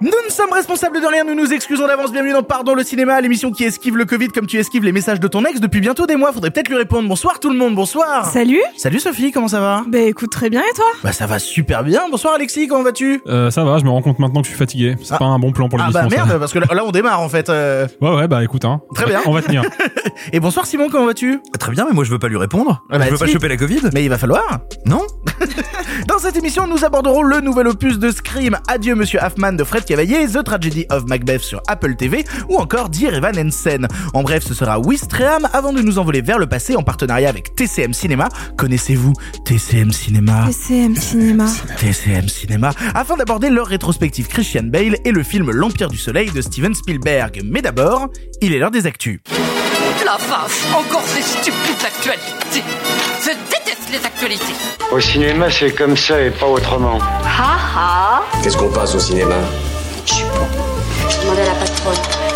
Nous ne sommes responsables de rien, nous nous excusons d'avance. Bienvenue dans Pardon le cinéma, l'émission qui esquive le Covid comme tu esquives les messages de ton ex depuis bientôt des mois. Faudrait peut-être lui répondre. Bonsoir tout le monde, bonsoir. Salut Salut Sophie, comment ça va? Bah écoute très bien et toi? Bah ça va super bien. Bonsoir Alexis, comment vas-tu? Euh, ça va, je me rends compte maintenant que je suis fatigué. C'est Ah. pas un bon plan pour Ah l'émission. bah ça. merde, parce que là, là, on démarre en fait. euh. Ouais, ouais, bah écoute, hein. Très bien. On va tenir. Et bonsoir Simon, comment vas-tu? Très bien, mais moi je veux pas lui répondre. Ah bah, je veux pas choper la Covid. Mais il va falloir. Non? Dans cette émission, nous aborderons le nouvel opus de Scream, Adieu Monsieur Hoffman de Fred Cavaillé, The Tragedy of Macbeth sur Apple TV ou encore Dear Evan Hansen. En bref, ce sera Wistreham avant de nous envoler vers le passé en partenariat avec TCM Cinéma. Connaissez-vous TCM Cinéma TCM Cinéma. TCM Cinéma, afin d'aborder leur rétrospective Christian Bale et le film L'Empire du Soleil de Steven Spielberg. Mais d'abord, il est l'heure des actus. La vache, encore ces stupides actualités. Je déteste les actualités. Au cinéma, c'est comme ça et pas autrement. Ha ha Qu'est-ce qu'on passe au cinéma? Demandez à la patronne.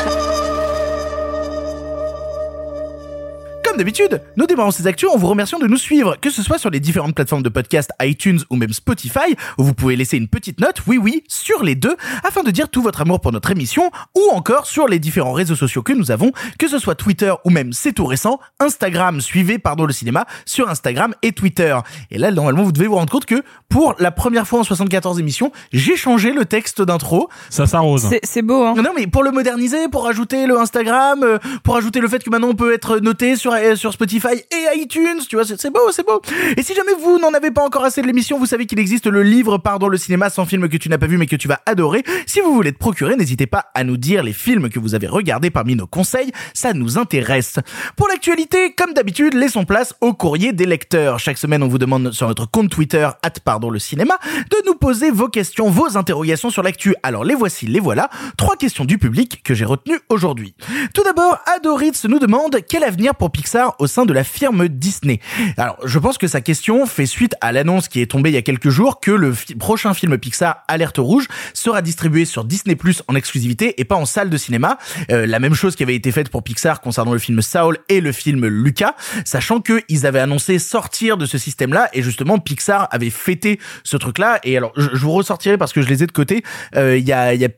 Comme d'habitude, nous démarrons ces actus en vous remerciant de nous suivre, que ce soit sur les différentes plateformes de podcast iTunes ou même Spotify, où vous pouvez laisser une petite note, oui oui, sur les deux, afin de dire tout votre amour pour notre émission, ou encore sur les différents réseaux sociaux que nous avons, que ce soit Twitter ou même, c'est tout récent, Instagram, suivez Pardon le cinéma sur Instagram et Twitter. Et là, normalement, vous devez vous rendre compte que, pour la première fois en 74 émissions, j'ai changé le texte d'intro, Ça s'arrose. C'est- C'est beau hein. non mais pour le moderniser, pour ajouter le Instagram, euh, pour ajouter le fait que maintenant on peut être noté sur euh, sur Spotify et iTunes, tu vois, c'est beau, c'est beau. Et si jamais vous n'en avez pas encore assez de l'émission, vous savez qu'il existe le livre Pardon le cinéma sans film que tu n'as pas vu mais que tu vas adorer. Si vous voulez te procurer, n'hésitez pas à nous dire les films que vous avez regardés parmi nos conseils, ça nous intéresse. Pour l'actualité, comme d'habitude, laissons place au courrier des lecteurs. Chaque semaine, on vous demande sur notre compte Twitter Pardon le cinéma de nous poser vos questions, vos interrogations sur l'actu. Alors les voici, les voilà. Trois questions du public que j'ai retenues aujourd'hui. Tout d'abord, Adoritz nous demande quel avenir pour Pixar? Au sein de la firme Disney. Alors, je pense que sa question fait suite à l'annonce qui est tombée il y a quelques jours que le prochain film Pixar, Alerte Rouge, sera distribué sur Disney Plus en exclusivité et pas en salle de cinéma. Euh, la même chose qui avait été faite pour Pixar concernant le film Saul et le film Lucas, sachant que ils avaient annoncé sortir de ce système-là et justement Pixar avait fêté ce truc-là. Et alors, je, vous ressortirai parce que je les ai de côté. Euh, Il y, a, y a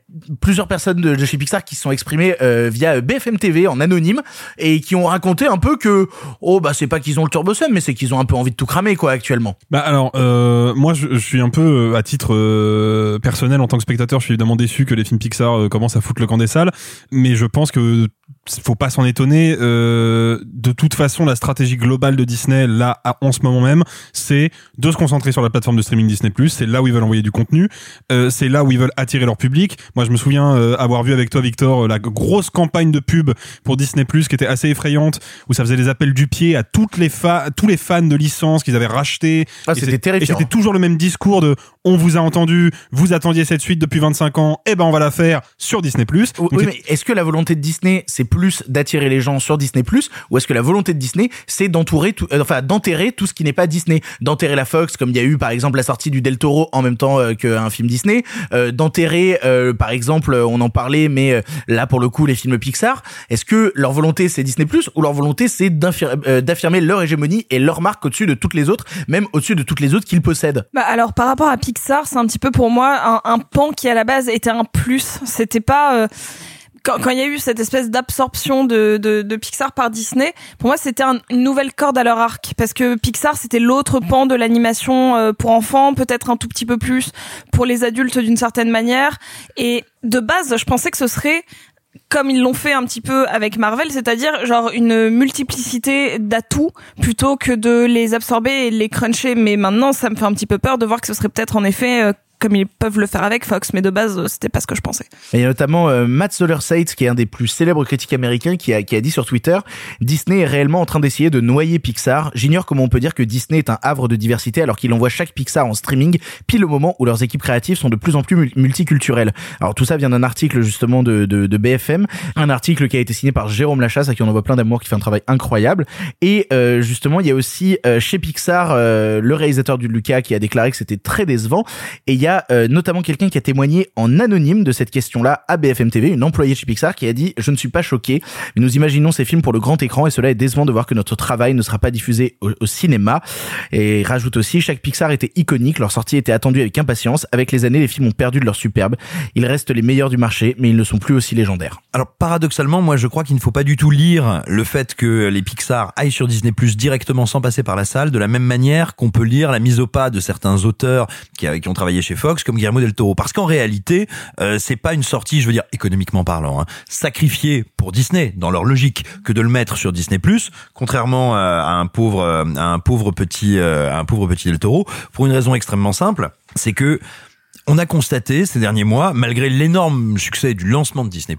plusieurs personnes de, de chez Pixar qui se sont exprimées euh, via BFM TV en anonyme et qui ont raconté un peu que oh bah c'est pas qu'ils ont le turbo mais c'est qu'ils ont un peu envie de tout cramer quoi actuellement. Bah alors, euh, moi je, suis un peu euh, à titre euh, personnel en tant que spectateur, je suis évidemment déçu que les films Pixar commencent à foutre le camp des salles, mais je pense que faut pas s'en étonner. Euh, de toute façon, la stratégie globale de Disney là à, en ce moment même, c'est de se concentrer sur la plateforme de streaming Disney+. C'est là où ils veulent envoyer du contenu. Euh, c'est là où ils veulent attirer leur public. Moi, je me souviens euh, avoir vu avec toi, Victor, euh, la grosse campagne de pub pour Disney+, qui était assez effrayante, où ça faisait des appels du pied à toutes les fa tous les fans de licences qu'ils avaient rachetés. Ah, c'était terrifiant. Et c'était toujours le même discours de on vous a entendu, vous attendiez cette suite depuis 25 ans, et ben on va la faire sur Disney+. Oui, Donc oui, c'est- mais est-ce que la volonté de Disney c'est plus d'attirer les gens sur Disney Plus ou est-ce que la volonté de Disney c'est d'entourer tout, euh, enfin d'enterrer tout ce qui n'est pas Disney, d'enterrer la Fox comme il y a eu par exemple la sortie du Del Toro en même temps euh, qu'un film Disney, euh, d'enterrer euh, par exemple on en parlait mais euh, là pour le coup les films Pixar, est-ce que leur volonté c'est Disney Plus ou leur volonté c'est d'affirmer leur hégémonie et leur marque au-dessus de toutes les autres, même au-dessus de toutes les autres qu'ils possèdent? Bah alors par rapport à Pixar, c'est un petit peu pour moi un, un pan qui à la base était un plus. C'était pas euh, quand, il y a eu cette espèce d'absorption de, de, de Pixar par Disney, pour moi c'était un- une nouvelle corde à leur arc parce que Pixar c'était l'autre pan de l'animation euh, pour enfants, peut-être un tout petit peu plus pour les adultes d'une certaine manière. Et de base, je pensais que ce serait comme ils l'ont fait un petit peu avec Marvel, c'est-à-dire genre une multiplicité d'atouts plutôt que de les absorber et les cruncher. Mais maintenant, ça me fait un petit peu peur de voir que ce serait peut-être en effet euh, comme ils peuvent le faire avec Fox, mais de base, euh, c'était pas ce que je pensais. Et il y a notamment euh, Matt Solerseitz, qui est un des plus célèbres critiques américains, qui a, qui a dit sur Twitter Disney est réellement en train d'essayer de noyer Pixar. J'ignore comment on peut dire que Disney est un havre de diversité alors qu'il envoie chaque Pixar en streaming pile au moment où leurs équipes créatives sont de plus en plus mul- multiculturelles. Alors tout ça vient d'un article justement de, de, BFM, un article qui a été signé par Jérôme Lachasse, à qui on envoie plein d'amour, qui fait un travail incroyable. Et euh, justement, il y a aussi euh, chez Pixar le réalisateur du Lucas qui a déclaré que c'était très décevant. Y a euh, notamment quelqu'un qui a témoigné en anonyme de cette question-là à BFM TV, une employée chez Pixar qui a dit Je ne suis pas choqué, mais nous imaginons ces films pour le grand écran et cela est décevant de voir que notre travail ne sera pas diffusé au, cinéma. Et il rajoute aussi Chaque Pixar était iconique, leur sortie était attendue avec impatience. Avec les années, les films ont perdu de leur superbe. Ils restent les meilleurs du marché, mais ils ne sont plus aussi légendaires. Alors paradoxalement, moi je crois qu'il ne faut pas du tout lire le fait que les Pixar aillent sur Disney Plus directement sans passer par la salle, de la même manière qu'on peut lire la mise au pas de certains auteurs qui, qui ont travaillé chez Fox, comme Guillermo del Toro. Parce qu'en réalité, euh, c'est pas une sortie, je veux dire économiquement parlant, hein, sacrifiée pour Disney dans leur logique que de le mettre sur Disney contrairement euh, à un pauvre, euh, un pauvre petit, euh, un pauvre petit del Toro, pour une raison extrêmement simple, c'est que on a constaté ces derniers mois, malgré l'énorme succès du lancement de Disney+,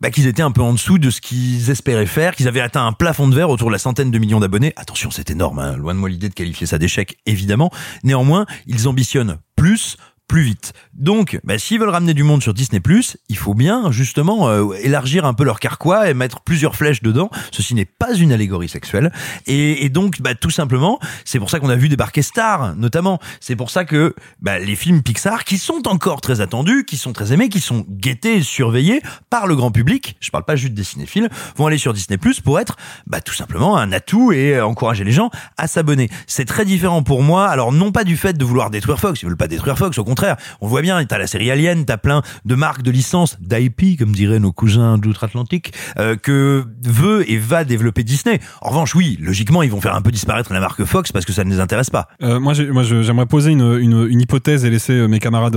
bah, qu'ils étaient un peu en dessous de ce qu'ils espéraient faire, qu'ils avaient atteint un plafond de verre autour de la centaine de millions d'abonnés. Attention, c'est énorme, hein. loin de moi l'idée de qualifier ça d'échec, évidemment. Néanmoins, ils ambitionnent plus, plus vite. Donc, bah, s'ils veulent ramener du monde sur Disney+, il faut bien justement euh, élargir un peu leur carquois et mettre plusieurs flèches dedans. Ceci n'est pas une allégorie sexuelle. Et, et donc, bah, tout simplement, c'est pour ça qu'on a vu débarquer Star, notamment. C'est pour ça que bah, les films Pixar, qui sont encore très attendus, qui sont très aimés, qui sont guettés, surveillés par le grand public, je parle pas juste des cinéphiles, vont aller sur Disney+, pour être bah, tout simplement un atout et encourager les gens à s'abonner. C'est très différent pour moi, alors non pas du fait de vouloir détruire Fox, ils veulent pas détruire Fox, au contraire, on voit bien, t'as la série Alien, t'as plein de marques de licences, d'IP, comme diraient nos cousins d'outre-Atlantique, euh, que veut et va développer Disney. En revanche, oui, logiquement, ils vont faire un peu disparaître la marque Fox parce que ça ne les intéresse pas. Euh, moi, j'aimerais poser une, hypothèse et laisser euh, mes camarades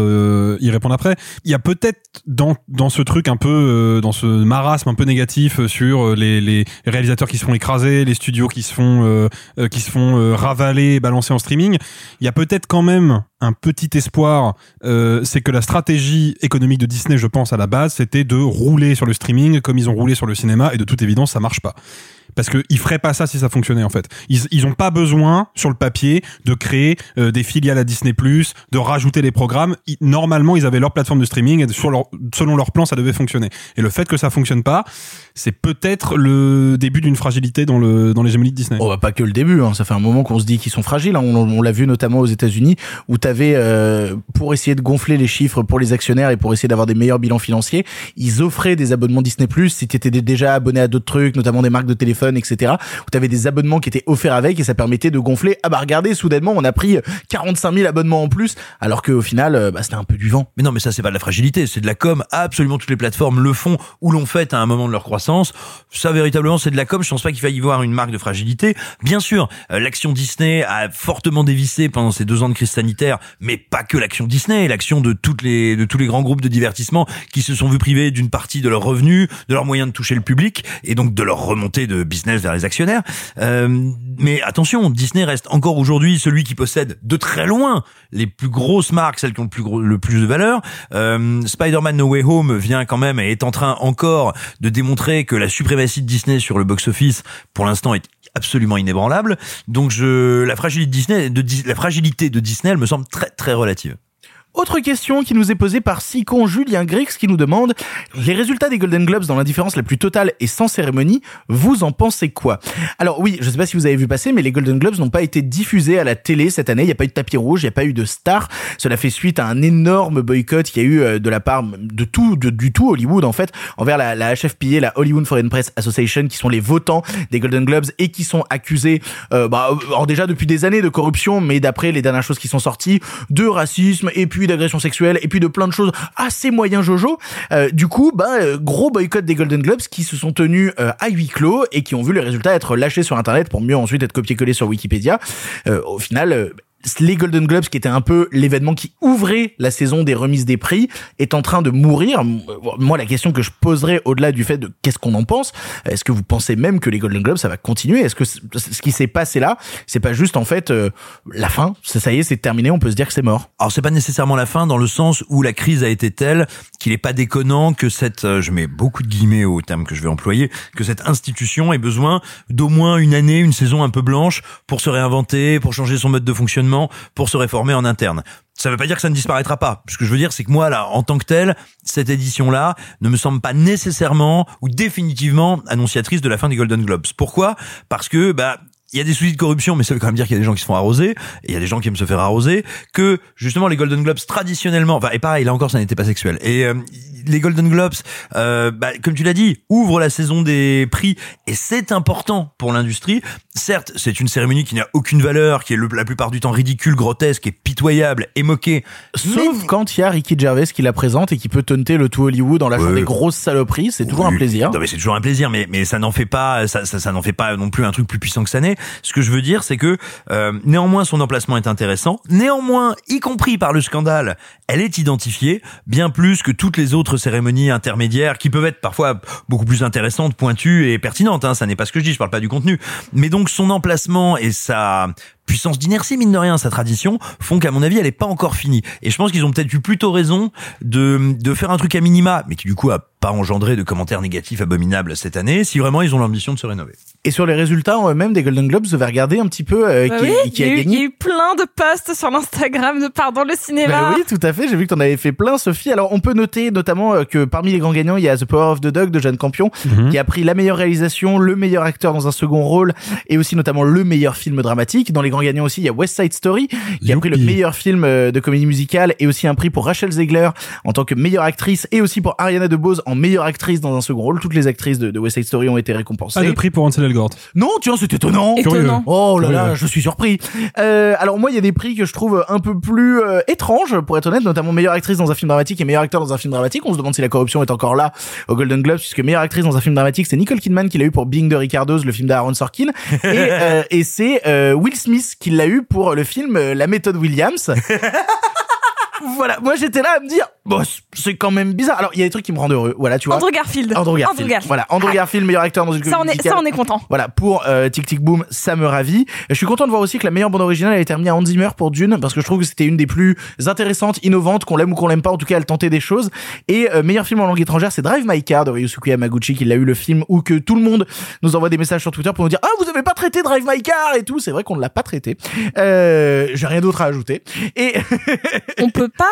y répondre après. Il y a peut-être dans, ce truc un peu, dans ce marasme un peu négatif sur les, réalisateurs qui se font écraser, les studios qui se font, qui se font ravaler, balancer en streaming. Il y a peut-être quand même un petit espoir, euh, c'est que la stratégie économique de Disney, je pense à la base, c'était de rouler sur le streaming comme ils ont roulé sur le cinéma, et de toute évidence, ça marche pas. Parce qu'ils feraient pas ça si ça fonctionnait en fait. Ils, ils ont pas besoin sur le papier de créer euh, des filiales à Disney+, de rajouter les programmes. Ils- normalement, ils avaient leur plateforme de streaming et sur leur, selon leur plan, ça devait fonctionner. Et le fait que ça fonctionne pas, c'est peut-être le début d'une fragilité dans le dans l'hégémonie de Disney. Oh, bah, pas que le début, hein. ça fait un moment qu'on se dit qu'ils sont fragiles. hein. On, l'a vu notamment aux États-Unis, où t'avais, euh, pour essayer de gonfler les chiffres pour les actionnaires et pour essayer d'avoir des meilleurs bilans financiers, ils offraient des abonnements Disney si t'étais dé- déjà abonné à d'autres trucs, notamment des marques de téléphone, etc. Où t'avais des abonnements qui étaient offerts avec et ça permettait de gonfler. Ah bah regardez, soudainement on a pris 45 000 abonnements en plus, alors qu'au final, euh, bah, c'était un peu du vent. Mais non, mais ça, c'est pas de la fragilité, c'est de la com. Absolument toutes les plateformes le font ou l'ont fait à un moment de leur croissance. Ça, véritablement, c'est de la com. Je pense pas qu'il faille y voir une marque de fragilité. Bien sûr, euh, l'action Disney a fortement dévissé pendant ces deux ans de crise sanitaire, mais pas que l'action Disney, l'action de toutes les, de tous les grands groupes de divertissement qui se sont vus privés d'une partie de leurs revenus, de leurs moyens de toucher le public et donc de leur remontée de business vers les actionnaires. Euh, mais attention, Disney reste encore aujourd'hui celui qui possède de très loin les plus grosses marques, celles qui ont le plus gros, le plus de valeur. Euh, Spider-Man No Way Home vient quand même et est en train encore de démontrer que la suprématie de Disney sur le box-office, pour l'instant, est absolument inébranlable. Donc je, la fragilité de Disney, la fragilité de Disney, elle me semble très très relative. Autre question qui nous est posée par Sicon Julien Grix qui nous demande les résultats des Golden Globes dans l'indifférence la plus totale et sans cérémonie, vous en pensez quoi? Alors oui, je sais pas si vous avez vu passer, mais les Golden Globes n'ont pas été diffusés à la télé cette année. Il n'y a pas eu de tapis rouge, il n'y a pas eu de star. Cela fait suite à un énorme boycott qu'il y a eu euh, de la part de tout, du tout Hollywood en fait, envers la, la HFPA, la Hollywood Foreign Press Association, qui sont les votants des Golden Globes et qui sont accusés, euh, bah, alors déjà depuis des années de corruption, mais d'après les dernières choses qui sont sorties, de racisme et puis d'agression sexuelle et puis de plein de choses assez moyens jojo. Euh, du coup, bah euh, gros boycott des Golden Globes qui se sont tenus euh, à huis clos et qui ont vu les résultats être lâchés sur internet pour mieux ensuite être copié-collé sur Wikipédia. Au final, les Golden Globes, qui était un peu l'événement qui ouvrait la saison des remises des prix, est en train de mourir. Moi, la question que je poserais au-delà du fait de qu'est-ce qu'on en pense, est-ce que vous pensez même que les Golden Globes, ça va continuer? Est-ce que ce qui s'est passé là, c'est pas juste en fait euh, la fin? Ça ça y est, c'est terminé, on peut se dire que c'est mort. Alors c'est pas nécessairement la fin dans le sens où la crise a été telle qu'il est pas déconnant que cette, euh, je mets beaucoup de guillemets au terme que je vais employer, que cette institution ait besoin d'au moins une année, une saison un peu blanche pour se réinventer, pour changer son mode de fonctionnement, pour se réformer en interne. Ça veut pas dire que ça ne disparaîtra pas. Ce que je veux dire, c'est que moi, là, en tant que tel, cette édition-là ne me semble pas nécessairement ou définitivement annonciatrice de la fin des Golden Globes. Pourquoi? Parce que, bah, il y a des soucis de corruption, mais ça veut quand même dire qu'il y a des gens qui se font arroser, et il y a des gens qui aiment se faire arroser, que justement les Golden Globes traditionnellement, enfin et pareil là encore ça n'était pas sexuel, et euh, les Golden Globes, euh, bah, comme tu l'as dit, ouvrent la saison des prix, et c'est important pour l'industrie. Certes, c'est une cérémonie qui n'a aucune valeur, qui est le- la plupart du temps ridicule, grotesque, et pitoyable, et moquée. Sauf quand il y a Ricky Gervais qui la présente et qui peut taunter le tout Hollywood en lâchant Ouais. des grosses saloperies, c'est toujours un plaisir. Non mais c'est toujours un plaisir, mais mais ça n'en fait pas, ça ça, ça n'en fait pas non plus un truc plus puissant que ça n'est. Ce que je veux dire, c'est que euh, néanmoins son emplacement est intéressant. Néanmoins, y compris par le scandale, elle est identifiée bien plus que toutes les autres cérémonies intermédiaires qui peuvent être parfois beaucoup plus intéressantes, pointues et pertinentes. Hein, ça n'est pas ce que je dis, je parle pas du contenu. Mais donc son emplacement et sa puissance d'inertie, mine de rien, sa tradition, font qu'à mon avis, elle est pas encore finie. Et je pense qu'ils ont peut-être eu plutôt raison de, de faire un truc à minima, mais qui du coup a pas engendré de commentaires négatifs abominables cette année, si vraiment ils ont l'ambition de se rénover. Et sur les résultats en eux-mêmes des Golden Globes, vous avez regardé un petit peu euh, Bah qui, oui, qui il y, a a eu, il y a gagné eu plein de posts sur l'Instagram de Pardon le cinéma. Bah oui, tout à fait. J'ai vu que t'en avais fait plein, Sophie. Alors, on peut noter notamment euh, que parmi les grands gagnants, il y a The Power of the Dog de Jeanne Campion, Mhm. qui a pris la meilleure réalisation, le meilleur acteur dans un second rôle, et aussi notamment le meilleur film dramatique. Dans les grands gagnants aussi, il y a West Side Story, qui a pris le meilleur film euh, de comédie musicale, et aussi un prix pour Rachel Zegler en tant que meilleure actrice, et aussi pour Ariana DeBose en meilleure actrice dans un second rôle. Toutes les actrices de, de West Side Story ont été récompensées. Ah, le prix pour Ansel Elgort. Non, tiens, c'est étonnant. Étonnant. Oh là là, je suis surpris. Euh, alors moi, il y a des prix que je trouve un peu plus euh, étranges, pour être honnête, notamment meilleure actrice dans un film dramatique et meilleur acteur dans un film dramatique. On se demande si la corruption est encore là au Golden Globes, puisque meilleure actrice dans un film dramatique, c'est Nicole Kidman qui l'a eu pour Being de Ricardos, le film d'Aaron Sorkin, et, euh, et c'est euh, Will Smith qui l'a eu pour le film euh, La méthode Williams. voilà, moi j'étais là à me dire, bon, c'est quand même bizarre. Alors il y a des trucs qui me rendent heureux, voilà, tu vois. Andrew Garfield. Andrew Garfield. Voilà, Andrew Garfield, meilleur acteur dans une Ça, on comédie est, musicale. ça, on est content. Voilà, pour euh, Tic Tic Boom, ça me ravit. Je suis content de voir aussi que la meilleure bande originale a été remise à Hans Zimmer pour Dune, parce que je trouve que c'était une des plus intéressantes, innovantes, qu'on l'aime ou qu'on l'aime pas, en tout cas elle tentait des choses. Et euh, meilleur film en langue étrangère, c'est Drive My Car de Ryusuke Yamaguchi, qui l'a eu le film, où que tout le monde nous envoie des messages sur Twitter pour nous dire « Ah, vous avez pas traité Drive My Car !» et tout. C'est vrai qu'on ne l'a pas traité. Euh, J'ai rien d'autre à ajouter. Et... On peut pas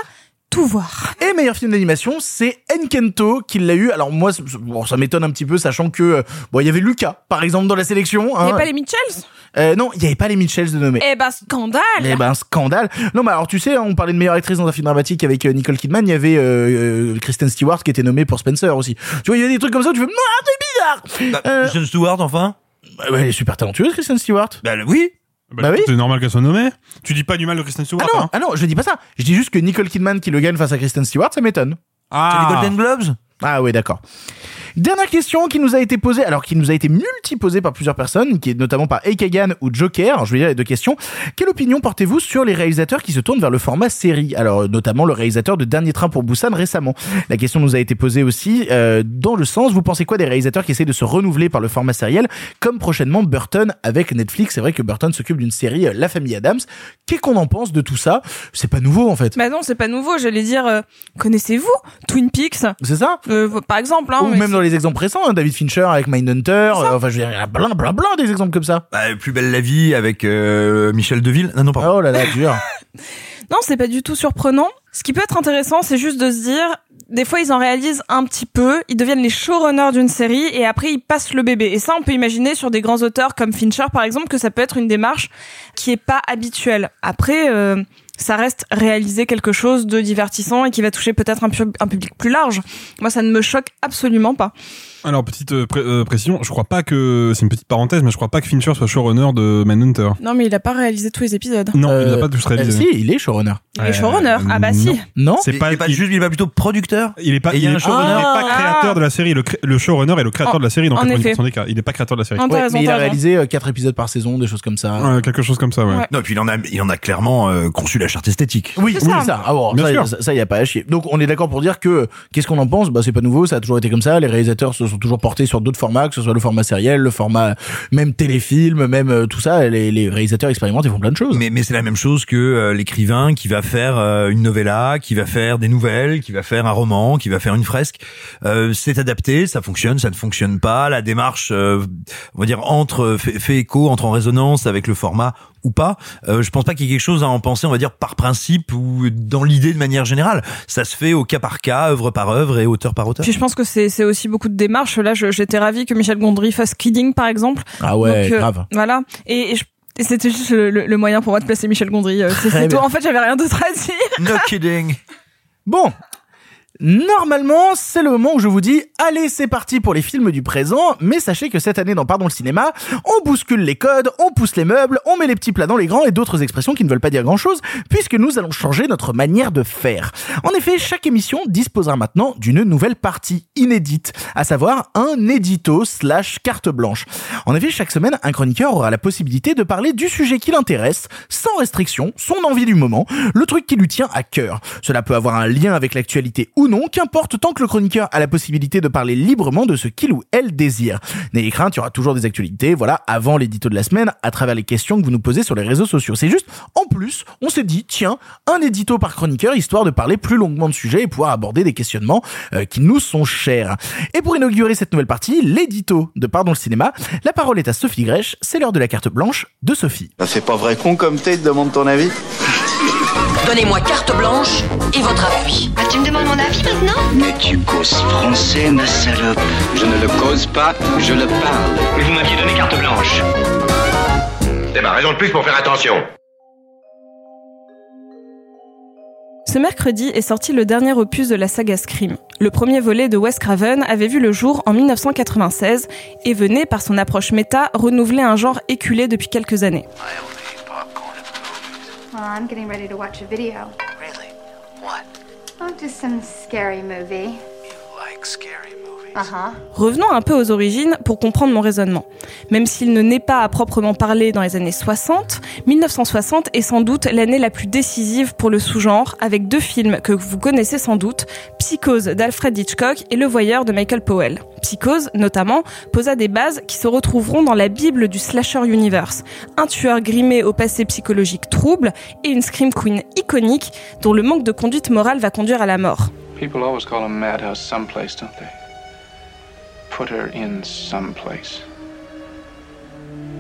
tout voir. Et meilleur film d'animation, c'est Enkento qui l'a eu. Alors moi, bon, ça m'étonne un petit peu, sachant que euh, bon, il y avait Lucas, par exemple, dans la sélection. Il n'y hein. a pas les Mitchells? Euh, non, il y avait pas les Mitchells de nommer. Eh ben, scandale Eh ben scandale. Non, mais alors tu sais, hein, on parlait de meilleure actrice dans un film dramatique avec euh, Nicole Kidman. Il y avait euh, euh, Kristen Stewart qui était nommée pour Spencer aussi. Tu vois, il y a des trucs comme ça où tu fais, ah, c'est bizarre. Bah, Euh, Kristen Stewart, enfin? Bah, elle est super talentueuse, Kristen Stewart. Bah oui Bah oui. C'est normal qu'elle soit nommée. Tu dis pas du mal de Kristen Stewart, Ah non, hein ah non, je dis pas ça. Je dis juste que Nicole Kidman qui le gagne face à Kristen Stewart, ça m'étonne. C'est Ah. les Golden Globes? Ah ouais, d'accord. Dernière question qui nous a été posée, alors qui nous a été multi-posée par plusieurs personnes, qui est notamment par Eikagan ou Joker. Alors, je vais lire les deux questions. Quelle opinion portez-vous sur les réalisateurs qui se tournent vers le format série? Alors, euh, notamment le réalisateur de Dernier Train pour Busan récemment. La question nous a été posée aussi euh, dans le sens, vous pensez quoi des réalisateurs qui essaient de se renouveler par le format sériel, comme prochainement Burton avec Netflix? C'est vrai que Burton s'occupe d'une série, euh, La Famille Adams. Qu'est-ce qu'on en pense de tout ça? C'est pas nouveau en fait. Bah non, c'est pas nouveau. J'allais dire, euh, connaissez-vous Twin Peaks? C'est ça? Par exemple. Hein, Ou mais même dans les exemples récents, hein, David Fincher avec Mindhunter. euh, enfin, je veux dire, il y a plein, plein, plein des exemples comme ça. bah, Plus belle la vie avec euh, Michel Deville. Non, non, pardon. Oh là là, dur. Non, c'est pas du tout surprenant. Ce qui peut être intéressant, c'est juste de se dire, des fois ils en réalisent un petit peu, ils deviennent les showrunners d'une série et après ils passent le bébé. Et ça, on peut imaginer sur des grands auteurs comme Fincher par exemple que ça peut être une démarche qui est pas habituelle. Après, euh, ça reste réaliser quelque chose de divertissant et qui va toucher peut-être un, pub- un public plus large. Moi, ça ne me choque absolument pas. Alors petite euh, pré- euh, précision, je crois pas que c'est une petite parenthèse, mais je crois pas que Fincher soit showrunner de Manhunter. Non, mais il a pas réalisé tous les épisodes. Non, il Euh, a pas tous réalisé. euh, si, il est showrunner. Il est showrunner. Ah bah si. non. Non C'est pas, il est pas il, juste, il est pas plutôt producteur il est pas, il un showrunner. il est pas Ah. créateur de la série. Le, cré- le showrunner est le créateur En- de la série dans en 90% effet. des cas. Il est pas créateur de la série. Ouais, mais il a réalisé 4 épisodes par saison, des choses comme ça. Ouais, quelque chose comme ça, ouais. Ouais. Non, et puis il en a, il en a clairement euh, conçu la charte esthétique. Oui, C'est oui, ça. ça. Ah bon, Bien ça, sûr. ça, ça, y a pas à chier. Donc, on est d'accord pour dire que qu'est-ce qu'on en pense? Bah, c'est pas nouveau, ça a toujours été comme ça. Les réalisateurs se sont toujours portés sur d'autres formats, que ce soit le format sériel, le format même téléfilm, même euh, tout ça. Les, les réalisateurs expérimentent et font plein de choses. Mais, mais c'est la même chose que euh, l'écrivain qui va faire euh, une novella, qui va faire des nouvelles, qui va faire un roman, qui va faire une fresque. Euh, c'est adapté, ça fonctionne, ça ne fonctionne pas. La démarche, euh, on va dire, entre fait, fait écho, entre en résonance avec le format ou pas. Euh, je pense pas qu'il y ait quelque chose à en penser, on va dire, par principe ou dans l'idée de manière générale. Ça se fait au cas par cas, œuvre par œuvre et auteur par auteur. Puis je pense que c'est aussi beaucoup de démarches. Là, j'étais ravie que Michel Gondry fasse Kidding, par exemple. Ah ouais, Donc, euh, grave. Voilà. Et, et je- et c'était juste le, moyen pour moi de placer Michel Gondry. Euh, C'est c'est tout. bien. En fait, j'avais rien d'autre à dire. No kidding. Bon. Normalement, c'est le moment où je vous dis allez, c'est parti pour les films du présent, mais sachez que cette année dans Pardon le cinéma, on bouscule les codes, on pousse les meubles, on met les petits plats dans les grands et d'autres expressions qui ne veulent pas dire grand-chose puisque nous allons changer notre manière de faire. En effet, chaque émission disposera maintenant d'une nouvelle partie inédite, à savoir un édito slash carte blanche. En effet, chaque semaine, un chroniqueur aura la possibilité de parler du sujet qui l'intéresse, sans restriction, son envie du moment, le truc qui lui tient à cœur. Cela peut avoir un lien avec l'actualité ou non, qu'importe tant que le chroniqueur a la possibilité de parler librement de ce qu'il ou elle désire. N'ayez crainte, il y aura toujours des actualités, voilà, avant l'édito de la semaine, à travers les questions que vous nous posez sur les réseaux sociaux. C'est juste, en plus, on s'est dit, tiens, un édito par chroniqueur, histoire de parler plus longuement de sujets et pouvoir aborder des questionnements euh, qui nous sont chers. Et pour inaugurer cette nouvelle partie, l'édito de Pardon le cinéma, la parole est à Sophie Grèche, c'est l'heure de la carte blanche de Sophie. Bah, c'est pas vrai con comme t'es, te demande ton avis. Donnez-moi carte blanche et votre appui. Ah, tu me demandes mon avis maintenant Mais tu causes français, ma salope. Je ne le cause pas, je le parle. Mais vous m'aviez donné carte blanche. C'est ma raison de plus pour faire attention. Ce mercredi est sorti le dernier opus de la saga Scream. Le premier volet de Wes Craven avait vu le jour en 1996 et venait, par son approche méta, renouveler un genre éculé depuis quelques années. Well, I'm getting ready to watch a video. Really? What? Oh, just some scary movie. You like scary movies? Uh huh. Revenons un peu aux origines pour comprendre mon raisonnement. Même s'il ne naît pas à proprement parler dans les années 60, 1960 est sans doute l'année la plus décisive pour le sous-genre, avec deux films que vous connaissez sans doute, Psychose d'Alfred Hitchcock et Le Voyeur de Michael Powell. Psychose, notamment, posa des bases qui se retrouveront dans la bible du slasher universe. Un tueur grimé au passé psychologique trouble et une scream queen iconique dont le manque de conduite morale va conduire à la mort. People always call a madhouse someplace, don't they? Put her in someplace.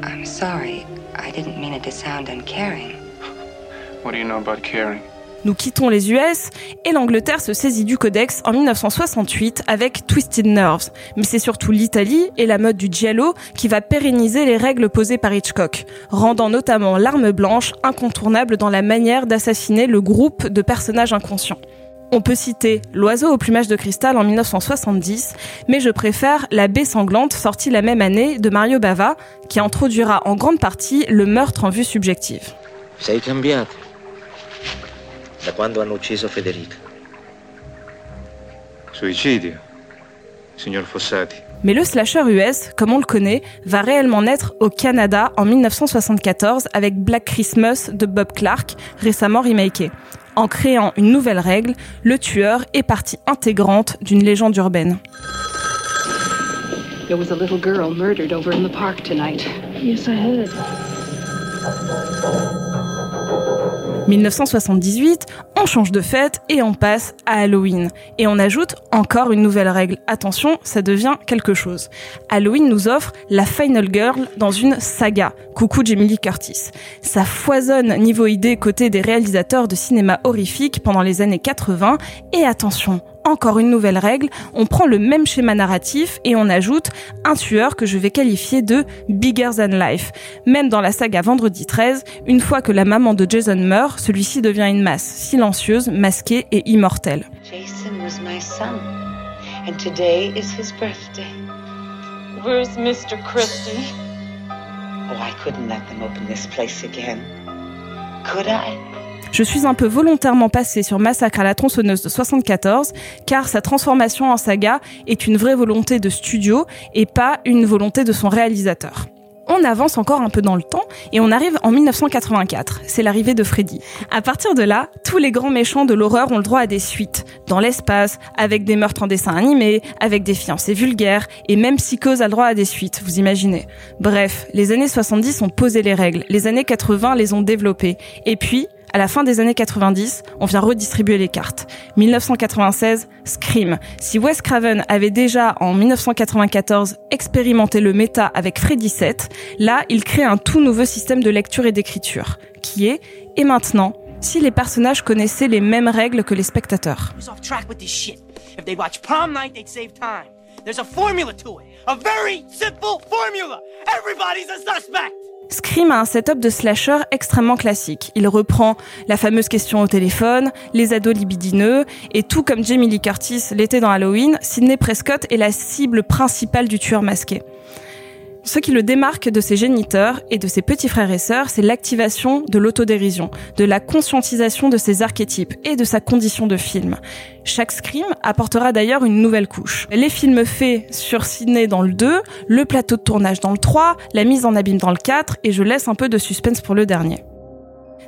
I'm sorry. I didn't mean it to sound uncaring. What do you know about caring? Nous quittons les US et l'Angleterre se saisit du codex en 1968 avec Twisted Nerves. Mais c'est surtout l'Italie et la mode du giallo qui va pérenniser les règles posées par Hitchcock, rendant notamment l'arme blanche incontournable dans la manière d'assassiner le groupe de personnages inconscients. On peut citer L'oiseau au plumage de cristal en 1970, mais je préfère La baie sanglante sortie la même année de Mario Bava, qui introduira en grande partie le meurtre en vue subjective. Sei cambiato da quando hanno ucciso Federica. Suicidio, signor Fossati. Mais le slasher US, comme on le connaît, va réellement naître au Canada en 1974 avec Black Christmas de Bob Clark, récemment remaké. En créant une nouvelle règle, le tueur est partie intégrante d'une légende urbaine. There was a little girl murdered over in the park tonight. Yes, I heard. 1978, on change de fête et on passe à Halloween. Et on ajoute encore une nouvelle règle. Attention, ça devient quelque chose. Halloween nous offre la Final Girl dans une saga. Coucou Jamie Lee Curtis. Ça foisonne niveau idée côté des réalisateurs de cinéma horrifique pendant les années 80. Et attention, encore une nouvelle règle, on prend le même schéma narratif et on ajoute un tueur que je vais qualifier de bigger than life. Même dans la saga Vendredi 13, une fois que la maman de Jason meurt, celui-ci devient une masse, silencieuse, masquée et immortelle. Jason was my son, and today is his birthday. Where's Mr. Christie? Oh, I couldn't let them open this place again. Could I? Je suis un peu volontairement passée sur Massacre à la tronçonneuse de 74, car sa transformation en saga est une vraie volonté de studio et pas une volonté de son réalisateur. On avance encore un peu dans le temps et on arrive en 1984. C'est l'arrivée de Freddy. À partir de là, tous les grands méchants de l'horreur ont le droit à des suites. Dans l'espace, avec des meurtres en dessin animé, avec des fiancés vulgaires, et même Psychose a le droit à des suites, vous imaginez. Bref, les années 70 ont posé les règles, les années 80 les ont développées. Et puis, à la fin des années 90, on vient redistribuer les cartes. 1996, Scream. Si Wes Craven avait déjà en 1994 expérimenté le méta avec Freddy 7, là, il crée un tout nouveau système de lecture et d'écriture, qui est et maintenant si les personnages connaissaient les mêmes règles que les spectateurs. There's a formula to it. A very simple formula. Everybody's a suspect. Scream a un setup de slasher extrêmement classique. Il reprend la fameuse question au téléphone, les ados libidineux, et tout comme Jamie Lee Curtis l'était dans Halloween, Sidney Prescott est la cible principale du tueur masqué. Ce qui le démarque de ses géniteurs et de ses petits frères et sœurs, c'est l'activation de l'autodérision, de la conscientisation de ses archétypes et de sa condition de film. Chaque scream apportera d'ailleurs une nouvelle couche. Les films faits sur Sydney dans le 2, le plateau de tournage dans le 3, la mise en abîme dans le 4, et je laisse un peu de suspense pour le dernier.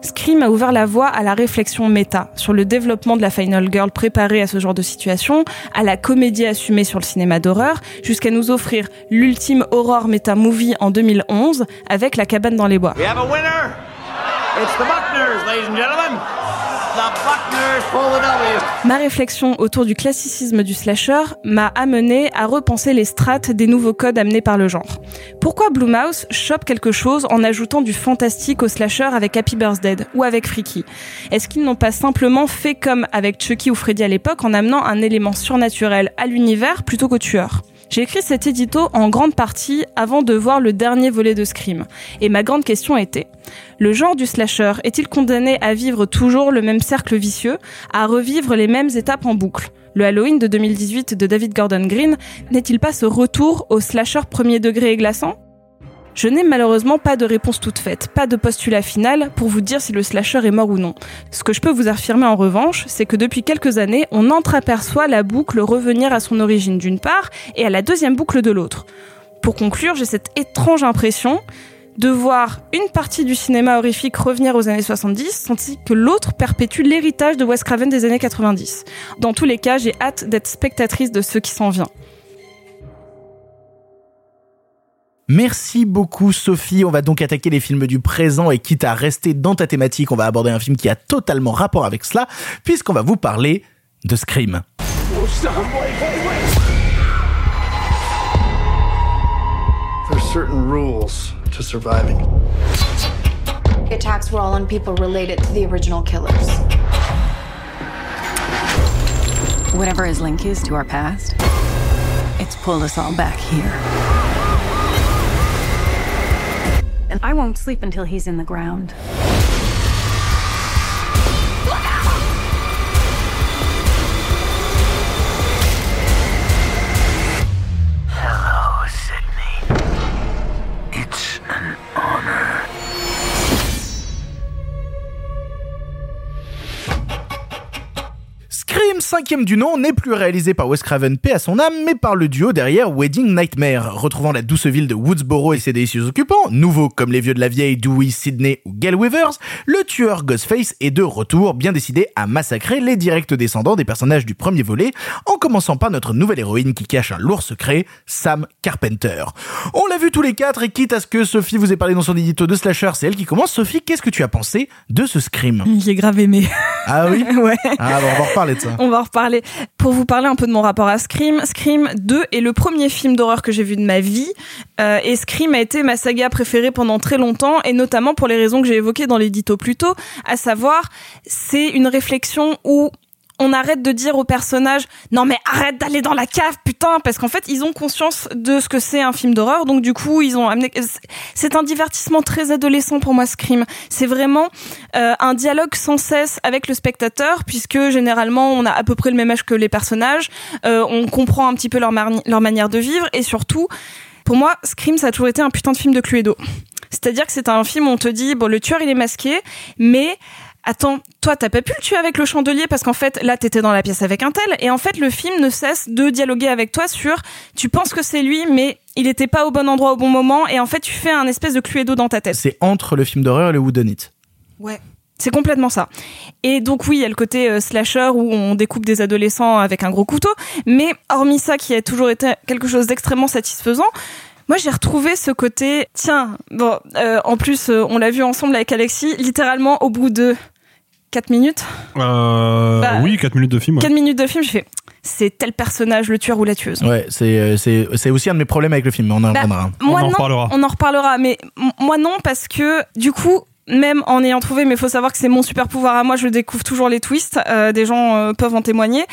Scream a ouvert la voie à la réflexion méta sur le développement de la Final Girl préparée à ce genre de situation, à la comédie assumée sur le cinéma d'horreur, jusqu'à nous offrir l'ultime horror méta movie en 2011 avec La cabane dans les bois. We have a winner. It's the Buckners, ladies and gentlemen. Ma réflexion autour du classicisme du slasher m'a amené à repenser les strates des nouveaux codes amenés par le genre. Pourquoi Blumhouse chope quelque chose en ajoutant du fantastique au slasher avec Happy Birthday ou avec Freaky? Est-ce qu'ils n'ont pas simplement fait comme avec Chucky ou Freddy à l'époque en amenant un élément surnaturel à l'univers plutôt qu'au tueur? J'ai écrit cet édito en grande partie avant de voir le dernier volet de Scream. Et ma grande question était, le genre du slasher est-il condamné à vivre toujours le même cercle vicieux, à revivre les mêmes étapes en boucle? Le Halloween de 2018 de David Gordon Green n'est-il pas ce retour au slasher premier degré et glaçant? Je n'ai malheureusement pas de réponse toute faite, pas de postulat final pour vous dire si le slasher est mort ou non. Ce que je peux vous affirmer en revanche, c'est que depuis quelques années, on entreaperçoit la boucle revenir à son origine d'une part et à la deuxième boucle de l'autre. Pour conclure, j'ai cette étrange impression de voir une partie du cinéma horrifique revenir aux années 70, tandis que l'autre perpétue l'héritage de Wes Craven des années 90. Dans tous les cas, j'ai hâte d'être spectatrice de ce qui s'en vient. Merci beaucoup Sophie. On va donc attaquer les films du présent et quitte à rester dans ta thématique, on va aborder un film qui a totalement rapport avec cela, puisqu'on va vous parler de Scream. There's certain rules to surviving. The attacks were all on people related to the original killers. Whatever his link is to our past, it's pulled us all back here. And I won't sleep until he's in the ground. Scream, cinquième du nom, n'est plus réalisé par Wes Craven, paix à son âme, mais par le duo derrière Wedding Nightmare. Retrouvant la douce ville de Woodsboro et ses délicieux occupants, nouveaux comme les vieux de la vieille Dewey, Sidney ou Gail Weavers, le tueur Ghostface est de retour, bien décidé à massacrer les directs descendants des personnages du premier volet, en commençant par notre nouvelle héroïne qui cache un lourd secret, Sam Carpenter. On l'a vu tous les quatre, et quitte à ce que Sophie vous ait parlé dans son édito de Slasher, c'est elle qui commence. Sophie, qu'est-ce que tu as pensé de ce Scream J'ai grave aimé. Ah oui? Ouais. Ah bon, on va en reparler de ça. On va en reparler. Pour vous parler un peu de mon rapport à Scream, Scream 2 est le premier film d'horreur que j'ai vu de ma vie. Euh, et Scream a été ma saga préférée pendant très longtemps, et notamment pour les raisons que j'ai évoquées dans l'édito plus tôt, à savoir, c'est une réflexion où on arrête de dire aux personnages non mais arrête d'aller dans la cave putain parce qu'en fait ils ont conscience de ce que c'est un film d'horreur. Donc du coup ils ont amené c'est un divertissement très adolescent pour moi Scream c'est vraiment euh, un dialogue sans cesse avec le spectateur puisque généralement on a à peu près le même âge que les personnages euh, on comprend un petit peu leur, manière de vivre. Et surtout pour moi Scream ça a toujours été un putain de film de Cluedo. C'est-à-dire que c'est un film où on te dit bon le tueur il est masqué mais attends, toi t'as pas pu le tuer avec le chandelier parce qu'en fait là t'étais dans la pièce avec un tel et en fait le film ne cesse de dialoguer avec toi sur tu penses que c'est lui mais il était pas au bon endroit au bon moment et en fait tu fais un espèce de cluedo dans ta tête. C'est entre le film d'horreur et le whodunit. Ouais. C'est complètement ça. Et donc oui, il y a le côté euh, slasher où on découpe des adolescents avec un gros couteau, mais hormis ça qui a toujours été quelque chose d'extrêmement satisfaisant, moi, j'ai retrouvé ce côté. Tiens, bon, euh, en plus, euh, on l'a vu ensemble avec Alexis, littéralement au bout de 4 minutes. Euh, Bah, oui, 4 minutes de film. ouais. 4 minutes de film, je fais. C'est tel personnage, le tueur ou la tueuse. Ouais, c'est c'est c'est aussi un de mes problèmes avec le film, mais on en Bah, reviendra. moi, non, On en reparlera, mais m- moi non, parce que du coup, même en ayant trouvé, mais faut savoir que c'est mon super pouvoir à moi, je découvre toujours les twists, euh, des gens euh, peuvent en témoigner.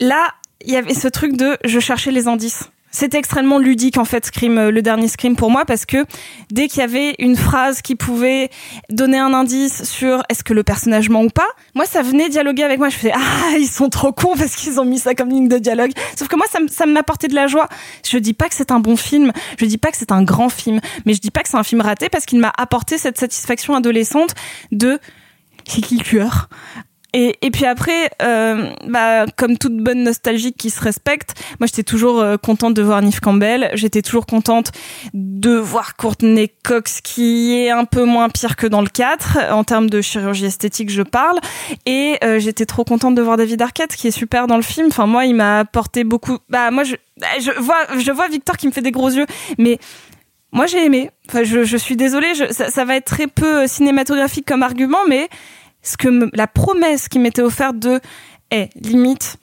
Là, il y avait ce truc de je cherchais les indices. C'était extrêmement ludique en fait, Scream, euh, le dernier Scream pour moi, parce que dès qu'il y avait une phrase qui pouvait donner un indice sur est-ce que le personnage ment ou pas, moi ça venait dialoguer avec moi. Je fais ah ils sont trop cons parce qu'ils ont mis ça comme ligne de dialogue. Sauf que moi ça, m'apportait de la joie. Je dis pas que c'est un bon film, je dis pas que c'est un grand film, mais je dis pas que c'est un film raté parce qu'il m'a apporté cette satisfaction adolescente de c'est qui le et, puis après, euh, bah, comme toute bonne nostalgique qui se respecte, moi j'étais toujours euh, contente de voir Neve Campbell, j'étais toujours contente de voir Courtney Cox qui est un peu moins pire que dans le 4, en termes de chirurgie esthétique je parle, et euh, j'étais trop contente de voir David Arquette qui est super dans le film, enfin moi il m'a apporté beaucoup, bah moi je, je vois, je vois Victor qui me fait des gros yeux, mais moi j'ai aimé. Enfin, je, suis désolée, ça, va être très peu cinématographique comme argument, mais ce que la promesse qui m'était offerte de, eh, limite,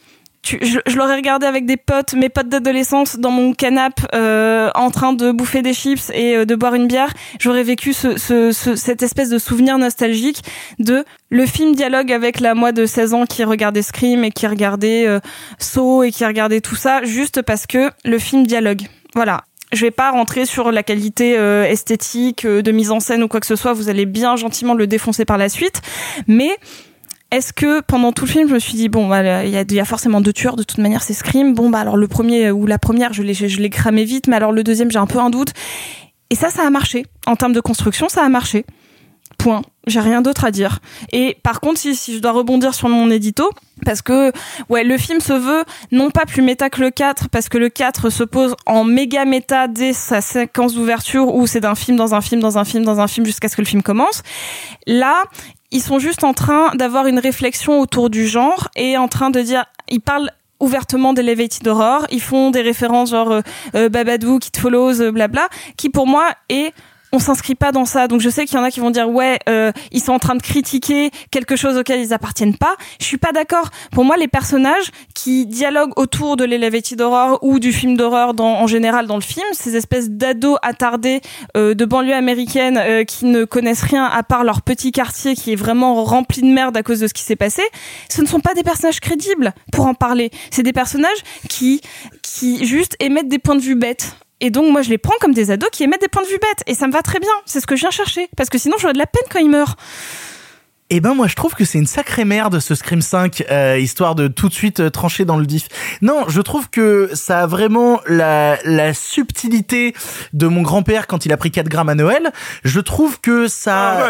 je, l'aurais regardé avec des potes, mes potes d'adolescence, dans mon canapé, euh, en train de bouffer des chips et euh, de boire une bière. J'aurais vécu ce, ce, ce- cette espèce de souvenir nostalgique de le film dialogue avec la moi de 16 ans qui regardait Scream et qui regardait euh, Saw et qui regardait tout ça, juste parce que le film dialogue. Voilà. Je vais pas rentrer sur la qualité euh, esthétique, euh, de mise en scène ou quoi que ce soit. Vous allez bien gentiment le défoncer par la suite. Mais est-ce que pendant tout le film, je me suis dit bon, bah, il y, a, forcément deux tueurs. De toute manière, c'est Scream. Bon, bah alors le premier ou la première, je l'ai, je l'ai cramé vite, mais alors le deuxième, j'ai un peu un doute. Et ça, ça a marché. En termes de construction, ça a marché. Point. J'ai rien d'autre à dire. Et par contre, si, je dois rebondir sur mon édito, parce que ouais, le film se veut non pas plus méta que le 4, parce que le 4 se pose en méga méta dès sa séquence d'ouverture où c'est d'un film dans un film dans un film dans un film jusqu'à ce que le film commence. Là, ils sont juste en train d'avoir une réflexion autour du genre et en train de dire, ils parlent ouvertement d'Elevated Horror, ils font des références genre euh, euh, Babadou, Kid Follows, euh, blabla, qui pour moi est on s'inscrit pas dans ça. Donc je sais qu'il y en a qui vont dire ouais, euh, ils sont en train de critiquer quelque chose auquel ils appartiennent pas. Je suis pas d'accord. Pour moi, les personnages qui dialoguent autour de l'Elevated Horror ou du film d'horreur en général dans le film, ces espèces d'ados attardés euh, de banlieue américaine euh, qui ne connaissent rien à part leur petit quartier qui est vraiment rempli de merde à cause de ce qui s'est passé, ce ne sont pas des personnages crédibles pour en parler. C'est des personnages qui qui juste émettent des points de vue bêtes. Et donc moi je les prends comme des ados qui émettent des points de vue bêtes et ça me va très bien. C'est ce que je viens chercher parce que sinon j'aurais de la peine quand ils meurent. Eh ben moi je trouve que c'est une sacrée merde ce Scream 5 euh, histoire de tout de suite euh, trancher dans le vif. Non, je trouve que ça a vraiment la, la subtilité de mon grand-père quand il a pris 4 grammes à Noël. Je trouve que ça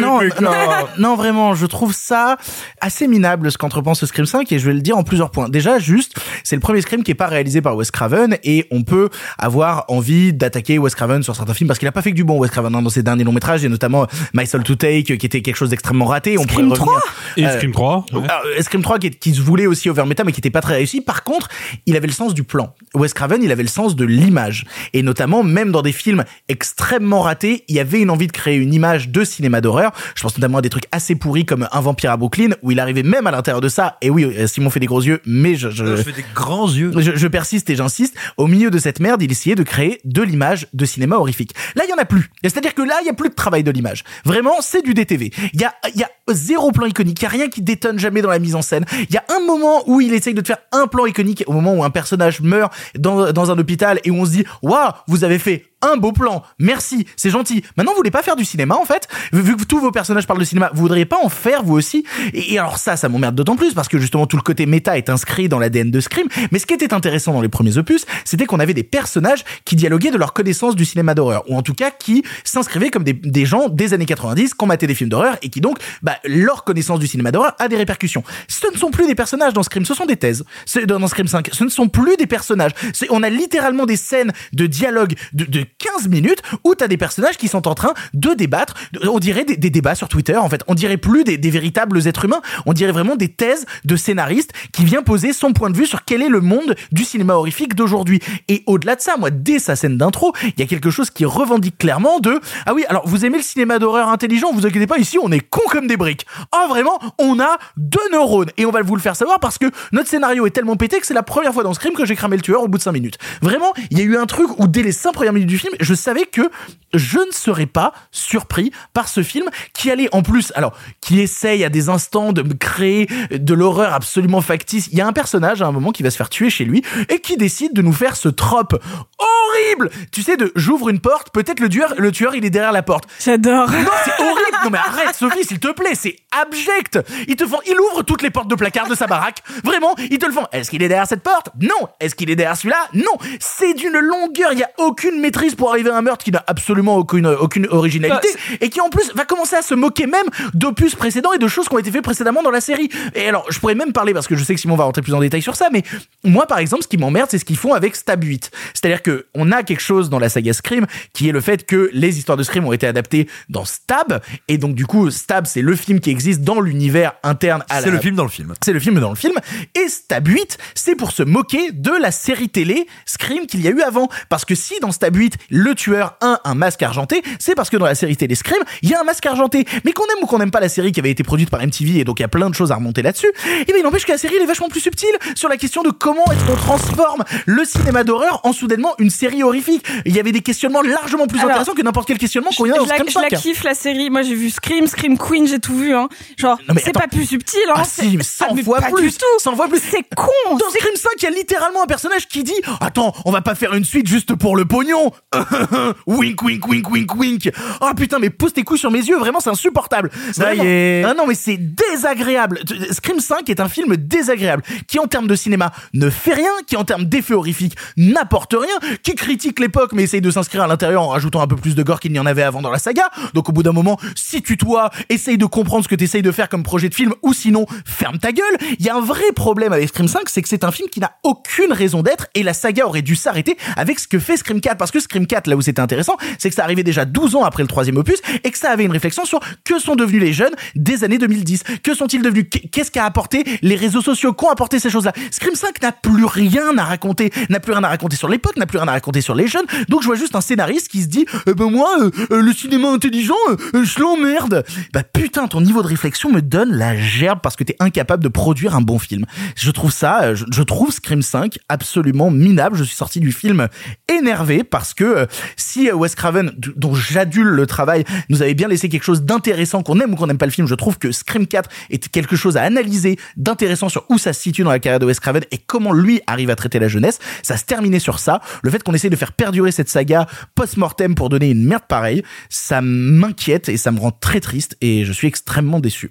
non, non, non, vraiment, je trouve ça assez minable ce qu'entreprend ce Scream 5 et je vais le dire en plusieurs points. Déjà, juste, c'est le premier Scream qui est pas réalisé par Wes Craven et on peut avoir envie d'attaquer Wes Craven sur certains films parce qu'il a pas fait que du bon Wes Craven hein, dans ses derniers longs métrages et notamment My Soul to Take qui était quelque chose d'extrêmement raté. On Scream pourrait revenir. 3. Et Euh, Scream 3. ouais. euh, Scream 3 qui, qui se voulait aussi over meta mais qui était pas très réussi. Par contre, il avait le sens du plan. Wes Craven, il avait le sens de l'image. Et notamment, même dans des films extrêmement ratés, il y avait une envie de créer une image de cinéma d'horreur. Je pense notamment à des trucs assez pourris comme Un vampire à Brooklyn, où il arrivait même à l'intérieur de ça. Et oui, euh, Simon fait des gros yeux, mais je, je, Je fais des grands yeux. je, je persiste et j'insiste. Au milieu de cette merde, il essayait de créer de l'image de cinéma horrifique. Là, il y en a plus. C'est-à-dire que là, il y a plus de travail de l'image. Vraiment, c'est du DTV. Il il y a zéro plan iconique, il y a rien qui détonne jamais dans la mise en scène. Il y a un moment où il essaye de te faire un plan iconique au moment où un personnage meurt dans, dans un hôpital et où on se dit waouh vous avez fait un beau plan, merci, c'est gentil. Maintenant, vous voulez pas faire du cinéma en fait Vu que tous vos personnages parlent de cinéma, vous voudriez pas en faire vous aussi et, alors ça, ça m'emmerde d'autant plus parce que justement tout le côté méta est inscrit dans l'ADN de Scream. Mais ce qui était intéressant dans les premiers opus, c'était qu'on avait des personnages qui dialoguaient de leur connaissance du cinéma d'horreur ou en tout cas qui s'inscrivaient comme des, gens des années 90 qui ont des films d'horreur et qui donc bah, leur connaissance du cinéma d'horreur a des répercussions. Ce ne sont plus des personnages dans Scream, ce sont des thèses. Dans Scream 5, ce ne sont plus des personnages. On a littéralement des scènes de dialogue de, de 15 minutes où t'as des personnages qui sont en train de débattre. On dirait des, débats sur Twitter, en fait. On dirait plus des, véritables êtres humains. On dirait vraiment des thèses de scénaristes qui vient poser son point de vue sur quel est le monde du cinéma horrifique d'aujourd'hui. Et au-delà de ça, moi, dès sa scène d'intro, il y a quelque chose qui revendique clairement de ah oui, alors vous aimez le cinéma d'horreur intelligent, vous inquiétez pas, ici on est con comme des briques. Ah vraiment, on a deux neurones et on va vous le faire savoir parce que notre scénario est tellement pété que c'est la première fois dans Scream que j'ai cramé le tueur au bout de 5 minutes. Vraiment, il y a eu un truc où dès les 5 premières minutes du film, je savais que je ne serais pas surpris par ce film qui allait en plus, alors, qui essaye à des instants de me créer de l'horreur absolument factice. Il y a un personnage à un moment qui va se faire tuer chez lui et qui décide de nous faire ce trope horrible. Tu sais, de j'ouvre une porte, peut-être le tueur, le tueur il est derrière la porte. J'adore. Non, c'est horrible. Non mais arrête, Sophie, s'il te plaît, c'est abject. Ils te font, il ouvre toutes les portes de placard de sa baraque. Vraiment, ils te le font. Est-ce qu'il est derrière cette porte? Non. Est-ce qu'il est derrière celui-là? Non. C'est d'une longueur. Il y a aucune maîtrise pour arriver à un meurtre qui n'a absolument aucune aucune originalité et qui en plus va commencer à se moquer même d'opus précédents et de choses qui ont été faites précédemment dans la série. Et alors, je pourrais même parler parce que je sais que Simon va rentrer plus en détail sur ça, mais moi, par exemple, ce qui m'emmerde, c'est ce qu'ils font avec Stab 8. C'est-à-dire que on a quelque chose dans la saga Scream qui est le fait que les histoires de Scream ont été adaptées dans Stab et donc du coup, Stab, c'est le film qui existe dans l'univers interne à la C'est le film dans le film. c'est le film dans le film. Et Stab 8, c'est pour se moquer de la série télé Scream qu'il y a eu avant. Parce que si dans Stab 8, le tueur a un masque argenté, c'est parce que dans la série télé Scream, il y a un masque argenté. Mais qu'on aime ou qu'on n'aime pas la série qui avait été produite par MTV et donc il y a plein de choses à remonter là-dessus, et bien il n'empêche que la série elle est vachement plus subtile sur la question de comment est-ce qu'on transforme le cinéma d'horreur en soudainement une série horrifique. Il y avait des questionnements largement plus Alors, intéressants que n'importe quel questionnement qu'on y a dans Scream je la 5. kiffe la série. Moi j'ai vu Scream, Scream Queen, j'ai tout vu. Hein. Genre, c'est pas plus subtil. Hein. Ah c'est- si, mais 100 Ah, fois pas plus. du tout. 100 fois plus. C'est con. Dans Scream 5, il y a littéralement un personnage qui dit Attends, on va pas faire une suite juste pour le pognon Wink, wink, wink, wink, wink Oh putain, mais pose tes couilles sur mes yeux, vraiment, c'est insupportable Ça Vraiment. y est. Ah non, mais c'est désagréable Scream 5 est un film désagréable, qui en termes de cinéma ne fait rien, qui en termes d'effets horrifiques n'apporte rien, qui critique l'époque mais essaye de s'inscrire à l'intérieur en rajoutant un peu plus de gore qu'il n'y en avait avant dans la saga. Donc au bout d'un moment, situe-toi, essaye de comprendre ce que tu essayes de faire comme projet de film, ou sinon, ferme ta gueule. Il y a un vrai problème avec Scream 5, c'est que c'est un film qui n'a aucune raison d'être, et la saga aurait dû s'arrêter avec ce que fait Scream 4. Parce que Scream 4, là où c'était intéressant, c'est que ça arrivait déjà 12 ans après le troisième opus, et que ça avait une réflexion sur que sont devenus les jeunes des années 2010. Que sont-ils devenus? Qu'est-ce qu'a apporté les réseaux sociaux? Qu'ont apporté ces choses-là? Scream 5 n'a plus rien à raconter, n'a plus rien à raconter sur l'époque, n'a plus rien à raconter sur les jeunes. Donc je vois juste un scénariste qui se dit, eh ben moi, euh, euh, le cinéma intelligent, euh, euh, je l'emmerde. Bah putain, ton niveau de réflexion me donne la gerbe parce que t'es incapable de produire un bon film. Je trouve ça, je, je trouve Scream 5 absolument minable. Je suis sorti du film énervé parce que euh, si euh, Wes Craven, dont j'adule le travail, nous avait bien laissé quelque chose d'intéressant, qu'on aime ou qu'on n'aime pas le film, je trouve que Scream 4 est quelque chose à analyser d'intéressant sur où ça se situe dans la carrière de Wes Craven et comment lui arrive à traiter la jeunesse. Ça se terminait sur ça. Le fait qu'on essaie de faire perdurer cette saga post-mortem pour donner une merde pareille, ça m'inquiète et ça me rend très triste et je suis extrêmement déçu.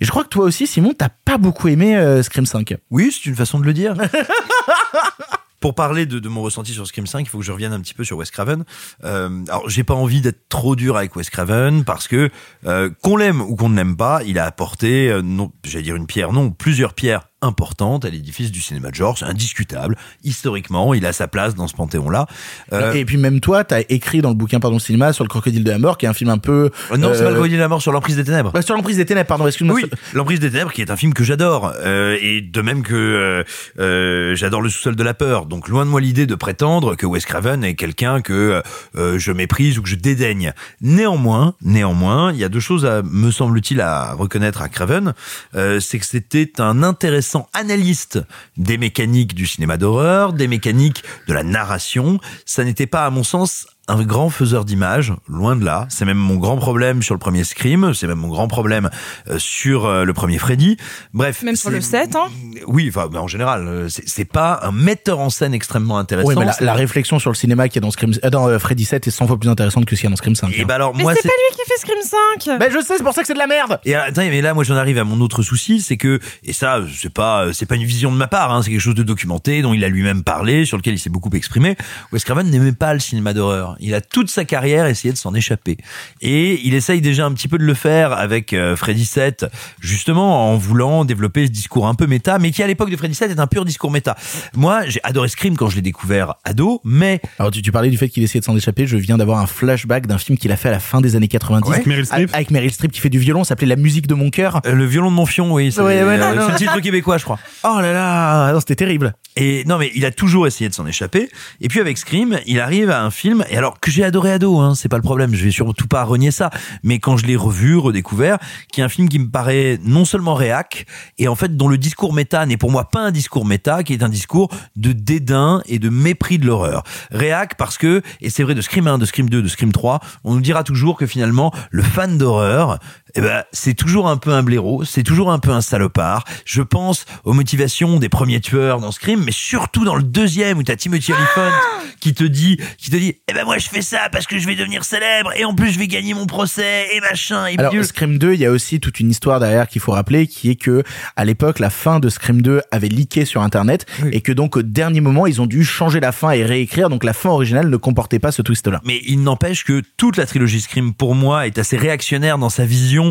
Et je crois que toi aussi, Simon, t'as pas beaucoup aimé euh, Scream 5. Oui, c'est une façon de le dire. Pour parler de, de mon ressenti sur Scream 5, il faut que je revienne un petit peu sur Wes Craven. Euh, alors, j'ai pas envie d'être trop dur avec Wes Craven parce que euh, qu'on l'aime ou qu'on ne l'aime pas, il a apporté, euh, non, j'allais dire une pierre, non, plusieurs pierres importantes à l'édifice du cinéma de genre. C'est indiscutable. Historiquement, il a sa place dans ce panthéon-là. Euh, Et puis même toi, t'as écrit dans le bouquin Pardon Cinéma sur le Crocodile de la Mort, qui est un film un peu... Euh, Non, c'est pas euh, le Crocodile de la mort sur l'emprise des ténèbres. bah, sur l'emprise des ténèbres, pardon, excuse-moi. Oui, l'emprise des ténèbres qui est un film que j'adore euh, et de même que euh, euh, j'adore le sous-sol de la peur. Donc loin de moi l'idée de prétendre que Wes Craven est quelqu'un que euh, je méprise ou que je dédaigne. Néanmoins, néanmoins, il y a deux choses à me semble-t-il à reconnaître à Craven, euh, c'est que c'était un intéressant analyste des mécaniques du cinéma d'horreur, des mécaniques de la narration. Ça n'était pas à mon sens un grand faiseur d'images, loin de là. C'est même mon grand problème sur le premier Scream, c'est même mon grand problème euh, sur euh, le premier Freddy. Bref. Même sur le c'est- 7, hein. Oui, enfin, en général, euh, c'est c'est pas un metteur en scène extrêmement intéressant. Oui, mais la, réflexion sur le cinéma qui est dans Scream, euh, dans Freddy 7 est 100 fois plus intéressante que ce qu'il y a dans Scream 5. Et bah alors, Mais moi, c'est c'est pas lui qui fait Scream 5 Ben je sais, c'est pour ça que c'est de la merde Et attends, mais là, moi, j'en arrive à mon autre souci, c'est que, et ça, c'est pas, c'est pas une vision de ma part, hein, c'est quelque chose de documenté, dont il a lui-même parlé, sur lequel il s'est beaucoup exprimé. Wes Craven n'aimait pas le cinéma d'horreur. Il a toute sa carrière essayé de s'en échapper. Et il essaye déjà un petit peu de le faire avec euh, Freddy 7, justement, en voulant développer ce discours un peu méta, mais qui, à l'époque de Freddy 7, est un pur discours méta. Moi, j'ai adoré Scream quand je l'ai découvert ado, mais Alors tu, tu parlais du fait qu'il essayait de s'en échapper, je viens d'avoir un flashback d'un film qu'il a fait à la fin des années 90 Avec Meryl Streep. avec Meryl Streep qui fait du violon, ça s'appelait La musique de mon cœur. euh, le violon de mon fion, oui, c'est Ouais, ouais, non, euh, non. c'est le titre québécois, je crois. Oh là là, non, c'était terrible. Et non, mais il a toujours essayé de s'en échapper. Et puis avec Scream, il arrive à un film, et alors que j'ai adoré ado, hein, c'est pas le problème, je vais surtout pas renier ça. Mais quand je l'ai revu, redécouvert, qui est un film qui me paraît non seulement réac, et en fait dont le discours méta n'est pour moi pas un discours méta, qui est un discours de dédain et de mépris de l'horreur. Réac parce que, et c'est vrai de Scream 1, de Scream 2, de Scream 3, on nous dira toujours que finalement le fan d'horreur, eh ben, c'est toujours un peu un blaireau, c'est toujours un peu un salopard. Je pense aux motivations des premiers tueurs dans Scream, mais surtout dans le deuxième où t'as Timothy Olyphant qui te dit, qui te dit, eh ben moi je fais ça parce que je vais devenir célèbre et en plus je vais gagner mon procès et machin et Alors bidule. Scream 2, il y a aussi toute une histoire derrière qu'il faut rappeler, qui est que à l'époque, la fin de Scream 2 avait leaké sur Internet et que donc au dernier moment, ils ont dû changer la fin et réécrire. Donc la fin originale ne comportait pas ce twist-là. Mais il n'empêche que toute la trilogie Scream, pour moi, est assez réactionnaire dans sa vision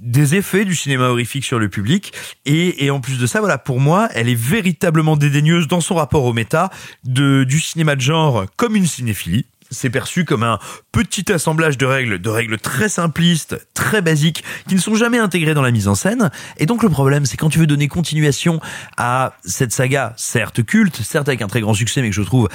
des effets du cinéma horrifique sur le public et, en plus de ça voilà pour moi elle est véritablement dédaigneuse dans son rapport au méta du cinéma de genre comme une cinéphilie c'est perçu comme un petit assemblage de règles, de règles très simplistes, très basiques, qui ne sont jamais intégrées dans la mise en scène. Et donc le problème, c'est quand tu veux donner continuation à cette saga, certes culte, certes avec un très grand succès, mais que je trouve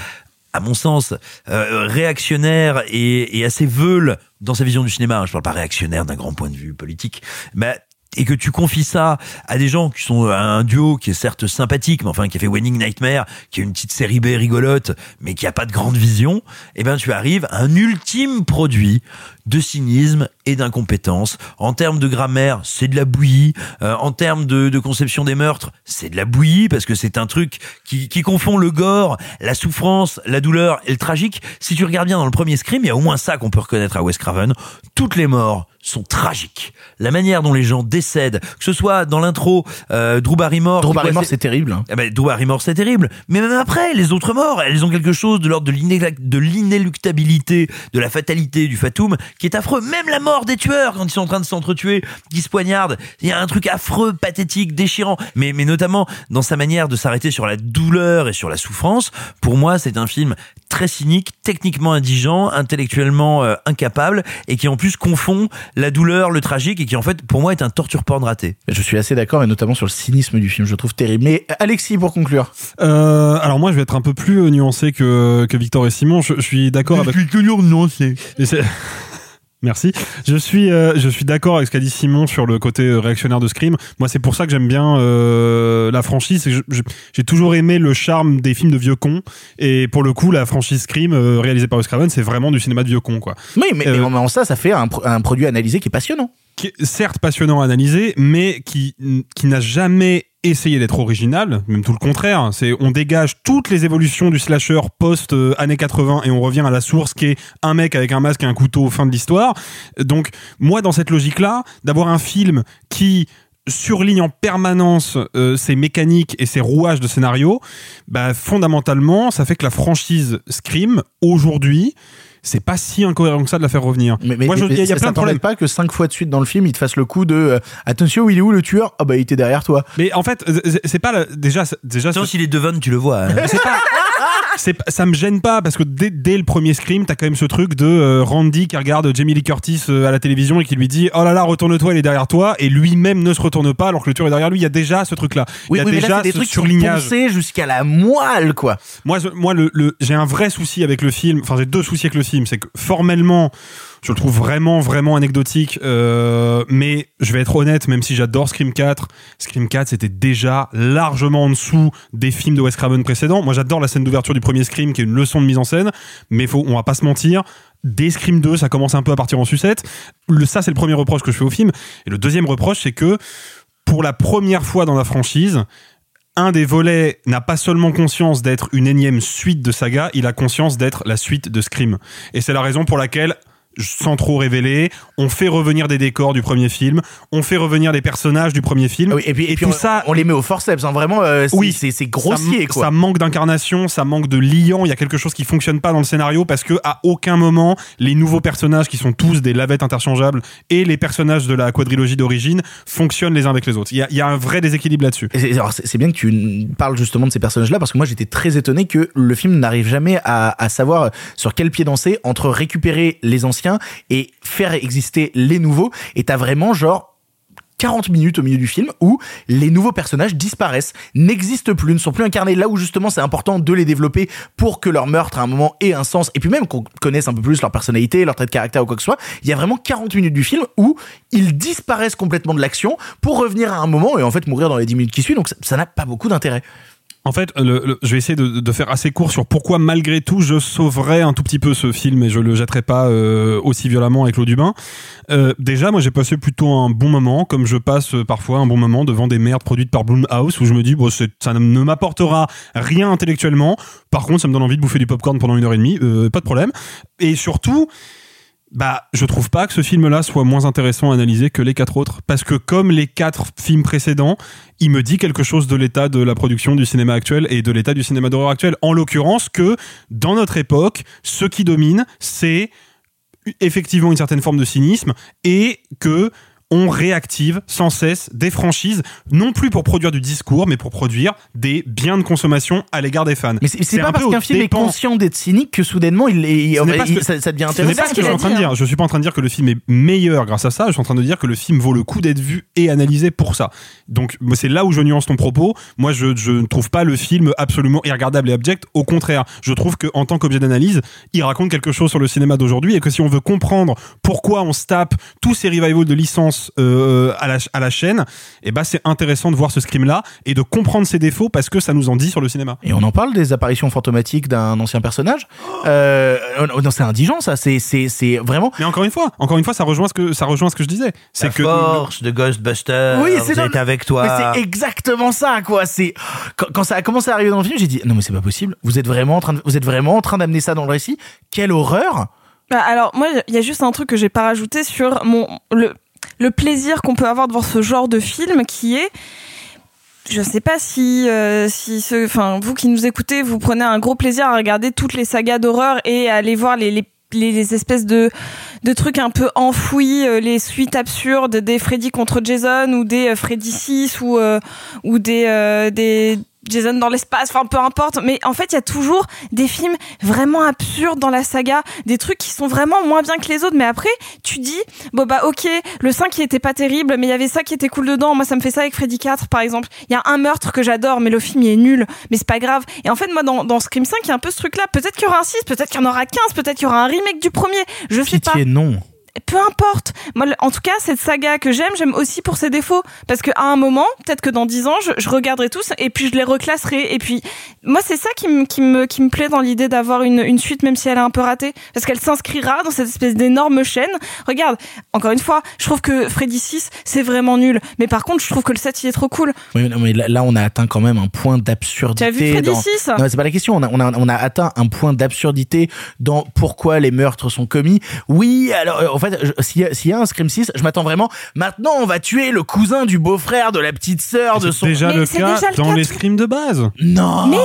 à mon sens, euh, réactionnaire et, et assez veule dans sa vision du cinéma. Je parle pas réactionnaire d'un grand point de vue politique, mais et que tu confies ça à des gens qui sont un duo qui est certes sympathique, mais enfin qui a fait Winning Nightmare, qui est une petite série B rigolote, mais qui a pas de grande vision, eh ben tu arrives à un ultime produit de cynisme et d'incompétence. En termes de grammaire, c'est de la bouillie. Euh, en termes de, de conception des meurtres, c'est de la bouillie parce que c'est un truc qui, qui confond le gore, la souffrance, la douleur et le tragique. Si tu regardes bien dans le premier Scream, il y a au moins ça qu'on peut reconnaître à Wes Craven. Toutes les morts sont tragiques. La manière dont les gens décèdent, que ce soit dans l'intro, euh, Drew Barrymore. Drew Barrymore, c'est terrible. hein. eh ben, Drew Barrymore, c'est terrible. Mais même après, les autres morts, elles ont quelque chose de l'ordre de l'inéluctabilité, de la fatalité, du fatum, qui est affreux. Même la mort des tueurs, quand ils sont en train de s'entretuer, qui se poignardent, il y a un truc affreux, pathétique, déchirant. Mais, mais notamment dans sa manière de s'arrêter sur la douleur et sur la souffrance. Pour moi, c'est un film très cynique, techniquement indigent, intellectuellement euh, incapable, et qui en plus confond la douleur, le tragique, et qui en fait, pour moi, est un torture porn raté. Je suis assez d'accord, et notamment sur le cynisme du film, je le trouve terrible. Mais Alexis, pour conclure. Euh, alors moi, je vais être un peu plus euh, nuancé que, que Victor et Simon. Je, je suis d'accord avec. suis toujours nuancé. Merci. Je suis, euh, je suis d'accord avec ce qu'a dit Simon sur le côté euh, réactionnaire de Scream. Moi, c'est pour ça que j'aime bien euh, la franchise. J'ai toujours aimé le charme des films de vieux cons. Et pour le coup, la franchise Scream, euh, réalisée par Wes Craven, c'est vraiment du cinéma de vieux cons, quoi. Oui, mais, mais en ça, ça fait un produit analysé qui est passionnant. Certes passionnant à analyser, mais qui, qui n'a jamais essayé d'être original, même tout le contraire. C'est on dégage toutes les évolutions du slasher post euh, années 80 et on revient à la source qui est un mec avec un masque et un couteau fin de l'histoire. Donc moi dans cette logique là, d'avoir un film qui surligne en permanence euh, ses mécaniques et ses rouages de scénario, bah fondamentalement ça fait que la franchise Scream aujourd'hui c'est pas si incohérent que ça de la faire revenir. Mais, mais Moi, je- mais il y a, il y a ça plein de problèmes. pas que cinq fois de suite dans le film, il te fasse le coup de euh, attention, il est où le tueur? Ah bah il était derrière toi. Mais en fait, c'est- pas la- déjà déjà. Sinon, s'il est Devon, tu le vois. hein. Mais c'est pas ça me gêne pas parce que dès, dès le premier scream t'as quand même ce truc de euh, Randy qui regarde Jamie Lee Curtis euh, à la télévision et qui lui dit oh là là retourne-toi il est derrière toi et lui-même ne se retourne pas alors que le tueur est derrière lui il y a déjà ce truc là Oui, il y a oui, mais déjà là, c'est des ce trucs surlignage jusqu'à la moelle, quoi. moi je- moi le, le- j'ai un vrai souci avec le film enfin j'ai deux soucis avec le film c'est que formellement, je le trouve vraiment, vraiment anecdotique. euh, mais je vais être honnête, même si j'adore Scream 4, Scream 4 c'était déjà largement en dessous des films de Wes Craven précédents. Moi, j'adore la scène d'ouverture du premier Scream, qui est une leçon de mise en scène. Mais faut, on va pas se mentir. Dès Scream 2, ça commence un peu à partir en sucette. Le, ça, c'est le premier reproche que je fais au film. Et le deuxième reproche, c'est que pour la première fois dans la franchise, un des volets n'a pas seulement conscience d'être une énième suite de saga, il a conscience d'être la suite de Scream. Et c'est la raison pour laquelle sans trop révéler, on fait revenir des décors du premier film, on fait revenir des personnages du premier film. Oui, et puis, et puis Tout on, ça, on les met au forceps, hein, vraiment, euh, c'est, Oui. c'est, grossier, ça, quoi. ça manque d'incarnation, ça manque de liant. Il y a quelque chose qui fonctionne pas dans le scénario parce que à aucun moment les nouveaux personnages qui sont tous des lavettes interchangeables et les personnages de la quadrilogie d'origine fonctionnent les uns avec les autres. Il y a, il y a un vrai déséquilibre là-dessus. Et c'est- alors, c'est c'est bien que tu parles justement de ces personnages-là parce que moi j'étais très étonné que le film n'arrive jamais à, à savoir sur quel pied danser entre récupérer les anciens et faire exister les nouveaux. Et t'as vraiment genre 40 minutes au milieu du film où les nouveaux personnages disparaissent, n'existent plus, ne sont plus incarnés là où justement c'est important de les développer pour que leur meurtre à un moment ait un sens et puis même qu'on connaisse un peu plus leur personnalité, leur trait de caractère ou quoi que ce soit. Il y a vraiment 40 minutes du film où ils disparaissent complètement de l'action pour revenir à un moment et en fait mourir dans les 10 minutes qui suivent donc ça- ça n'a pas beaucoup d'intérêt. En fait, je vais essayer de, faire assez court sur pourquoi, malgré tout, je sauverais un tout petit peu ce film et je le jetterai pas euh, aussi violemment avec l'eau du bain. Euh, déjà, moi, j'ai passé plutôt un bon moment, comme je passe euh, parfois un bon moment devant des merdes produites par Blumhouse, où je me dis, bon, ça ne m'apportera rien intellectuellement. Par contre, ça me donne envie de bouffer du popcorn pendant une heure et demie, pas de problème. Et surtout, bah, je trouve pas que ce film-là soit moins intéressant à analyser que les quatre autres, parce que comme les quatre films précédents, il me dit quelque chose de l'état de la production du cinéma actuel et de l'état du cinéma d'horreur actuel. En l'occurrence, que dans notre époque, ce qui domine, c'est effectivement une certaine forme de cynisme et que on réactive sans cesse des franchises, non plus pour produire du discours, mais pour produire des biens de consommation à l'égard des fans. Mais c'est pas parce qu'un film est conscient d'être cynique que soudainement il, est, il- Ce ce que- ça, ça devient Ce n'est intéressant. pas ce que je suis en train de dire. Je suis pas en train de dire que le film est meilleur grâce à ça. Je suis en train de dire que le film vaut le coup d'être vu et analysé pour ça. Donc, c'est là où je nuance ton propos. Moi, je, je ne trouve pas le film absolument irregardable et abject. Au contraire, je trouve que en tant qu'objet d'analyse, il raconte quelque chose sur le cinéma d'aujourd'hui et que si on veut comprendre pourquoi on se tape tous ces revivals de licence euh, à, la, à la chaîne, et ben c'est intéressant de voir ce scream là et de comprendre ses défauts parce que ça nous en dit sur le cinéma. Et on en parle des apparitions fantomatiques d'un ancien personnage. Euh, non, c'est indigent, ça. C'est, c'est, c'est vraiment. Mais encore une fois, encore une fois, ça rejoint ce que ça rejoint ce que je disais. C'est La que force de Ghostbusters. Oui, c'est dans avec toi. Mais c'est exactement ça, quoi. C'est quand, quand ça a commencé à arriver dans le film, j'ai dit non mais c'est pas possible. Vous êtes vraiment en train de, vous êtes vraiment en train d'amener ça dans le récit. Quelle horreur. Bah, alors moi, il y a juste un truc que j'ai pas rajouté sur mon le le plaisir qu'on peut avoir de voir ce genre de film qui est je sais pas si euh, si enfin vous qui nous écoutez, vous prenez un gros plaisir à regarder toutes les sagas d'horreur et à aller voir les, les espèces de de trucs un peu enfouis, euh, les suites absurdes des Freddy contre Jason ou des euh, Freddy 6 ou ou des des Jason dans l'espace, enfin peu importe, mais en fait il y a toujours des films vraiment absurdes dans la saga, des trucs qui sont vraiment moins bien que les autres, mais après tu dis, bon bah ok, le 5 il était pas terrible, mais il y avait ça qui était cool dedans, moi ça me fait ça avec Freddy 4 par exemple, il y a un meurtre que j'adore, mais le film il est nul, mais c'est pas grave, et en fait moi dans, dans Scream 5 il y a un peu ce truc là, peut-être qu'il y aura un 6, peut-être qu'il y en aura 15, peut-être qu'il y aura un remake du premier, je sais pas. Pitié, non. Peu importe. Moi, en tout cas, cette saga que j'aime, j'aime aussi pour ses défauts. Parce qu'à un moment, peut-être que dans dix ans, je, je regarderai tous et puis je les reclasserai. Et puis, moi, c'est ça qui me, qui me, qui me plaît dans l'idée d'avoir une, une suite, même si elle est un peu ratée. Parce qu'elle s'inscrira dans cette espèce d'énorme chaîne. Regarde, encore une fois, je trouve que Freddy 6, c'est vraiment nul. Mais par contre, je trouve que le 7, il est trop cool. Oui, mais là, on a atteint quand même un point d'absurdité. Tu as vu Freddy dans... 6? Non, c'est pas la question. On a, on a, on a atteint un point d'absurdité dans pourquoi les meurtres sont commis. Oui, alors, euh, fait, s'il y, a- s'il y a un Scream 6, je m'attends vraiment. Maintenant, on va tuer le cousin du beau-frère de la petite sœur de son. déjà Mais le c'est cas déjà le dans cas, les scrims de base. Non. Mais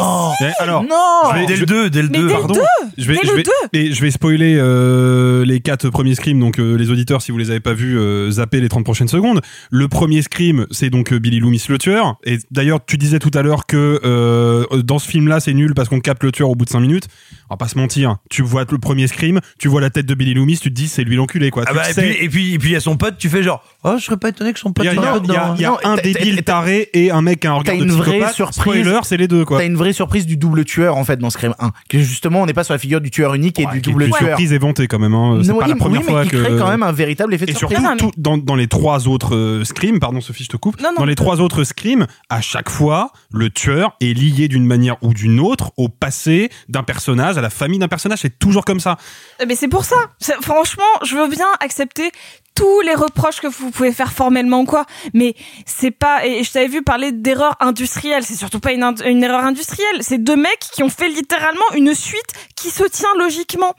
Eh, alors, non. je vais- Dès le vais- 2, dès le Mais 2. dès le Pardon. 2 Je vais, Dès je le vais, 2 et je vais spoiler euh, les quatre premiers scrims, donc euh, les auditeurs, si vous les avez pas vus, euh, zappez les 30 prochaines secondes. Le premier scream, c'est donc euh, Billy Loomis le tueur. Et d'ailleurs, tu disais tout à l'heure que euh, dans ce film-là, c'est nul parce qu'on capte le tueur au bout de 5 minutes. On va pas se mentir. Tu vois le premier scream, tu vois la tête de Billy Loomis, tu te dis c'est lui l'enculé. Quoi. Ah bah, et, sais. puis, et puis et puis il y a son pote, tu fais genre oh je serais pas étonné que son pote Il y a, y a- y a- dedans. il y a Non, un débile taré et un mec qui a un regard de une vraie surprise. Spoiler, c'est les deux quoi. T'as une vraie surprise du double tueur en fait dans Scream 1. Que justement on n'est pas sur la figure du tueur unique et du double une tueur. surprise éventée quand même. Hein. C'est pas oui, la première oui, mais fois qui que. crée quand même un véritable effet de Et surprise. surtout, tout- dans, dans les trois autres euh, Scream, pardon Sophie, je te coupe, dans les trois autres Scream, à chaque fois, le tueur est lié d'une manière ou d'une autre au passé d'un personnage, à la famille d'un personnage. C'est toujours comme ça. Mais c'est pour ça. Franchement, je veux accepter tous les reproches que vous pouvez faire formellement ou quoi, mais c'est pas. Et je t'avais vu parler d'erreur industrielle. C'est surtout pas une erreur industrielle. C'est deux mecs qui ont fait littéralement une suite qui se tient logiquement.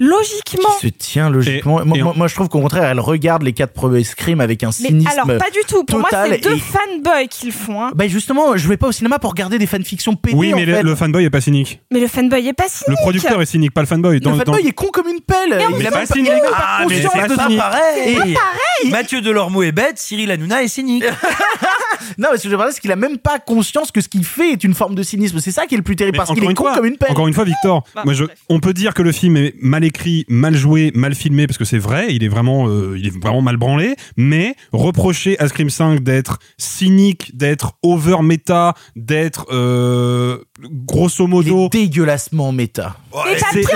Logiquement. se tient logiquement. Et- moi, et moi- en- moi, je trouve qu'au contraire, elle regarde les quatre premiers Scream avec un Mais cynisme. alors pas du tout. Pour moi, c'est deux et- fanboys qui le font. Hein. Bah justement, je vais pas au cinéma pour regarder des fanfictions pétées. Oui, mais en le, fait. le fanboy est pas cynique. Mais le fanboy est pas cynique. Le producteur est cynique, pas le fanboy. Dans, le fanboy dans- est con comme une pelle. Et il a pas pas, cynique. pas Ah, mais c'est pas. Et- pareil. Mathieu Delormeau est bête, Cyril Hanouna est cynique. Non, mais ce que je veux dire, c'est qu'il a même pas conscience que ce qu'il fait est une forme de cynisme. C'est ça qui est le plus terrible Mais parce qu'il encore est une con fois- comme une pelle. Encore une fois, Victor, Bah, moi je, bref. on peut dire que le film est mal écrit, mal joué, mal filmé parce que c'est vrai, il est vraiment, euh, il est vraiment mal branlé. Mais reprocher à Scream 5 d'être cynique, d'être over méta, d'être euh, grosso Il modo. est dégueulassement méta. Pas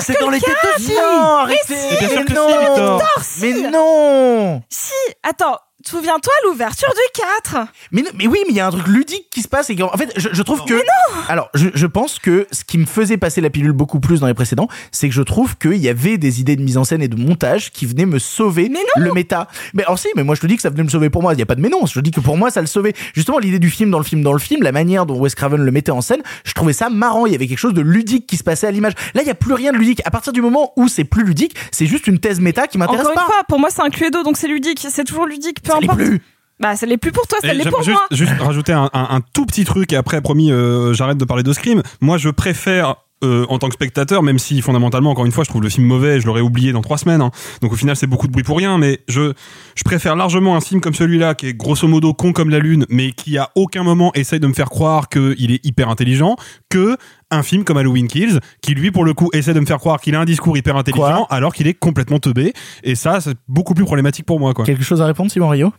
c'est dans le les têtes aussi. Non, arrêtez. Mais si, non. Victor. si. Mais non. Si, attends. Souviens-toi l'ouverture du 4 Mais, non- mais oui, mais il y a un truc ludique qui se passe et en fait, je, je trouve que. Alors, je, je pense que ce qui me faisait passer la pilule beaucoup plus dans les précédents, c'est que je trouve qu'il y avait des idées de mise en scène et de montage qui venaient me sauver Mais non le méta. Mais alors si, mais moi je te dis que ça venait me sauver pour moi. Il y a pas de mais non. Je te dis que pour moi ça le sauvait. Justement, l'idée du film dans le film dans le film, la manière dont Wes Craven le mettait en scène, je trouvais ça marrant. Il y avait quelque chose de ludique qui se passait à l'image. Là, il y a plus rien de ludique. À partir du moment où c'est plus ludique, c'est juste une thèse méta qui m'intéresse Encore une pas. fois, pour moi c'est un Cluedo, donc c'est ludique. C'est toujours ludique, peu Ça l'est importe. plus. Bah ça l'est plus pour toi, ça l'est pour juste, moi. juste rajouter un, un- un tout petit truc et après promis euh, j'arrête de parler de Scream. Moi je préfère euh, en tant que spectateur, même si fondamentalement encore une fois je trouve le film mauvais, je l'aurais oublié dans trois semaines. hein. Donc au final c'est beaucoup de bruit pour rien, mais je je préfère largement un film comme celui-là qui est grosso modo con comme la lune, mais qui à aucun moment essaye de me faire croire qu'il est hyper intelligent, que un film comme Halloween Kills, qui lui pour le coup essaie de me faire croire qu'il a un discours hyper intelligent alors qu'il est complètement teubé. Et ça c'est beaucoup plus problématique pour moi quoi. Quelque chose à répondre, Simon Rio?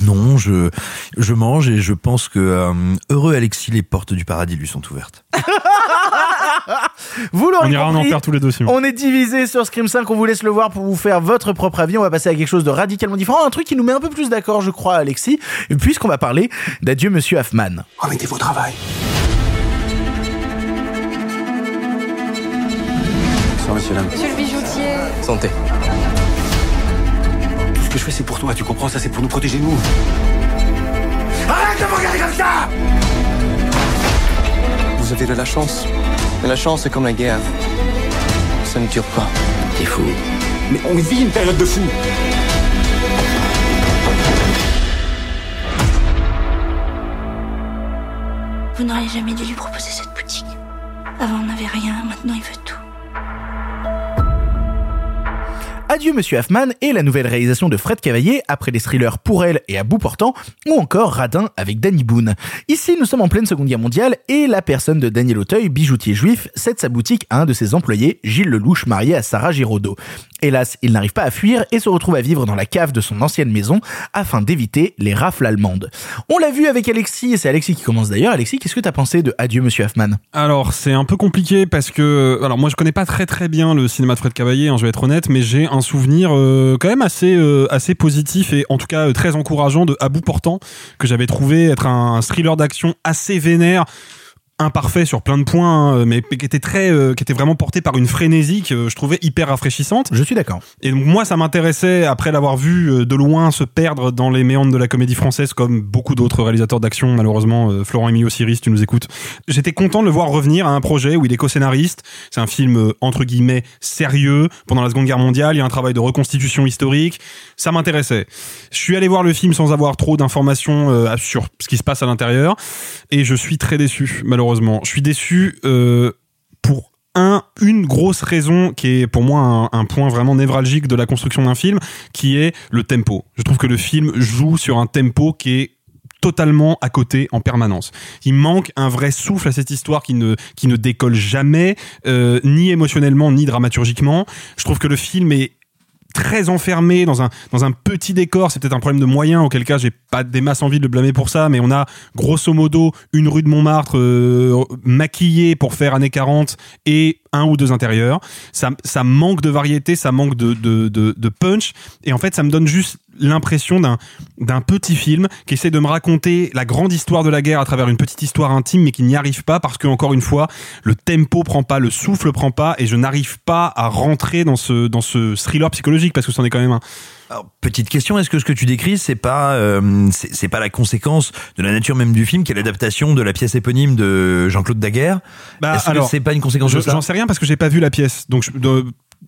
Non, je, je mange et je pense que euh, heureux Alexis, les portes du paradis lui sont ouvertes. Vous l'aurez On ira en compris, enfer tous les deux. Simon. On est divisé sur Scream 5, on vous laisse le voir pour vous faire votre propre avis. On va passer à quelque chose de radicalement différent, un truc qui nous met un peu plus d'accord, je crois, Alexis, puisqu'on va parler d'Adieu Monsieur Hoffman. Remettez-vous au travail. Bonsoir, monsieur l'homme. Monsieur le bijoutier. Santé. Que je fais, c'est pour toi, tu comprends ça, c'est pour nous protéger, nous. Arrête de me regarder comme ça Vous avez de la chance. Mais la chance, c'est comme la guerre. Ça ne dure pas. T'es fou. Mais on vit une période de fou. Vous n'auriez jamais dû lui proposer cette boutique. Avant, on n'avait rien, maintenant, il veut tout. Adieu Monsieur Hoffman et la nouvelle réalisation de Fred Cavaillé après les thrillers Pour elle et À bout portant ou encore Radin avec Danny Boone. Ici nous sommes en pleine seconde guerre mondiale et la personne de Daniel Auteuil, bijoutier juif, cède sa boutique à un de ses employés, Gilles Lelouch marié à Sarah Giraudot. Hélas, il n'arrive pas à fuir et se retrouve à vivre dans la cave de son ancienne maison afin d'éviter les rafles allemandes. On l'a vu avec Alexis et c'est Alexis qui commence d'ailleurs. Alexis, qu'est-ce que t'as pensé de Adieu Monsieur Hoffman? Alors c'est un peu compliqué parce que alors moi je connais pas très très bien le cinéma de Fred Cavaillé, hein, je vais être honnête, mais j'ai un souvenir euh, quand même assez euh, assez positif et en tout cas euh, très encourageant de À bout portant que j'avais trouvé être un, un thriller d'action assez vénère imparfait sur plein de points, hein, mais qui était très, euh, qui était vraiment porté par une frénésie que je trouvais hyper rafraîchissante. Je suis d'accord. Et donc moi, ça m'intéressait après l'avoir vu euh, de loin se perdre dans les méandres de la comédie française, comme beaucoup d'autres réalisateurs d'action, malheureusement. euh, Florent Emilio Siris, tu nous écoutes. J'étais content de le voir revenir à un projet où il est co-scénariste. C'est un film euh, entre guillemets sérieux pendant la Seconde Guerre mondiale. Il y a un travail de reconstitution historique. Ça m'intéressait. Je suis allé voir le film sans avoir trop d'informations euh, sur ce qui se passe à l'intérieur, et je suis très déçu, malheureusement. Je suis déçu euh, pour un, une grosse raison qui est pour moi un, point vraiment névralgique de la construction d'un film, qui est le tempo. Je trouve que le film joue sur un tempo qui est totalement à côté en permanence. Il manque un vrai souffle à cette histoire qui ne qui ne décolle jamais, euh, ni émotionnellement ni dramaturgiquement. Je trouve que le film est très enfermé dans un dans un petit décor. C'est peut-être un problème de moyens, auquel cas j'ai pas des masses envie de le blâmer pour ça, mais on a grosso modo une rue de Montmartre euh, maquillée pour faire années 40 et un ou deux intérieurs. Ça, ça manque de variété, ça manque de, de, de, de punch. Et en fait, ça me donne juste l'impression d'un d'un petit film qui essaie de me raconter la grande histoire de la guerre à travers une petite histoire intime mais qui n'y arrive pas parce que encore une fois le tempo prend pas le souffle prend pas et je n'arrive pas à rentrer dans ce dans ce thriller psychologique parce que c'en est quand même un Alors, petite question, est-ce que ce que tu décris, c'est pas, euh, c'est pas la conséquence de la nature même du film, qui est l'adaptation de la pièce éponyme de Jean-Claude Daguerre? Bah, Est-ce que c'est pas une conséquence je- de ça? J'en sais rien parce que j'ai pas vu la pièce. Donc je, de-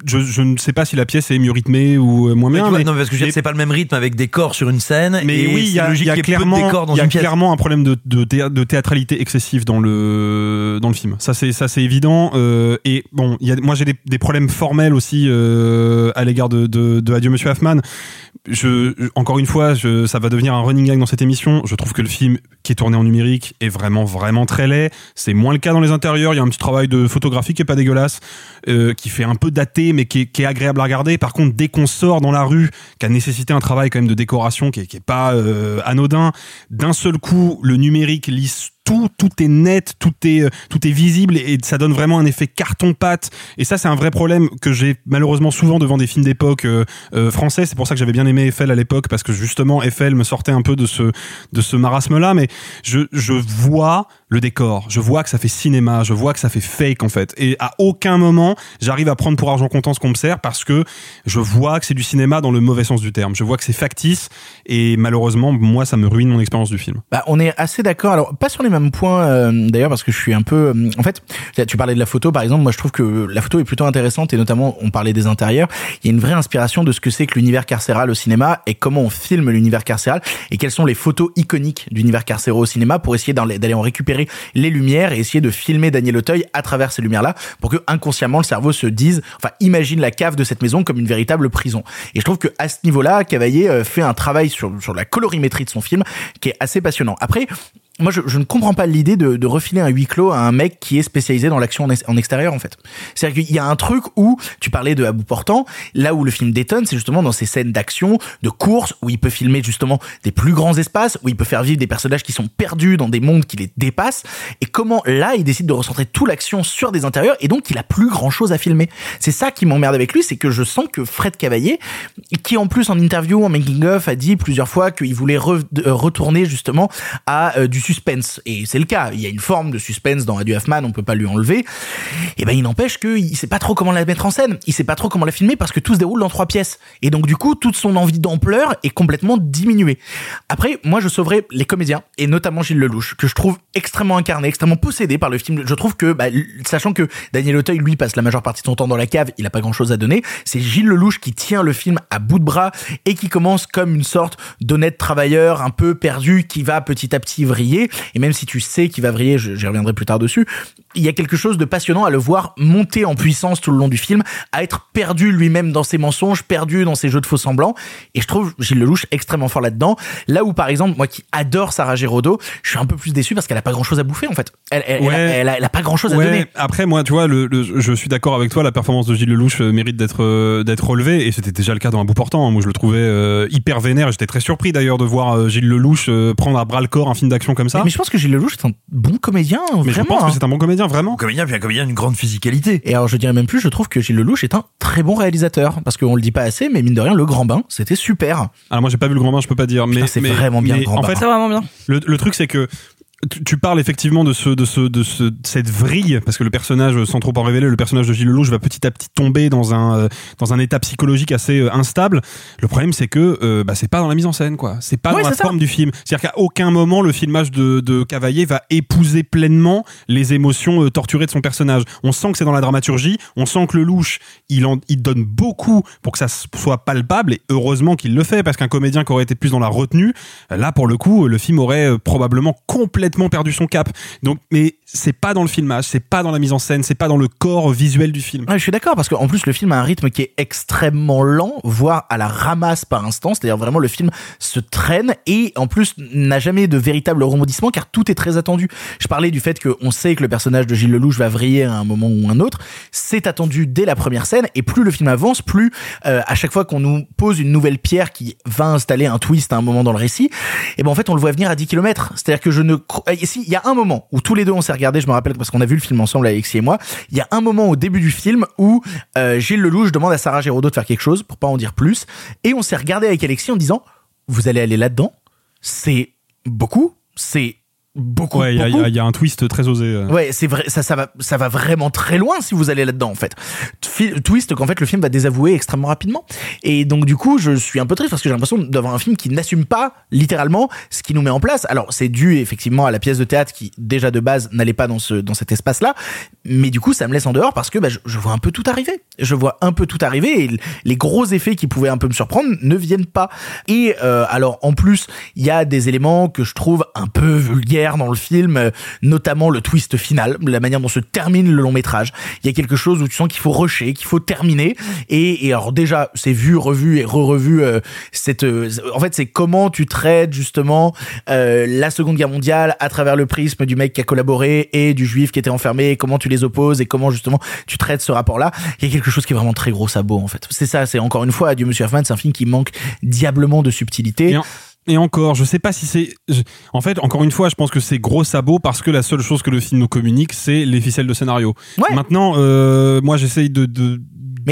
je, je ne sais pas si la pièce est mieux rythmée ou euh, moins Mais bien. vois, mais- non, parce que je c'est pas le même rythme avec des corps sur une scène. Mais et oui, il y a, y y clairement, y a un problème de, de, de théâtralité excessive dans le dans le film. Ça c'est ça c'est évident. euh, et bon, y a, moi j'ai des, des problèmes formels aussi euh, à l'égard de, de, de Adieu Monsieur Hoffman. Je, je- encore une fois, je, ça va devenir un running gag dans cette émission. Je trouve que le film qui est tourné en numérique est vraiment vraiment très laid. C'est moins le cas dans les intérieurs. Il y a un petit travail de photographie qui est pas dégueulasse, euh, qui fait un peu daté mais qui est, agréable à regarder. Par contre, dès qu'on sort dans la rue, qui a nécessité un travail quand même de décoration qui est, qui est pas euh, anodin, d'un seul coup, le numérique lisse tout, tout est net, tout est, euh, tout est visible et ça donne vraiment un effet carton-pâte. Et ça, c'est un vrai problème que j'ai malheureusement souvent devant des films d'époque euh, euh, français. C'est pour ça que j'avais bien aimé Eiffel à l'époque parce que justement Eiffel me sortait un peu de ce, de ce marasme-là. Mais je, je vois le décor, je vois que ça fait cinéma, je vois que ça fait fake en fait. Et à aucun moment, j'arrive à prendre pour argent comptant ce qu'on me sert parce que je vois que c'est du cinéma dans le mauvais sens du terme. Je vois que c'est factice et malheureusement, moi, ça me ruine mon expérience du film. Bah, on est assez d'accord. Alors, pas sur les mêmes points, euh, d'ailleurs, parce que je suis un peu. euh, en fait, tu parlais de la photo, par exemple. Moi, je trouve que la photo est plutôt intéressante, et notamment, on parlait des intérieurs. Il y a une vraie inspiration de ce que c'est que l'univers carcéral au cinéma et comment on filme l'univers carcéral et quelles sont les photos iconiques d'univers carcéral au cinéma pour essayer d'aller en récupérer les lumières et essayer de filmer Daniel Auteuil à travers ces lumières-là pour que inconsciemment le cerveau se dise, enfin, imagine la cave de cette maison comme une véritable prison. Et je trouve que à ce niveau-là, Cavaillé euh, fait un travail sur, sur la colorimétrie de son film qui est assez passionnant. Après, moi, je, je ne comprends pas l'idée de, de refiler un huis clos à un mec qui est spécialisé dans l'action en, ex- en extérieur, en fait. C'est-à-dire qu'il y a un truc où, tu parlais de à bout portant, là où le film détonne, c'est justement dans ces scènes d'action, de course, où il peut filmer justement des plus grands espaces, où il peut faire vivre des personnages qui sont perdus dans des mondes qui les dépassent, et comment là, il décide de recentrer toute l'action sur des intérieurs, et donc il a plus grand-chose à filmer. C'est ça qui m'emmerde avec lui, c'est que je sens que Fred Cavaillé, qui en plus en interview, en making-of, a dit plusieurs fois qu'il voulait euh, retourner justement à euh, du suspense. Et c'est le cas. Il y a une forme de suspense dans Adieu Hoffman, on peut pas lui enlever. Et ben, il n'empêche qu'il sait pas trop comment la mettre en scène. Il sait pas trop comment la filmer parce que tout se déroule dans trois pièces. Et donc, du coup, toute son envie d'ampleur est complètement diminuée. Après, moi, je sauverais les comédiens, et notamment Gilles Lelouch, que je trouve extrêmement incarné, extrêmement possédé par le film. Je trouve que, bah, sachant que Daniel Auteuil, lui, passe la majeure partie de son temps dans la cave, il a pas grand chose à donner, c'est Gilles Lelouch qui tient le film à bout de bras et qui commence comme une sorte d'honnête travailleur un peu perdu qui va petit à petit vriller. Et même si tu sais qu'il va vriller, j'y reviendrai plus tard dessus, il y a quelque chose de passionnant à le voir monter en puissance tout le long du film, à être perdu lui-même dans ses mensonges, perdu dans ses jeux de faux semblants. Et je trouve Gilles Lelouch extrêmement fort là-dedans. Là où, par exemple, moi qui adore Sarah Giraudot, je suis un peu plus déçu parce qu'elle a pas grand-chose à bouffer en fait. Elle, elle, a, Ouais. elle a- elle a pas grand-chose à donner. Après, moi, tu vois, le, le- je suis d'accord avec toi. La performance de Gilles Lelouch euh, mérite d'être euh, d'être relevée, et c'était déjà le cas dans un bout portant. hein. Moi, je le trouvais euh, hyper vénère. J'étais très surpris d'ailleurs de voir euh, Gilles Lelouch prendre à bras le corps un film d'action comme ça. Mais, mais je pense que Gilles Lelouch est un bon comédien, Mais je vraiment. pense hein. que c'est un bon comédien, vraiment. Comédien, puis un comédien d'une grande physicalité. Et alors je dirais même plus, je trouve que Gilles Lelouch est un très bon réalisateur parce qu'on le dit pas assez, mais mine de rien, Le Grand Bain, c'était super. Alors moi, j'ai pas vu le Grand Bain, je peux pas dire. Mais c'est mais- vraiment bien, mais Le Grand En Bain. fait, C'est vraiment bien. Le, le truc, c'est que tu, parles effectivement de ce, de ce, de ce, de cette vrille, parce que le personnage, sans trop en révéler, le personnage de Gilles Lelouch va petit à petit tomber dans un, euh, dans un état psychologique assez euh, instable. Le problème, c'est que euh, bah, c'est pas dans la mise en scène, quoi. C'est pas Ouais, dans la ça. forme du film. C'est-à-dire qu'à aucun moment, le filmage de, de Cavaillé va épouser pleinement les émotions euh, torturées de son personnage. On sent que c'est dans la dramaturgie, on sent que le louche, il, en, il donne beaucoup pour que ça soit palpable, et heureusement qu'il le fait, parce qu'un comédien qui aurait été plus dans la retenue, là, pour le coup, le film aurait probablement complètement perdu son cap. Donc, mais c'est pas dans le filmage, c'est pas dans la mise en scène, c'est pas dans le corps visuel du film. Ouais, je suis d'accord parce qu'en plus le film a un rythme qui est extrêmement lent, voire à la ramasse par instant. C'est-à-dire vraiment le film se traîne et en plus n'a jamais de véritable rebondissement car tout est très attendu. Je parlais du fait qu'on sait que le personnage de Gilles Lelouch va vriller à un moment ou un autre. C'est attendu dès la première scène et plus le film avance, plus euh, à chaque fois qu'on nous pose une nouvelle pierre qui va installer un twist à un moment dans le récit, et ben en fait on le voit venir à 10 km. C'est-à-dire que je ne ici il y a un moment où tous les deux on s'est regardé, je me rappelle parce qu'on a vu le film ensemble Alexis et moi, il y a un moment au début du film où euh, Gilles Lelouch demande à Sarah Géraudot de faire quelque chose pour pas en dire plus. Et on s'est regardé avec Alexis en disant vous allez aller là-dedans, c'est beaucoup, c'est beaucoup. Ouais, il y, a- y un twist très osé. euh. Ouais, c'est vrai, ça, ça va, ça va vraiment très loin si vous allez là-dedans, en fait. Twist qu'en fait le film va désavouer extrêmement rapidement. Et donc du coup, je suis un peu triste parce que j'ai l'impression d'avoir un film qui n'assume pas littéralement ce qui nous met en place. Alors c'est dû effectivement à la pièce de théâtre qui déjà de base n'allait pas dans ce dans cet espace-là, mais du coup ça me laisse en dehors parce que bah, je, je vois un peu tout arriver. Je vois un peu tout arriver et les gros effets qui pouvaient un peu me surprendre ne viennent pas. Et euh, alors en plus, il y a des éléments que je trouve un peu vulgaires dans le film, euh, notamment le twist final, la manière dont se termine le long métrage. Il y a quelque chose où tu sens qu'il faut rusher, qu'il faut terminer. Et, et alors déjà, c'est vu, revu et re-revu. euh, cette, euh, en fait, c'est comment tu traites justement euh, la Seconde Guerre mondiale à travers le prisme du mec qui a collaboré et du juif qui était enfermé. Et comment tu les opposes et comment justement tu traites ce rapport-là. Il y a quelque chose qui est vraiment très gros sabot en fait. C'est ça. C'est encore une fois, Adieu Monsieur Hoffman, c'est un film qui manque diablement de subtilité. Et encore, je sais pas si c'est. En fait, encore une fois, je pense que c'est gros sabot parce que la seule chose que le film nous communique, c'est les ficelles de scénario. Maintenant, euh, moi, j'essaye de. de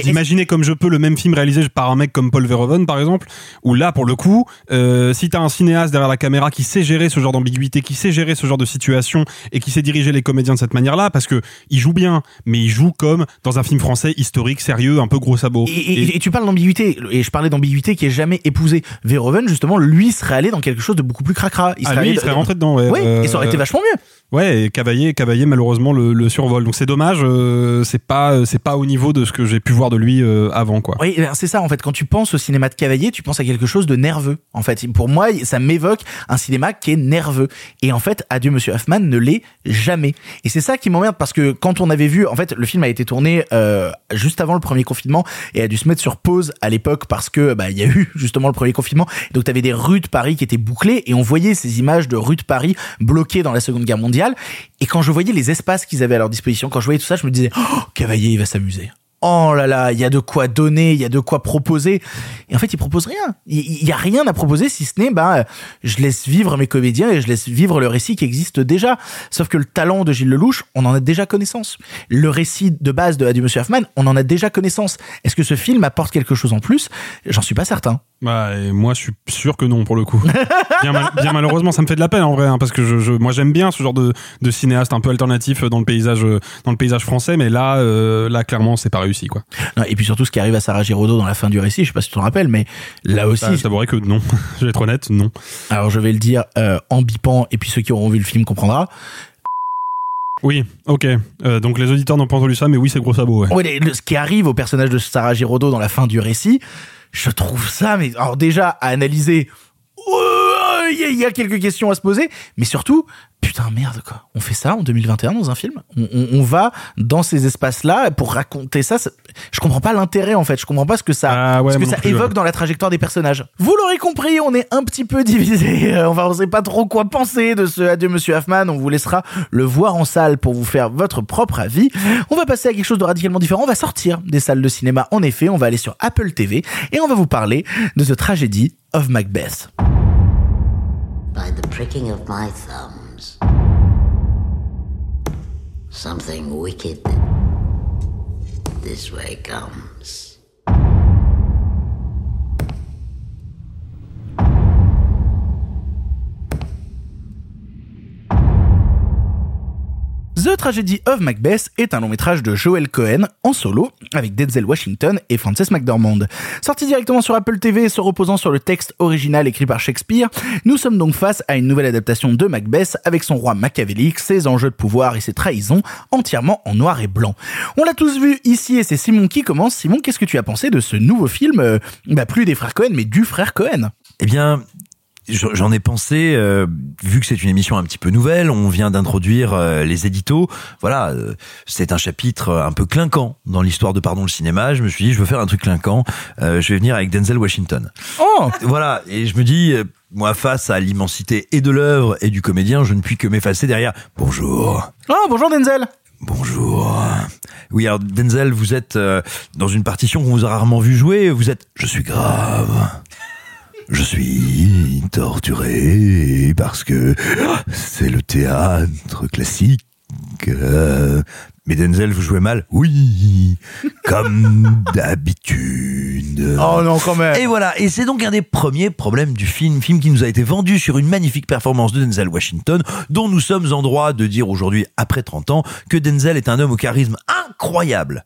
d'imaginer comme je peux le même film réalisé par un mec comme Paul Verhoeven par exemple où là pour le coup euh, si t'as un cinéaste derrière la caméra qui sait gérer ce genre d'ambiguïté qui sait gérer ce genre de situation et qui sait diriger les comédiens de cette manière là parce que il joue bien mais il joue comme dans un film français historique sérieux un peu gros sabot Et, et- et tu parles d'ambiguïté, et je parlais d'ambiguïté qui est jamais épousée. Verhoeven, justement, lui serait allé dans quelque chose de beaucoup plus cracra. Ah, lui, il serait rentré dedans, ouais. Ouais, Euh, et ça aurait été vachement mieux. Ouais, et Cavaillé, Cavaillé malheureusement le, le survole. Donc c'est dommage, euh, c'est pas c'est pas au niveau de ce que j'ai pu voir de lui euh, avant quoi. Oui, ben, c'est ça en fait. Quand tu penses au cinéma de Cavalier, tu penses à quelque chose de nerveux. En fait, pour moi, ça m'évoque un cinéma qui est nerveux. Et en fait, Adieu Monsieur Hoffman ne l'est jamais. Et c'est ça qui m'emmerde parce que quand on avait vu, en fait, le film a été tourné euh, juste avant le premier confinement et a dû se mettre sur pause à l'époque parce que bah il y a eu justement le premier confinement. Donc t'avais des rues de Paris qui étaient bouclées et on voyait ces images de rues de Paris bloquées dans la Seconde Guerre mondiale. Et quand je voyais les espaces qu'ils avaient à leur disposition, quand je voyais tout ça, je me disais, oh, Cavalier, il va s'amuser. Oh là là, il y a de quoi donner, il y a de quoi proposer. Et en fait, il propose rien. Il y a rien à proposer si ce n'est, bah, je laisse vivre mes comédiens et je laisse vivre le récit qui existe déjà. Sauf que le talent de Gilles Lelouch, on en a déjà connaissance. Le récit de base de Adieu Monsieur Hoffman, on en a déjà connaissance. Est-ce que ce film apporte quelque chose en plus? J'en suis pas certain. Bah, et moi, je suis sûr que non, pour le coup. bien, mal- bien malheureusement, ça me fait de la peine, en vrai, hein, parce que je, je- moi, j'aime bien ce genre de, de cinéaste un peu alternatif dans le paysage, dans le paysage français, mais là, euh, là, clairement, c'est pas réussi, quoi. Non, et puis surtout, ce qui arrive à Sarah Giraudot dans la fin du récit, je sais pas si tu t'en rappelles, mais là aussi. Bah, je t'avouerai que non. je vais être honnête, non. Alors, je vais le dire euh, en bipant, et puis ceux qui auront vu le film comprendra. Oui, ok. Euh, donc les auditeurs n'ont pas entendu ça, mais oui, c'est gros sabot, ouais. Le- ce qui arrive au personnage de Sarah Giraudot dans la fin du récit, je trouve ça, mais alors déjà à analyser, ouais, il y, a- quelques questions à se poser, mais surtout, putain merde quoi, on fait ça en 2021 dans un film? On, on- on va dans ces espaces-là pour raconter ça, Je comprends pas l'intérêt en fait, je comprends pas ce que ça, Ah ouais, ce que ça plus, évoque ouais. dans la trajectoire des personnages. Vous l'aurez compris, on est un petit peu divisé. Euh, Enfin, on sait pas trop quoi penser de ce Adieu Monsieur Hoffman. On vous laissera le voir en salle pour vous faire votre propre avis. On va passer à quelque chose de radicalement différent. On va sortir des salles de cinéma. En effet, on va aller sur Apple TV et on va vous parler de The Tragedy of Macbeth. By the pricking of my thumbs, something wicked this way comes. The Tragedy of Macbeth est un long métrage de Joel Cohen en solo avec Denzel Washington et Frances McDormand. Sorti directement sur Apple TV et se reposant sur le texte original écrit par Shakespeare, nous sommes donc face à une nouvelle adaptation de Macbeth avec son roi machiavélique, ses enjeux de pouvoir et ses trahisons entièrement en noir et blanc. On l'a tous vu ici et c'est Simon qui commence. Simon, qu'est-ce que tu as pensé de ce nouveau film, euh, bah plus des frères Cohen mais du frère Cohen? Eh bien, j'en ai pensé, euh, vu que c'est une émission un petit peu nouvelle, on vient d'introduire euh, les éditos. Voilà, euh, c'est un chapitre un peu clinquant dans l'histoire de Pardon le cinéma. Je me suis dit, je veux faire un truc clinquant. je vais venir avec Denzel Washington. Oh Voilà, et je me dis, moi, face à l'immensité et de l'œuvre et du comédien, je ne puis que m'effacer derrière. Bonjour. Oh, bonjour Denzel. Bonjour. Oui, alors Denzel, vous êtes dans une partition qu'on vous a rarement vu jouer. Vous êtes. Je suis grave. Je suis torturé parce que c'est le théâtre classique. Euh, mais Denzel, vous jouez mal? Oui, comme d'habitude. Oh non, quand même. Et voilà, et c'est donc un des premiers problèmes du film, film qui nous a été vendu sur une magnifique performance de Denzel Washington, dont nous sommes en droit de dire aujourd'hui, après 30 ans, que Denzel est un homme au charisme incroyable.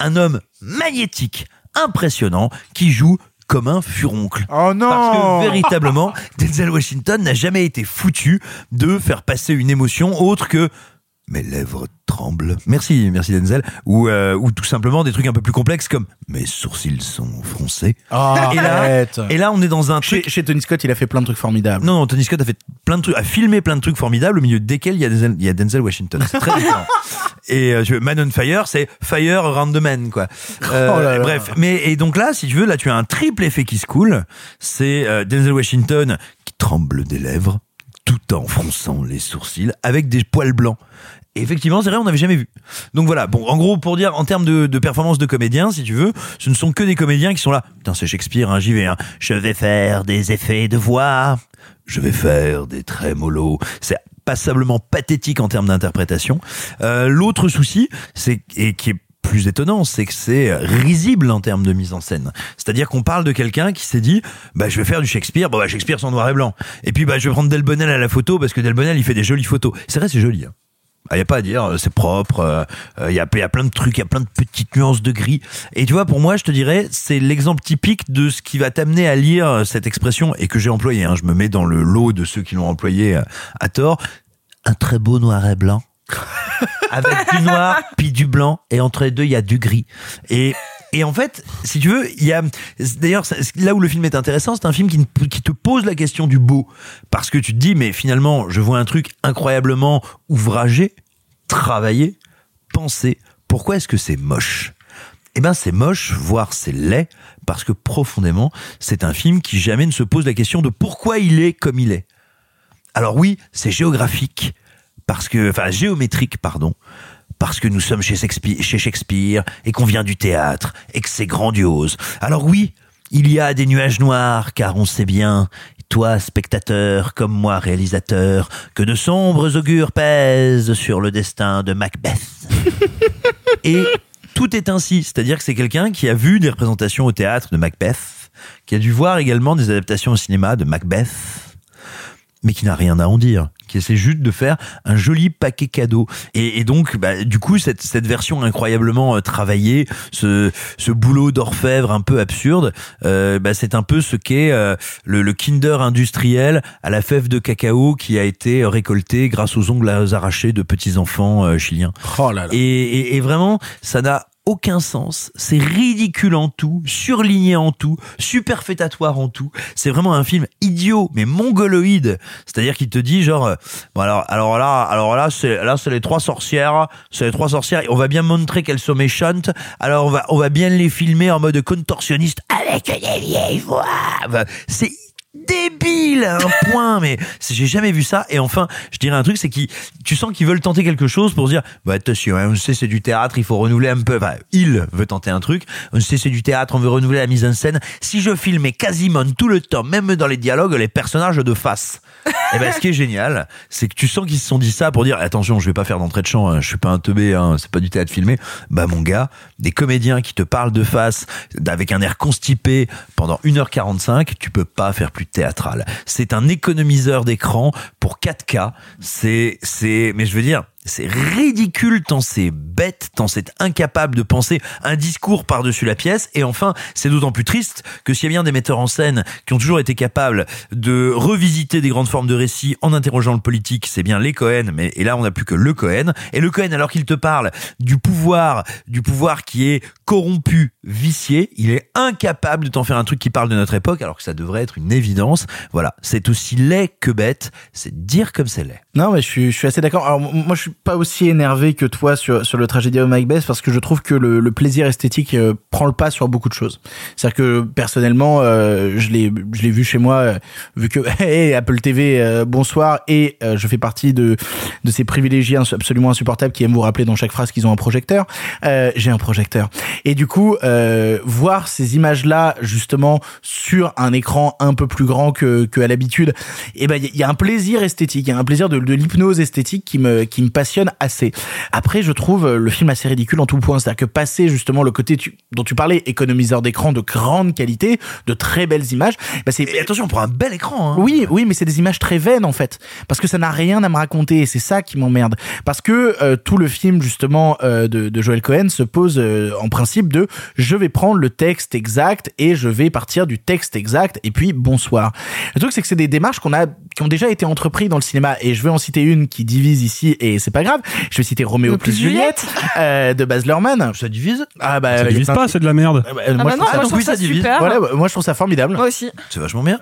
Un homme magnétique, impressionnant, qui joue comme un furoncle. Oh non Parce que véritablement, Denzel Washington n'a jamais été foutu de faire passer une émotion autre que mes lèvres tremblent. Merci, merci Denzel. Ou, euh, ou tout simplement des trucs un peu plus complexes comme mes sourcils sont froncés. Oh, et, là, et là, on est dans un truc. Chez Tony Scott, il a fait plein de trucs formidables. Non, non, Tony Scott a fait plein de trucs, a filmé plein de trucs formidables au milieu desquels il y a Denzel, il y a Denzel Washington. C'est très différent. et euh, tu veux, Man on Fire, c'est Fire around the Man, quoi. Euh, Oh là là. Bref, mais et donc là, si tu veux, là, tu as un triple effet qui se coule. C'est euh, Denzel Washington qui tremble des lèvres tout en fronçant les sourcils avec des poils blancs. Et effectivement, c'est vrai, on n'avait jamais vu. Donc voilà. Bon, en gros, pour dire, en termes de, de performance de comédien, si tu veux, ce ne sont que des comédiens qui sont là. Putain, c'est Shakespeare, hein, j'y vais. Hein. Je vais faire des effets de voix. Je vais faire des trémolos. C'est passablement pathétique en termes d'interprétation. Euh, L'autre souci, c'est et qui est plus étonnant, c'est que c'est risible en termes de mise en scène. C'est-à-dire qu'on parle de quelqu'un qui s'est dit, bah je vais faire du Shakespeare, bon bah Shakespeare c'est en noir et blanc. Et puis bah je vais prendre Delbonnel à la photo parce que Delbonnel il fait des jolies photos. C'est vrai, c'est joli. Hein. Il n'y a pas à dire, c'est propre, il y, a, y a plein de trucs, il y a plein de petites nuances de gris. Et tu vois, pour moi, je te dirais, c'est l'exemple typique de ce qui va t'amener à lire cette expression et que j'ai employé. Hein. Je me mets dans le lot de ceux qui l'ont employé à, à tort. Un très beau noir et blanc. avec du noir puis du blanc et entre les deux il y a du gris et et en fait si tu veux il y a d'ailleurs là où le film est intéressant c'est un film qui te pose la question du beau. Parce que tu te dis mais finalement je vois un truc incroyablement ouvragé travaillé pensé. Pourquoi est-ce que c'est moche? Eh ben c'est moche, voire c'est laid, parce que profondément, c'est un film qui jamais ne se pose la question de pourquoi il est comme il est. Alors oui, c'est géographique, parce que, enfin géométrique, pardon, parce que nous sommes chez Shakespeare, chez Shakespeare et qu'on vient du théâtre et que c'est grandiose. Alors oui, il y a des nuages noirs, car on sait bien, toi spectateur comme moi réalisateur, que de sombres augures pèsent sur le destin de Macbeth. Et tout est ainsi, c'est-à-dire que c'est quelqu'un qui a vu des représentations au théâtre de Macbeth, qui a dû voir également des adaptations au cinéma de Macbeth, mais qui n'a rien à en dire, qui essaie juste de faire un joli paquet cadeau. Et, et donc, bah, du coup, cette, cette version incroyablement euh, travaillée, ce, ce boulot d'orfèvre un peu absurde, euh, bah, c'est un peu ce qu'est euh, le, le Kinder industriel à la fève de cacao qui a été récolté grâce aux ongles arrachés de petits enfants euh, chiliens. Oh là là. Et, et- et vraiment, ça n'a aucun sens. C'est ridicule en tout, surligné en tout, superfétatoire en tout. C'est vraiment un film idiot, mais mongoloïde. C'est-à-dire qu'il te dit genre, euh, bon alors, alors là, alors là, c'est là, c'est les trois sorcières, c'est les trois sorcières. On va bien montrer qu'elles sont méchantes. Alors on va, on va bien les filmer en mode contorsionniste avec des vieilles voix. C'est débile un point mais j'ai jamais vu ça. Et enfin je dirais un truc c'est qu'ils tu sens qu'ils veulent tenter quelque chose pour dire bah attention hein, on sait c'est du théâtre il faut renouveler un peu. Il veut tenter un truc. On sait c'est du théâtre on veut renouveler la mise en scène. Si je filmais quasiment tout le temps même dans les dialogues les personnages de face. Et ben ce qui est génial c'est que tu sens qu'ils se sont dit ça pour dire attention je vais pas faire d'entrée de chant hein, je suis pas un teubé hein, c'est pas du théâtre filmé. Bah mon gars des comédiens qui te parlent de face avec un air constipé pendant 1h45 tu peux pas faire plus c'est un économiseur d'écran pour 4K c'est c'est mais je veux dire C'est ridicule tant c'est bête, tant c'est incapable de penser un discours par-dessus la pièce. Et enfin, c'est d'autant plus triste que s'il y a bien des metteurs en scène qui ont toujours été capables de revisiter des grandes formes de récits en interrogeant le politique, c'est bien les Cohen. Mais et là, on n'a plus que le Cohen. Et le Cohen, alors qu'il te parle du pouvoir, du pouvoir qui est corrompu, vicié, il est incapable de t'en faire un truc qui parle de notre époque, alors que ça devrait être une évidence. Voilà, c'est aussi laid que bête. C'est dire comme c'est laid. Non, mais je suis, je suis assez d'accord. Alors, moi, je suis pas aussi énervé que toi sur, sur le tragédie de Macbeth parce que je trouve que le, le plaisir esthétique euh, prend le pas sur beaucoup de choses. C'est-à-dire que personnellement, euh, je l'ai, je l'ai vu chez moi, euh, vu que hey, Apple TV, euh, bonsoir, et euh, je fais partie de de ces privilégiés absolument insupportables qui aiment vous rappeler dans chaque phrase qu'ils ont un projecteur. J'ai un projecteur. Et du coup, voir ces images-là justement sur un écran un peu plus grand que, que à l'habitude, et ben il y, y a un plaisir esthétique, il y a un plaisir de, de l'hypnose esthétique qui me qui me passionne assez. Après, je trouve euh, le film assez ridicule en tout point, c'est-à-dire que passer justement le côté tu- dont tu parlais, économiseur d'écran de grande qualité, de très belles images, bah c'est attention, on prend un bel écran. Hein. oui, oui, mais c'est des images très vaines en fait, parce que ça n'a rien à me raconter. Et c'est ça qui m'emmerde, parce que euh, tout le film justement euh, de, de Joel Cohen se pose euh, en principe de je vais prendre le texte exact et je vais partir du texte exact et puis bonsoir. Le truc c'est que c'est des démarches qu'on a qui ont déjà été entreprises dans le cinéma et je vais en citer une qui divise ici et c'est pas grave. Je vais citer Roméo plus plus Juliette euh, de Baz Luhrmann. Ça divise? Ah bah Ça divise pas, c'est de la merde. Ah bah, Ah moi, bah je non, trouve ça- moi je trouve ça super. Voilà, moi je trouve ça formidable. Moi aussi. C'est vachement bien.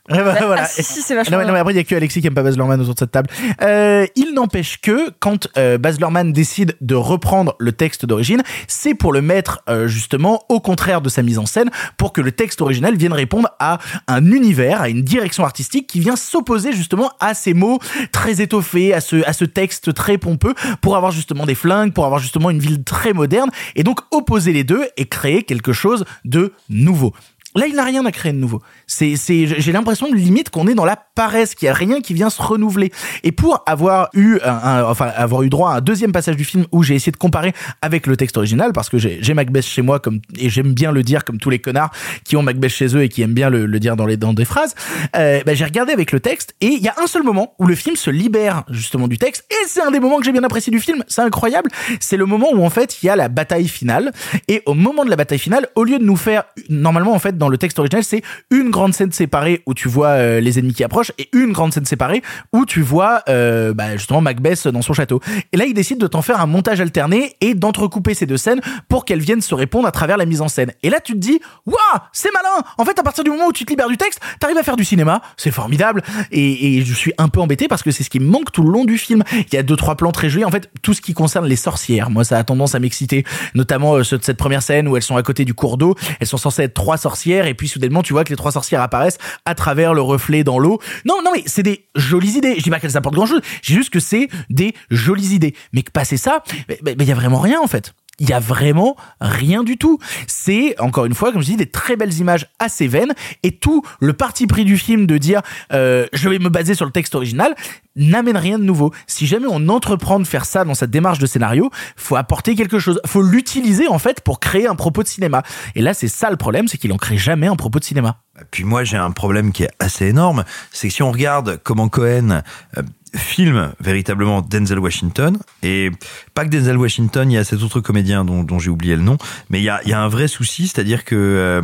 Ouais, bah, Bah, voilà. ah, si, c'est Non, vachement mais, non, mais bien. après, il y a que Alexis qui aime pas Baz Luhrmann autour de cette table. Euh, il n'empêche que quand euh, Baz Luhrmann décide de reprendre le texte d'origine, c'est pour le mettre euh, justement au contraire de sa mise en scène, pour que le texte original vienne répondre à un univers, à une direction artistique qui vient s'opposer justement à ces mots très étoffés, à ce à ce texte très pompeux, pour avoir justement des flingues, pour avoir justement une ville très moderne, et donc opposer les deux et créer quelque chose de nouveau. Là, il n'a rien à créer de nouveau. C'est, c'est, j'ai l'impression limite qu'on est dans la paresse, qu'il y a rien qui vient se renouveler. Et pour avoir eu un, enfin, avoir eu droit à un deuxième passage du film où j'ai essayé de comparer avec le texte original, parce que j'ai, j'ai Macbeth chez moi comme, et j'aime bien le dire comme tous les connards qui ont Macbeth chez eux et qui aiment bien le, le dire dans les, dans des phrases, euh, bah, j'ai regardé avec le texte et il y a un seul moment où le film se libère justement du texte et c'est un des moments que j'ai bien apprécié du film. C'est incroyable. C'est le moment où en fait il y a la bataille finale et au moment de la bataille finale, au lieu de nous faire normalement en fait dans le texte original c'est une grande scène séparée où tu vois euh, les ennemis qui approchent et une grande scène séparée où tu vois euh, bah, justement Macbeth dans son château. Et là il décide de t'en faire un montage alterné et d'entrecouper ces deux scènes pour qu'elles viennent se répondre à travers la mise en scène. Et là tu te dis waouh c'est malin. En fait à partir du moment où tu te libères du texte, t'arrives à faire du cinéma, c'est formidable. Et, je suis un peu embêté parce que c'est ce qui me manque tout le long du film. Il y a deux trois plans très jolis. En fait tout ce qui concerne les sorcières, moi ça a tendance à m'exciter, notamment euh, ce- cette première scène où elles sont à côté du cours d'eau. Elles sont censées être trois sorcières et puis soudainement tu vois que les trois sorcières apparaissent à travers le reflet dans l'eau. Non non mais c'est des jolies idées. Je dis pas qu'elles apportent grand chose. J'ai juste que c'est des jolies idées. Mais que passer ça, il y a vraiment rien en fait. Il y a vraiment rien du tout. C'est encore une fois, comme je dis, des très belles images assez vaines et tout le parti pris du film de dire euh, je vais me baser sur le texte original n'amène rien de nouveau. Si jamais on entreprend de faire ça dans cette démarche de scénario, faut apporter quelque chose, faut l'utiliser en fait pour créer un propos de cinéma. Et là, c'est ça le problème, c'est qu'il en crée jamais un propos de cinéma. Puis moi, j'ai un problème qui est assez énorme, c'est que si on regarde comment Cohen euh, filme véritablement Denzel Washington, et pas que Denzel Washington, il y a cet autre comédien dont, j'ai oublié le nom, mais il y a, il y a un vrai souci, c'est-à-dire que euh,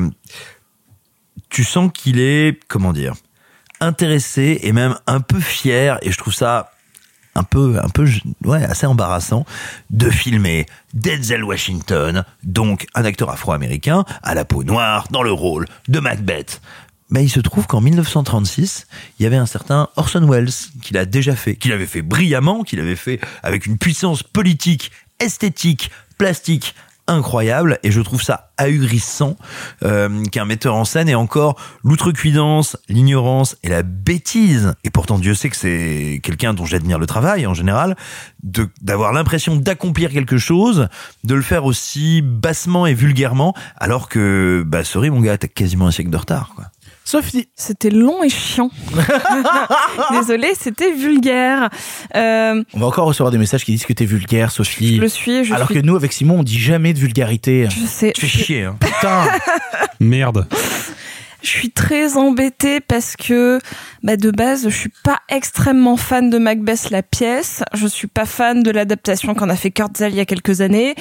tu sens qu'il est, comment dire, intéressé et même un peu fier, et je trouve ça un peu, un peu, ouais, assez embarrassant de filmer Denzel Washington, donc un acteur afro-américain à la peau noire dans le rôle de Macbeth. Mais il se trouve qu'en 1936, il y avait un certain Orson Welles qui l'a déjà fait, qu'il avait fait brillamment, qu'il avait fait avec une puissance politique, esthétique, plastique incroyable et je trouve ça ahurissant euh, qu'un metteur en scène ait encore l'outrecuidance, l'ignorance et la bêtise et pourtant Dieu sait que c'est quelqu'un dont j'admire le travail en général de d'avoir l'impression d'accomplir quelque chose, de le faire aussi bassement et vulgairement alors que bah sorry mon gars, t'as quasiment un siècle de retard quoi. Sophie. C'était long et chiant. Désolée, c'était vulgaire. Euh, On va encore recevoir des messages qui disent que t'es vulgaire, Sophie. Je le suis, je Alors suis- que nous, avec Simon, on dit jamais de vulgarité. Je sais. Tu fais chier hein. Putain. Merde. Je suis très embêtée parce que bah de base, je suis pas extrêmement fan de Macbeth la pièce. Je suis pas fan de l'adaptation qu'en a fait Kurtzal il y a quelques années.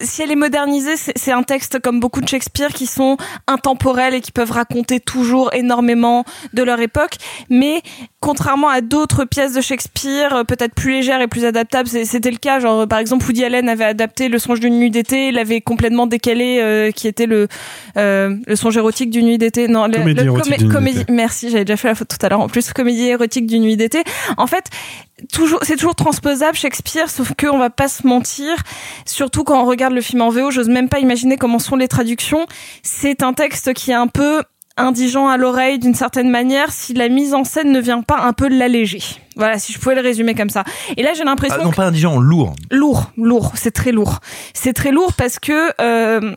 Si elle est modernisée, c'est un texte comme beaucoup de Shakespeare qui sont intemporels et qui peuvent raconter toujours énormément de leur époque. Mais contrairement à d'autres pièces de Shakespeare, peut-être plus légères et plus adaptables, c'était le cas. Genre par exemple, Woody Allen avait adapté Le Songe d'une nuit d'été, il avait complètement décalé, euh, qui était le euh, le songe érotique d'une nuit d'été. Le, Comédie le érotique. Merci, j'avais déjà fait la faute tout à l'heure. En plus, comédie érotique d'une nuit d'été. En fait, toujours, c'est toujours transposable Shakespeare, sauf que on va pas se mentir. Surtout quand on regarde le film en VO, j'ose même pas imaginer comment sont les traductions. C'est un texte qui est un peu indigent à l'oreille d'une certaine manière si la mise en scène ne vient pas un peu l'alléger. Voilà, si je pouvais le résumer comme ça. Et là, j'ai l'impression Ah, non, que- pas indigent, lourd. lourd, lourd, c'est très lourd. C'est très lourd parce que euh,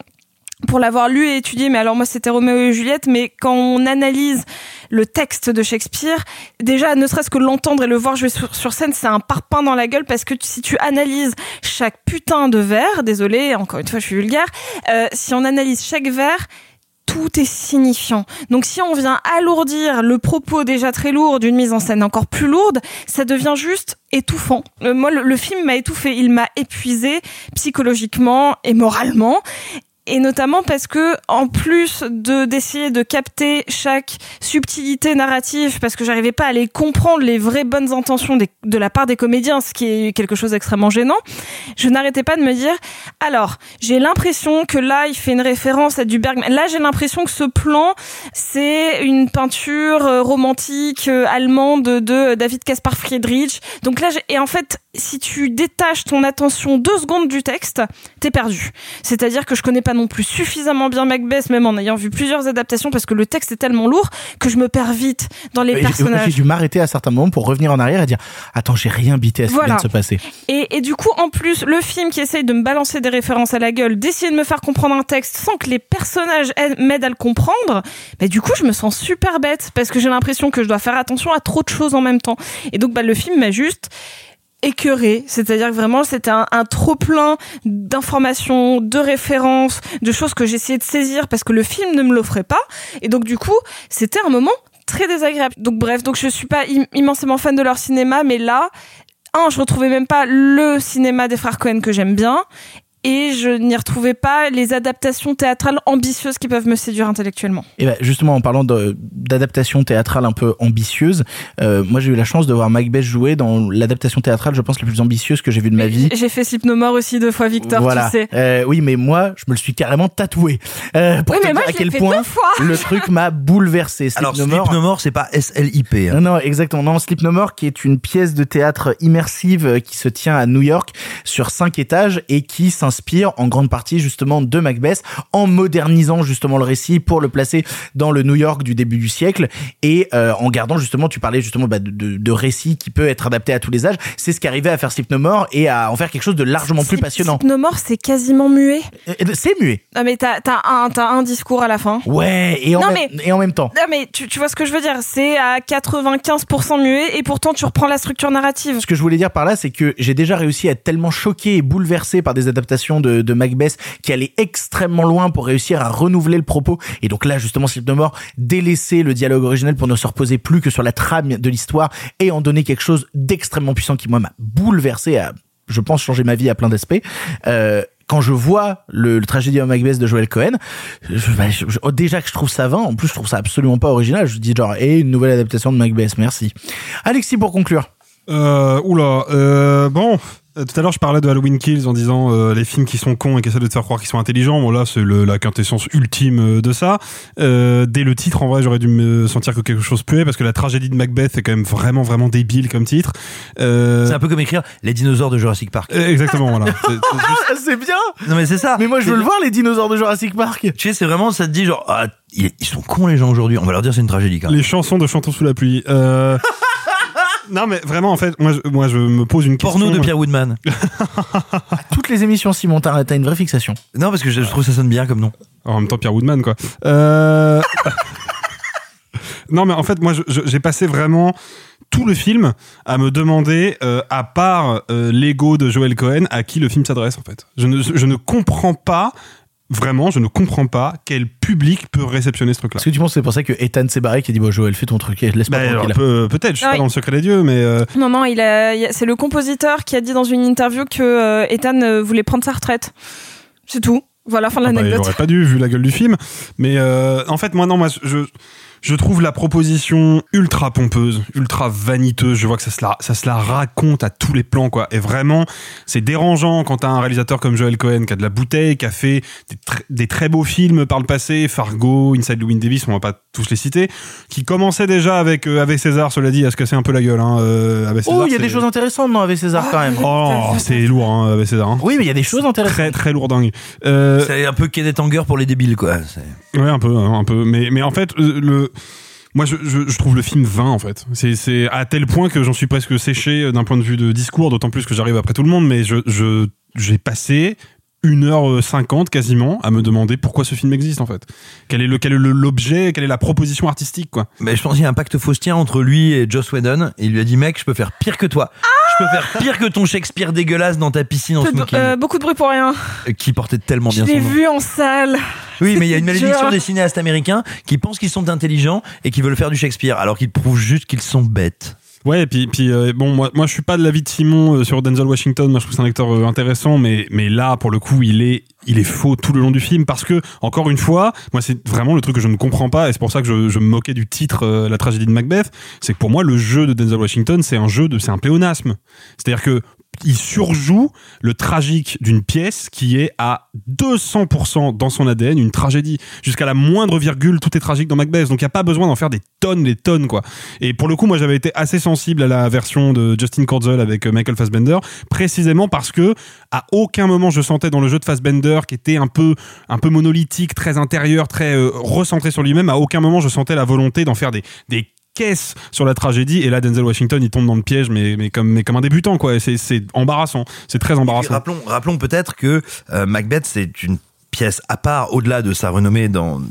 pour l'avoir lu et étudié, mais alors moi c'était Roméo et Juliette, mais quand on analyse le texte de Shakespeare, déjà ne serait-ce que l'entendre et le voir jouer sur, sur scène, c'est un parpaing dans la gueule parce que si tu analyses chaque putain de vers, désolé, encore une fois je suis vulgaire, euh, si on analyse chaque vers, tout est signifiant. Donc si on vient alourdir le propos déjà très lourd d'une mise en scène encore plus lourde, ça devient juste étouffant. Euh, moi, le, le film m'a étouffé, il m'a épuisé psychologiquement et moralement. Et notamment parce que, en plus de d'essayer de capter chaque subtilité narrative, parce que j'arrivais pas à les comprendre les vraies bonnes intentions de la part des comédiens, ce qui est quelque chose d'extrêmement gênant, je n'arrêtais pas de me dire, alors, j'ai l'impression que là, il fait une référence à du Bergman. Là, j'ai l'impression que ce plan, c'est une peinture euh, romantique euh, allemande de David Caspar Friedrich. Donc là, et en fait, si tu détaches ton attention deux secondes du texte, t'es perdu. C'est-à-dire que je connais pas non plus suffisamment bien Macbeth, même en ayant vu plusieurs adaptations, parce que le texte est tellement lourd que je me perds vite dans les Et j'ai- J'ai personnages. dû m'arrêter à certains moments pour revenir en arrière et dire Attends, j'ai rien bité à ce qui vient de se passer. Et, et du coup, en plus, le film qui essaye de me balancer des références à la gueule, d'essayer de me faire comprendre un texte sans que les personnages aident- m'aident à le comprendre, bah, du coup, je me sens super bête parce que j'ai l'impression que je dois faire attention à trop de choses en même temps. Et donc, bah, le film m'a juste écœuré, c'est-à-dire que vraiment c'était un, trop plein d'informations, de références, de choses que j'essayais de saisir parce que le film ne me l'offrait pas et donc du coup c'était un moment très désagréable. Donc bref, donc je suis pas im- immensément fan de leur cinéma, mais là, un, je retrouvais même pas le cinéma des frères Cohen que j'aime bien. Et je n'y retrouvais pas les adaptations théâtrales ambitieuses qui peuvent me séduire intellectuellement. Et ben justement, en parlant de- d'adaptation théâtrale un peu ambitieuse, euh, moi j'ai eu la chance de voir Macbeth jouer dans l'adaptation théâtrale, je pense, la plus ambitieuse que j'ai vue de ma vie. J'ai fait Slip No More aussi deux fois, Victor, voilà. tu sais. Euh, oui, mais moi, je me le suis carrément tatoué. Euh, pour Oui, mais moi, à quel fait point deux fois. le truc m'a bouleversé. Slip Alors, No Sleep More- No More, c'est pas S-L-I-P. hein. non, non, exactement. Non, Sleep No More, qui est une pièce de théâtre immersive euh, qui se tient à New York sur cinq étages et qui s'inspire en grande partie justement de Macbeth en modernisant justement le récit pour le placer dans le New York du début du siècle et euh, en gardant justement, tu parlais justement bah, de, de, de récit qui peut être adapté à tous les âges. C'est ce qu'arrivait à faire More et à en faire quelque chose de largement plus passionnant. Slip No More, c'est quasiment muet. Euh, C'est muet. Ah, mais t'as t'as un, t'as un discours à la fin. Ouais, et en, Non, même, mais- et en même temps. Non mais tu, tu vois ce que je veux dire, c'est à 95% muet et pourtant tu reprends la structure narrative. Ce que je voulais dire par là, c'est que j'ai déjà réussi à être tellement choqué et bouleversé par des adaptations de, Macbeth qui allaient extrêmement loin pour réussir à renouveler le propos. Et donc là, justement, Slip No More, délaisser le dialogue originel pour ne se reposer plus que sur la trame de l'histoire et en donner quelque chose d'extrêmement puissant qui, moi, m'a bouleversé à, je pense, changer ma vie à plein d'aspects. Euh, quand je vois le, tragédie de Macbeth de Joel Cohen, bah, je- déjà que je trouve ça vain, en plus je trouve ça absolument pas original. Je dis genre, et une nouvelle adaptation de Macbeth, merci. Alexis, pour conclure. Euh, oula, euh, bon. Euh, Tout à l'heure, je parlais de Halloween Kills en disant euh, les films qui sont cons et qui essaient de te faire croire qu'ils sont intelligents. Bon, là, c'est le- la quintessence ultime euh, de ça. Euh, dès le titre, en vrai, j'aurais dû me sentir que quelque chose puait parce que la tragédie de Macbeth est quand même vraiment, vraiment débile comme titre. Euh, C'est un peu comme écrire les dinosaures de Jurassic Park. euh, Exactement, voilà. C'est- c'est juste- Ah, c'est bien Non mais c'est ça. Mais moi je veux le voir les dinosaures de Jurassic Park. Tu sais, c'est vraiment, ça te dit genre, ah, ils ils sont cons les gens aujourd'hui. On va leur dire c'est une tragédie quand même. Les chansons de Chantons sous la pluie. Euh... non, mais vraiment, en fait, moi, je, moi, je me pose une question. Porno de Pierre Woodman. Toutes les émissions Simon, t'as t'as une vraie fixation. Non, parce que je, je trouve que ça sonne bien comme nom. En même temps, Pierre Woodman, quoi. Euh... non, mais en fait, moi, je- je- j'ai passé vraiment tout le film à me demander, euh, à part euh, l'ego de Joel Cohen, à qui le film s'adresse, en fait. Je ne, je ne comprends pas vraiment, je ne comprends pas quel public peut réceptionner ce truc-là. Est-ce que tu penses que c'est pour ça que Ethan s'est barré qui a dit bon Joël fais ton truc laisse pas Bah, alors, tranquille. peut- peut-être, je suis Ah pas dans le secret des dieux, mais euh, Non, non, il a, il c'est le compositeur qui a dit dans une interview que euh, Ethan euh, voulait prendre sa retraite. C'est tout. Voilà, fin de Ah bah, il l'anecdote. aurait pas dû vu la gueule du film. Mais euh, en fait, moi non, moi je je trouve la proposition ultra pompeuse, ultra vaniteuse. Je vois que ça se la ça se la raconte à tous les plans quoi. Et vraiment, c'est dérangeant quand t'as un réalisateur comme Joel Cohen qui a de la bouteille, qui a fait des, tr- des très beaux films par le passé, Fargo, Inside Llewyn Davis, on va pas tous les citer, qui commençait déjà avec euh, avec César. Cela dit, à se casser un peu la gueule. Hein, euh, avec César, Oh, il y a des choses intéressantes non avec César quand même. Oh, c'est lourd hein, avec César. hein. Oui, mais il y a des choses intéressantes. Très très lourd dingue. Euh, C'est un peu Kenneth Anger pour les débiles, quoi. Ouais, un peu, hein, un peu. Mais, mais en fait, euh, le, moi, je, trouve le film vain, en fait. C'est, à tel point que j'en suis presque séché euh, d'un point de vue de discours, d'autant plus que j'arrive après tout le monde, mais je, j'ai passé une heure cinquante quasiment à me demander pourquoi ce film existe, en fait. Quel est le, quel est le- l'objet, quelle est la proposition artistique, quoi. Mais je pense qu'il y a un pacte faustien entre lui et Joss Whedon. Et il lui a dit, mec, je peux faire pire que toi. je peux faire pire que ton Shakespeare dégueulasse dans ta piscine en smoking. euh, beaucoup de bruit pour rien. euh, Qui portait tellement Je bien l'ai son nom. vu en salle. Oui, mais il y a une malédiction dur. des cinéastes américains qui pensent qu'ils sont intelligents et qui veulent faire du Shakespeare, alors qu'ils prouvent juste qu'ils sont bêtes. Ouais, et puis, puis euh, bon, moi, moi, je suis pas de l'avis de Simon euh, sur Denzel Washington. Moi, je trouve c'est un acteur euh, intéressant, mais, mais là, pour le coup, il est, il est faux tout le long du film parce que, encore une fois, moi, c'est vraiment le truc que je ne comprends pas, et c'est pour ça que je, je me moquais du titre, la tragédie de Macbeth. C'est que pour moi, le jeu de Denzel Washington, c'est un jeu de, c'est un pléonasme. C'est-à-dire que il surjoue le tragique d'une pièce qui est à 200% dans son ADN une tragédie. Jusqu'à la moindre virgule, tout est tragique dans Macbeth. Donc il n'y a pas besoin d'en faire des tonnes, des tonnes, quoi. Et pour le coup, moi j'avais été assez sensible à la version de Justin Kurzel avec euh, Michael Fassbender, précisément parce que à aucun moment je sentais dans le jeu de Fassbender qui était un peu, monolithique, très intérieur, très euh, recentré sur lui-même, à aucun moment je sentais la volonté d'en faire des sur la tragédie et là Denzel Washington il tombe dans le piège mais comme un débutant quoi. C'est embarrassant. C'est très embarrassant. Rappelons, rappelons peut-être que euh, Macbeth, c'est une pièce à part, au-delà de sa renommée dans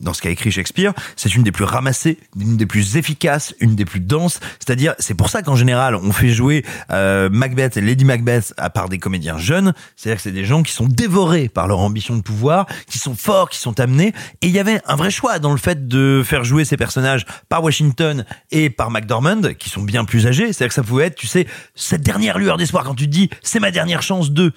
dans ce qu'a écrit Shakespeare, c'est une des plus ramassées, une des plus efficaces, une des plus denses. C'est-à-dire, c'est pour ça qu'en général, on fait jouer euh, Macbeth et Lady Macbeth à part des comédiens jeunes. C'est-à-dire que c'est des gens qui sont dévorés par leur ambition de pouvoir, qui sont forts, qui sont amenés. Et il y avait un vrai choix dans le fait de faire jouer ces personnages par Washington et par McDormand, qui sont bien plus âgés. C'est-à-dire que ça pouvait être, tu sais, cette dernière lueur d'espoir quand tu te dis, c'est ma dernière chance de.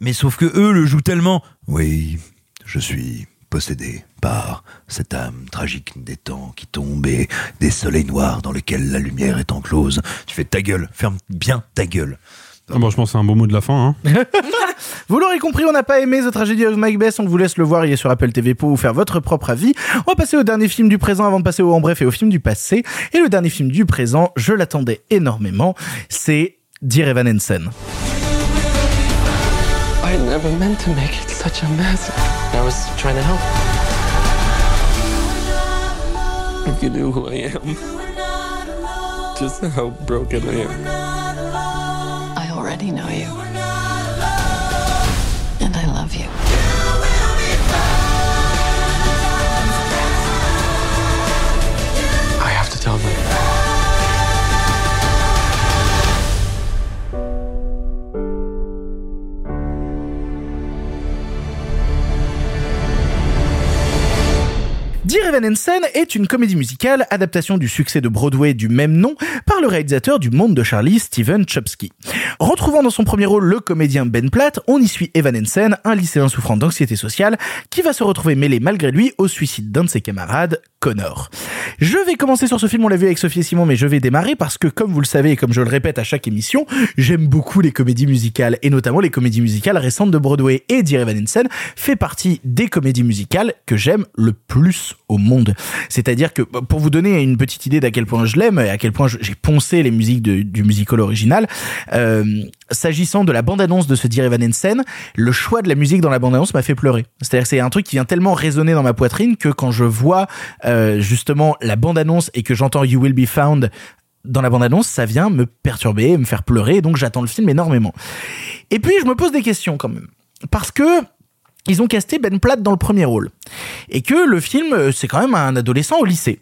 Mais sauf que eux le jouent tellement. Oui, je suis possédé par cette âme tragique des temps qui tombe et des soleils noirs dans lesquels la lumière est enclose. Tu fais ta gueule, ferme bien ta gueule. Ah bon, je pense que c'est un beau mot de la fin hein. Vous l'aurez compris, on n'a pas aimé The Tragedy of Macbeth, on vous laisse le voir, il est sur Apple TV pour vous faire votre propre avis. On va passer au dernier film du présent avant de passer au en bref et au film du passé. Et le dernier film du présent, je l'attendais énormément, c'est Dear Evan Hansen. I never meant to make it such a mess. I was trying to help. If you knew who I am, just how broken I am. I already know you. Dear Evan Hansen est une comédie musicale, adaptation du succès de Broadway du même nom, par le réalisateur du Monde de Charlie, Steven Chopsky. Retrouvant dans son premier rôle le comédien Ben Platt, on y suit Evan Hansen, un lycéen souffrant d'anxiété sociale, qui va se retrouver mêlé malgré lui au suicide d'un de ses camarades, Connor. Je vais commencer sur ce film, on l'a vu avec Sophie et Simon, mais je vais démarrer parce que, comme vous le savez et comme je le répète à chaque émission, j'aime beaucoup les comédies musicales, et notamment les comédies musicales récentes de Broadway. Et Dear Evan Hansen fait partie des comédies musicales que j'aime le plus au monde. C'est-à-dire que, pour vous donner une petite idée d'à quel point je l'aime et à quel point j'ai poncé les musiques du musical original, euh, s'agissant de la bande-annonce de ce Dear Evan Hansen, le choix de la musique dans la bande-annonce m'a fait pleurer. C'est-à-dire c'est un truc qui vient tellement résonner dans ma poitrine que quand je vois euh, justement la bande-annonce et que j'entends You Will Be Found dans la bande-annonce, ça vient me perturber, me faire pleurer, et donc j'attends le film énormément. Et puis je me pose des questions quand même. Parce que ils ont casté Ben Platt dans le premier rôle. Et que le film, euh, c'est quand même un adolescent au lycée.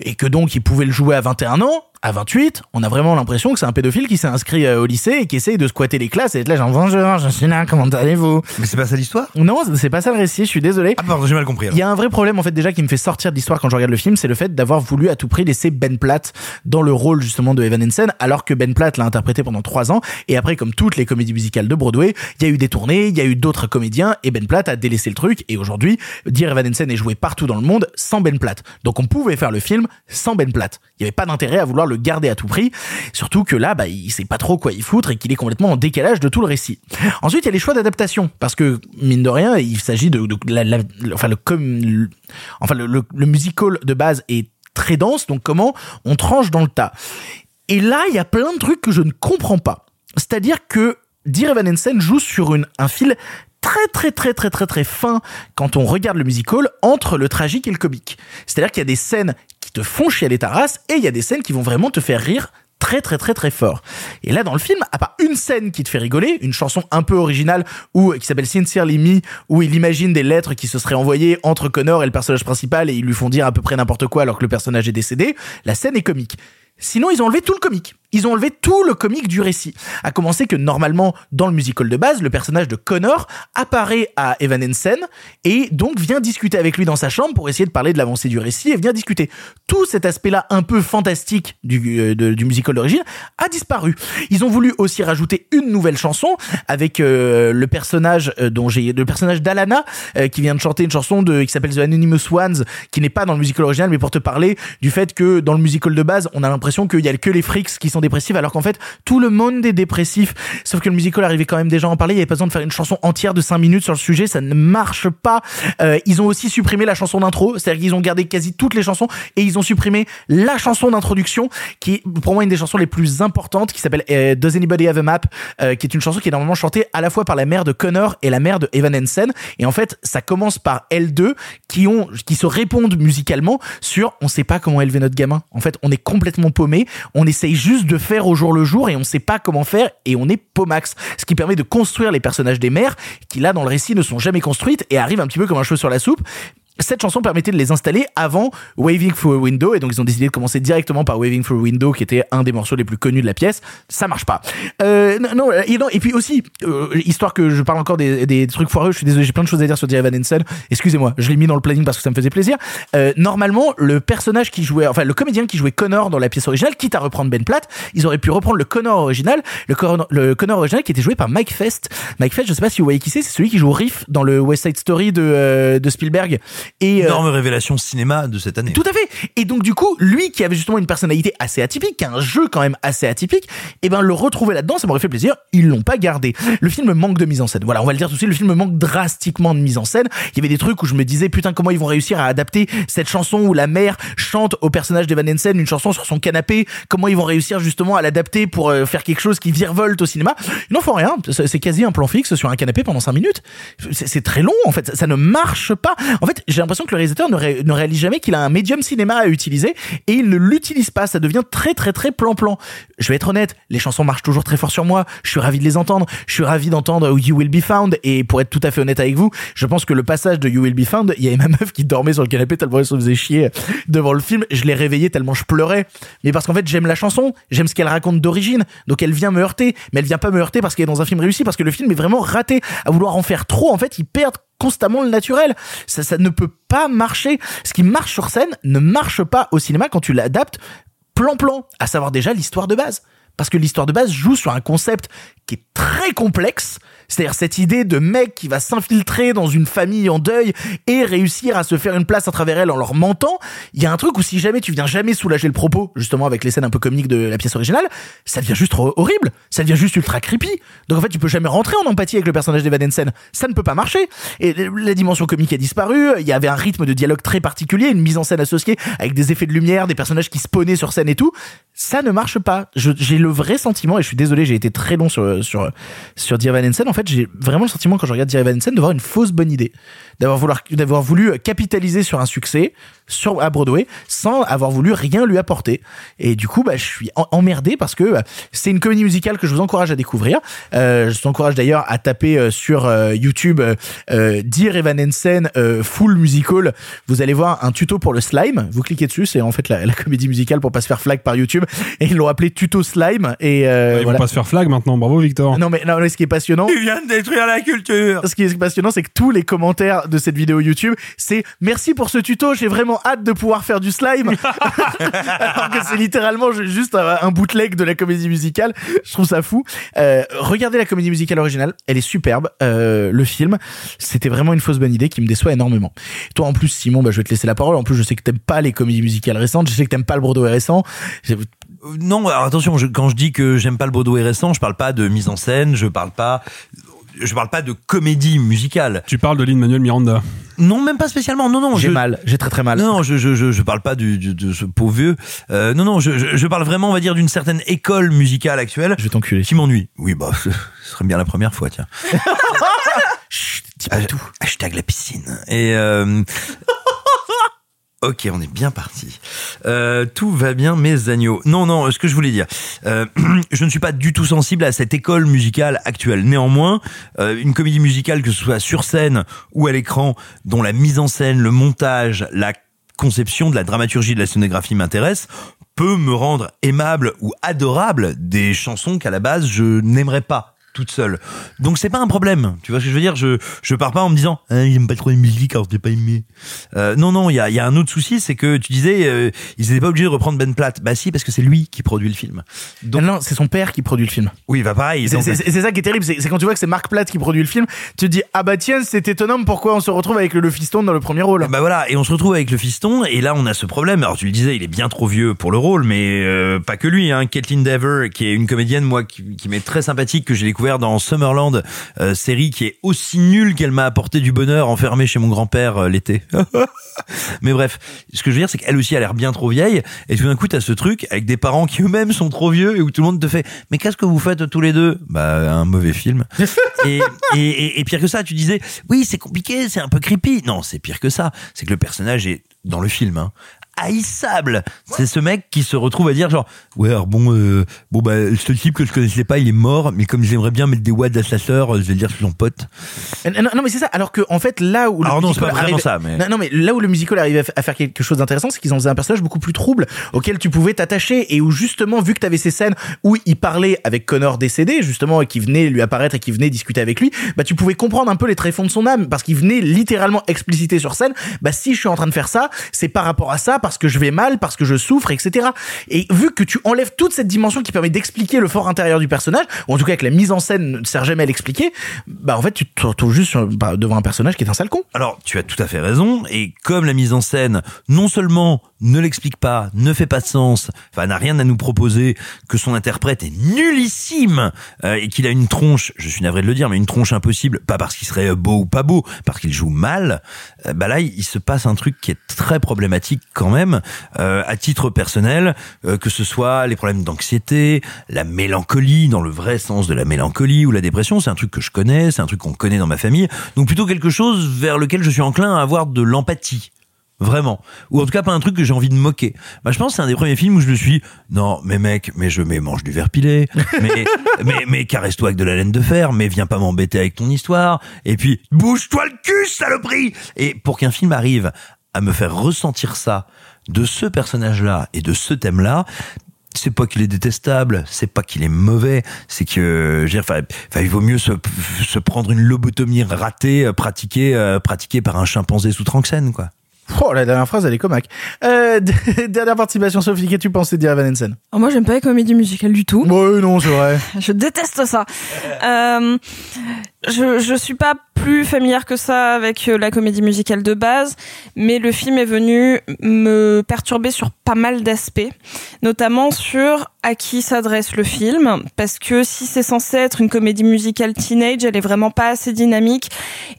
Et que donc il pouvait le jouer à 21 ans, à 28, on a vraiment l'impression que c'est un pédophile qui s'est inscrit euh, au lycée et qui essaye de squatter les classes et être là genre bonjour, je suis là, comment allez-vous? Mais c'est pas ça l'histoire? Non, c'est pas ça le récit, je suis désolé. Ah pardon, j'ai mal compris. Il y a un vrai problème en fait déjà qui me fait sortir de l'histoire quand je regarde le film, c'est le fait d'avoir voulu à tout prix laisser Ben Platt dans le rôle justement de Evan Hansen, alors que Ben Platt l'a interprété pendant trois ans. Et après, comme toutes les comédies musicales de Broadway, il y a eu des tournées, il y a eu d'autres comédiens, et Ben Platt a délaissé le truc. Et aujourd'hui, Dear Evan Hansen est joué partout dans le monde sans Ben Platt. Donc on pouvait faire le film sans Ben Platt. Il n'y avait pas d'intérêt à vouloir le garder à tout prix. Surtout que là, bah, il sait pas trop quoi y foutre et qu'il est complètement en décalage de tout le récit. Ensuite, il y a les choix d'adaptation. Parce que, mine de rien, il s'agit de, la, enfin, le, com- le- enfin, le, le, le musical de base est très dense. Donc comment on tranche dans le tas. Et là, il y a plein de trucs que je ne comprends pas. C'est-à-dire que Dear Evan Hansen joue sur un fil très très très très très très fin quand on regarde le musical entre le tragique et le comique. C'est-à-dire qu'il y a des scènes te font chialer ta race et il y a des scènes qui vont vraiment te faire rire très très très très fort. Et là dans le film, à part une scène qui te fait rigoler, une chanson un peu originale où qui s'appelle Sincerely Me où il imagine des lettres qui se seraient envoyées entre Connor et le personnage principal et ils lui font dire à peu près n'importe quoi alors que le personnage est décédé, la scène est comique. Sinon, ils ont enlevé tout le comique. Ils ont enlevé tout le comique du récit. À commencer que normalement, dans le musical de base, le personnage de Connor apparaît à Evan Hansen et donc vient discuter avec lui dans sa chambre pour essayer de parler de l'avancée du récit et vient discuter. Tout cet aspect-là un peu fantastique du, euh, du musical d'origine a disparu. Ils ont voulu aussi rajouter une nouvelle chanson avec euh, le personnage euh, dont j'ai le personnage d'Alana qui vient de chanter une chanson de qui s'appelle The Anonymous Ones qui n'est pas dans le musical original mais pour te parler du fait que dans le musical de base on a l'impression qu'il y a que les freaks qui sont dépressifs alors qu'en fait tout le monde est dépressif. Sauf que le musical arrivait quand même déjà à en parler. Il y avait pas besoin de faire une chanson entière de 5 minutes sur le sujet. Ça ne marche pas. Euh, ils ont aussi supprimé la chanson d'intro. C'est-à-dire qu'ils ont gardé quasi toutes les chansons et ils ont supprimé la chanson d'introduction qui est pour moi une des chansons les plus importantes qui s'appelle euh, Does Anybody Have a Map euh, qui est une chanson qui est normalement chantée à la fois par la mère de Connor et la mère de Evan Hansen. Et en fait ça commence par elles deux qui ont qui se répondent musicalement sur on sait pas comment élever notre gamin. En fait on est complètement paumé. On essaye juste de faire au jour le jour et on sait pas comment faire et on est paumax ce qui permet de construire les personnages des mères qui là dans le récit ne sont jamais construites et arrivent un petit peu comme un cheveu sur la soupe cette chanson permettait de les installer avant Waving Through a Window et donc ils ont décidé de commencer directement par Waving Through a Window qui était un des morceaux les plus connus de la pièce. Ça marche pas. Euh, non, non, et, non, et puis aussi euh, histoire que je parle encore des, trucs foireux je suis désolé j'ai plein de choses à dire sur Evan Hansen. Excusez-moi je l'ai mis dans le planning parce que ça me faisait plaisir. Euh, normalement le personnage qui jouait enfin le comédien qui jouait Connor dans la pièce originale quitte à reprendre Ben Platt ils auraient pu reprendre le Connor original le Connor, le Connor original qui était joué par Mike Fest. Mike Fest je sais pas si vous voyez qui c'est c'est celui qui joue Riff dans le West Side Story de, euh, de Spielberg et euh, Énorme révélation cinéma de cette année. tout à fait. Et donc du coup, lui qui avait justement une personnalité assez atypique, qui a un jeu quand même assez atypique, et ben le retrouver là-dedans, ça m'aurait fait plaisir. Ils l'ont pas gardé. Le film manque de mise en scène. Voilà, on va le dire tout de suite. Le film manque drastiquement de mise en scène. Il y avait des trucs où je me disais putain comment ils vont réussir à adapter cette chanson où la mère chante au personnage d'Evan Hansen une chanson sur son canapé. Comment ils vont réussir justement à l'adapter pour euh, faire quelque chose qui virevolte au cinéma? N'en font rien. C'est quasi un plan fixe sur un canapé pendant 5 minutes. C'est c'est très long en fait. Ça, ça ne marche pas. En fait, j'ai l'impression que le réalisateur ne, ré- ne réalise jamais qu'il a un médium cinéma à utiliser et il ne l'utilise pas. Ça devient très très très plan-plan. Je vais être honnête, les chansons marchent toujours très fort sur moi. Je suis ravi de les entendre. Je suis ravi d'entendre You Will Be Found. Et pour être tout à fait honnête avec vous, je pense que le passage de You Will Be Found, il y avait ma meuf qui dormait sur le canapé tellement elle se faisait chier devant le film. Je l'ai réveillée tellement je pleurais. Mais parce qu'en fait, j'aime la chanson, j'aime ce qu'elle raconte d'origine. Donc elle vient me heurter, mais elle vient pas me heurter parce qu'elle est dans un film réussi, parce que le film est vraiment raté. À vouloir en faire trop, en fait, ils perdent constamment le naturel. Ça, ça ne peut pas marcher. Ce qui marche sur scène ne marche pas au cinéma quand tu l'adaptes plan-plan, à savoir déjà l'histoire de base. Parce que l'histoire de base joue sur un concept qui est très complexe, c'est-à-dire cette idée de mec qui va s'infiltrer dans une famille en deuil et réussir à se faire une place à travers elle en leur mentant. Il y a un truc où si jamais tu viens jamais soulager le propos, justement avec les scènes un peu comiques de la pièce originale, ça devient juste hor- horrible, ça devient juste ultra creepy. Donc en fait, tu peux jamais rentrer en empathie avec le personnage d'Evan Hansen. Ça ne peut pas marcher. Et la dimension comique a disparu, il y avait un rythme de dialogue très particulier, une mise en scène associée avec des effets de lumière, des personnages qui spawnaient sur scène et tout. Ça ne marche pas. Le vrai sentiment, et je suis désolé, j'ai été très long sur, sur, sur Hansen. En fait, j'ai vraiment le sentiment quand je regarde Dear Hansen de voir une fausse bonne idée. D'avoir vouloir, d'avoir voulu capitaliser sur un succès, sur à Broadway sans avoir voulu rien lui apporter. Et du coup, bah, je suis en- emmerdé parce que bah, c'est une comédie musicale que je vous encourage à découvrir. Euh, je vous encourage d'ailleurs à taper euh, sur euh, YouTube Dear Evan Hansen euh, full musical. Vous allez voir un tuto pour le slime. Vous cliquez dessus, c'est en fait la, la comédie musicale pour pas se faire flag par YouTube. Et ils l'ont appelé tuto slime. Et euh, Ils voilà. vont pas se faire flag maintenant, bravo Victor. Non mais, non, mais ce qui est passionnant, Tu viens de détruire la culture. ce qui est passionnant, c'est que tous les commentaires de cette vidéo YouTube, c'est merci pour ce tuto, j'ai vraiment hâte de pouvoir faire du slime. Alors que c'est littéralement juste un, bootleg de la comédie musicale. Je trouve ça fou. Euh, regardez la comédie musicale originale, elle est superbe. Euh, le film, c'était vraiment une fausse bonne idée qui me déçoit énormément. Toi en plus, Simon, bah, je vais te laisser la parole. En plus, je sais que t'aimes pas les comédies musicales récentes, je sais que t'aimes pas le Broadway récent. Non, attention, quand je dis que j'aime pas le Broadway récent, je parle pas de mise en scène, je parle pas, je parle pas de comédie musicale. Tu parles de Lin Manuel Miranda. Non, même pas spécialement. Non, non. J'ai je- mal, j'ai très très mal. Non, non, je, je, je, je parle pas du, du- de ce pauvre vieux. Euh, non, non, je, je, je parle vraiment, on va dire, d'une certaine école musicale actuelle. Je vais t'enculer. Qui m'ennuie. Oui, bah, ce serait bien la première fois, tiens. Dis pas tout. Hashtag la piscine. Et euh, Ok, on est bien parti. Euh, tout va bien, mes agneaux. Non, non, ce que je voulais dire, euh, je ne suis pas du tout sensible à cette école musicale actuelle. Néanmoins, euh, une comédie musicale, que ce soit sur scène ou à l'écran, dont la mise en scène, le montage, la conception de la dramaturgie de la scénographie m'intéresse, peut me rendre aimable ou adorable des chansons qu'à la base je n'aimerais pas toute seule. Donc c'est pas un problème. Tu vois ce que je veux dire? Je je pars pas en me disant ah, il aime pas trop les musiques alors je pas aimé. Euh, non non, il y a il y a un autre souci, c'est que tu disais euh, ils étaient pas obligés de reprendre Ben Platt. Bah si parce que c'est lui qui produit le film. Donc non, c'est son père qui produit le film. Oui, bah pareil. C'est ça qui est terrible, c'est quand tu vois que c'est Mark Platt qui produit le film, tu te dis ah bah tiens c'est étonnant pourquoi on se retrouve avec le, le fiston dans le premier rôle? Bah voilà, et on se retrouve avec le fiston, et là on a ce problème. Alors tu le disais, il est bien trop vieux pour le rôle, mais euh, pas que lui. Hein. Caitlin Dever, qui est une comédienne, moi, qui, qui m'est très sympathique, que j'ai découvert dans Summerland, euh, série qui est aussi nulle qu'elle m'a apporté du bonheur enfermé chez mon grand-père euh, l'été. mais bref, ce que je veux dire, c'est qu'elle aussi a l'air bien trop vieille, et tout d'un coup t'as ce truc avec des parents qui eux-mêmes sont trop vieux, et où tout le monde te fait, mais qu'est-ce que vous faites tous les deux? Bah un mauvais film. et, et, et, et pire que ça, tu disais, oui, c'est compliqué, c'est un peu creepy. Non, c'est pire que ça. C'est que le personnage est dans le film, hein, haïssable. C'est ce mec qui se retrouve à dire genre, ouais, alors bon, euh, bon bah, ce type que je connaissais pas, il est mort, mais comme j'aimerais bien mettre des watts à sa sœur, je vais le dire sur son pote. Euh, Non, non, mais c'est ça. Alors que en fait là où le Alors non, musical c'est pas vraiment arrive- ça, mais- non, non, mais là où le musical arrivait à faire quelque chose d'intéressant, c'est qu'ils en faisaient un personnage beaucoup plus trouble auquel tu pouvais t'attacher et où justement vu que t'avais ces scènes où il parlait avec Connor décédé justement et qui venait lui apparaître et qui venait discuter avec lui, bah tu pouvais comprendre un peu les tréfonds de son âme parce qu'il venait littéralement expliciter sur scène. Bah si je suis en train de faire ça, c'est par rapport à ça parce que je vais mal, parce que je souffre, etc. Et vu que tu enlèves toute cette dimension qui permet d'expliquer le fort intérieur du personnage, ou en tout cas que la mise en scène ne sert jamais à l'expliquer, bah en fait tu te retrouves juste bah, devant un personnage qui est un sale con. Alors, tu as tout à fait raison, et comme la mise en scène, non seulement ne l'explique pas, ne fait pas de sens, enfin n'a rien à nous proposer, que son interprète est nullissime, euh, et qu'il a une tronche, je suis navré de le dire, mais une tronche impossible, pas parce qu'il serait beau ou pas beau, parce qu'il joue mal, euh, bah là, il se passe un truc qui est très problématique quand même, euh, à titre personnel, euh, que ce soit les problèmes d'anxiété, la mélancolie, dans le vrai sens de la mélancolie, ou la dépression, c'est un truc que je connais, c'est un truc qu'on connaît dans ma famille, donc plutôt quelque chose vers lequel je suis enclin à avoir de l'empathie. Vraiment. Ou en tout cas pas un truc que j'ai envie de moquer. Bah, je pense que c'est un des premiers films où je me suis non, mais mec, mais je mais mange du verre pilé, mais mais mais caresse-toi avec de la laine de fer, mais viens pas m'embêter avec ton histoire et puis bouge-toi le cul saloperie. Et pour qu'un film arrive à me faire ressentir ça de ce personnage-là et de ce thème-là, c'est pas qu'il est détestable, c'est pas qu'il est mauvais, c'est que, je veux dire, il vaut mieux se, se prendre une lobotomie ratée, euh, pratiquée, euh, pratiquée par un chimpanzé sous Tranxène, quoi. Oh, la dernière phrase, elle est comaque. Euh, dernière participation, Sophie, qu'as-tu pensé de Van Hansen? Alors moi, j'aime pas les comédies musicales du tout. Ouais, non, c'est vrai. Je déteste ça. Euh, je, je suis pas plus familière que ça avec euh, la comédie musicale de base, mais le film est venu me perturber sur pas mal d'aspects, notamment sur à qui s'adresse le film, parce que si c'est censé être une comédie musicale teenage, elle est vraiment pas assez dynamique.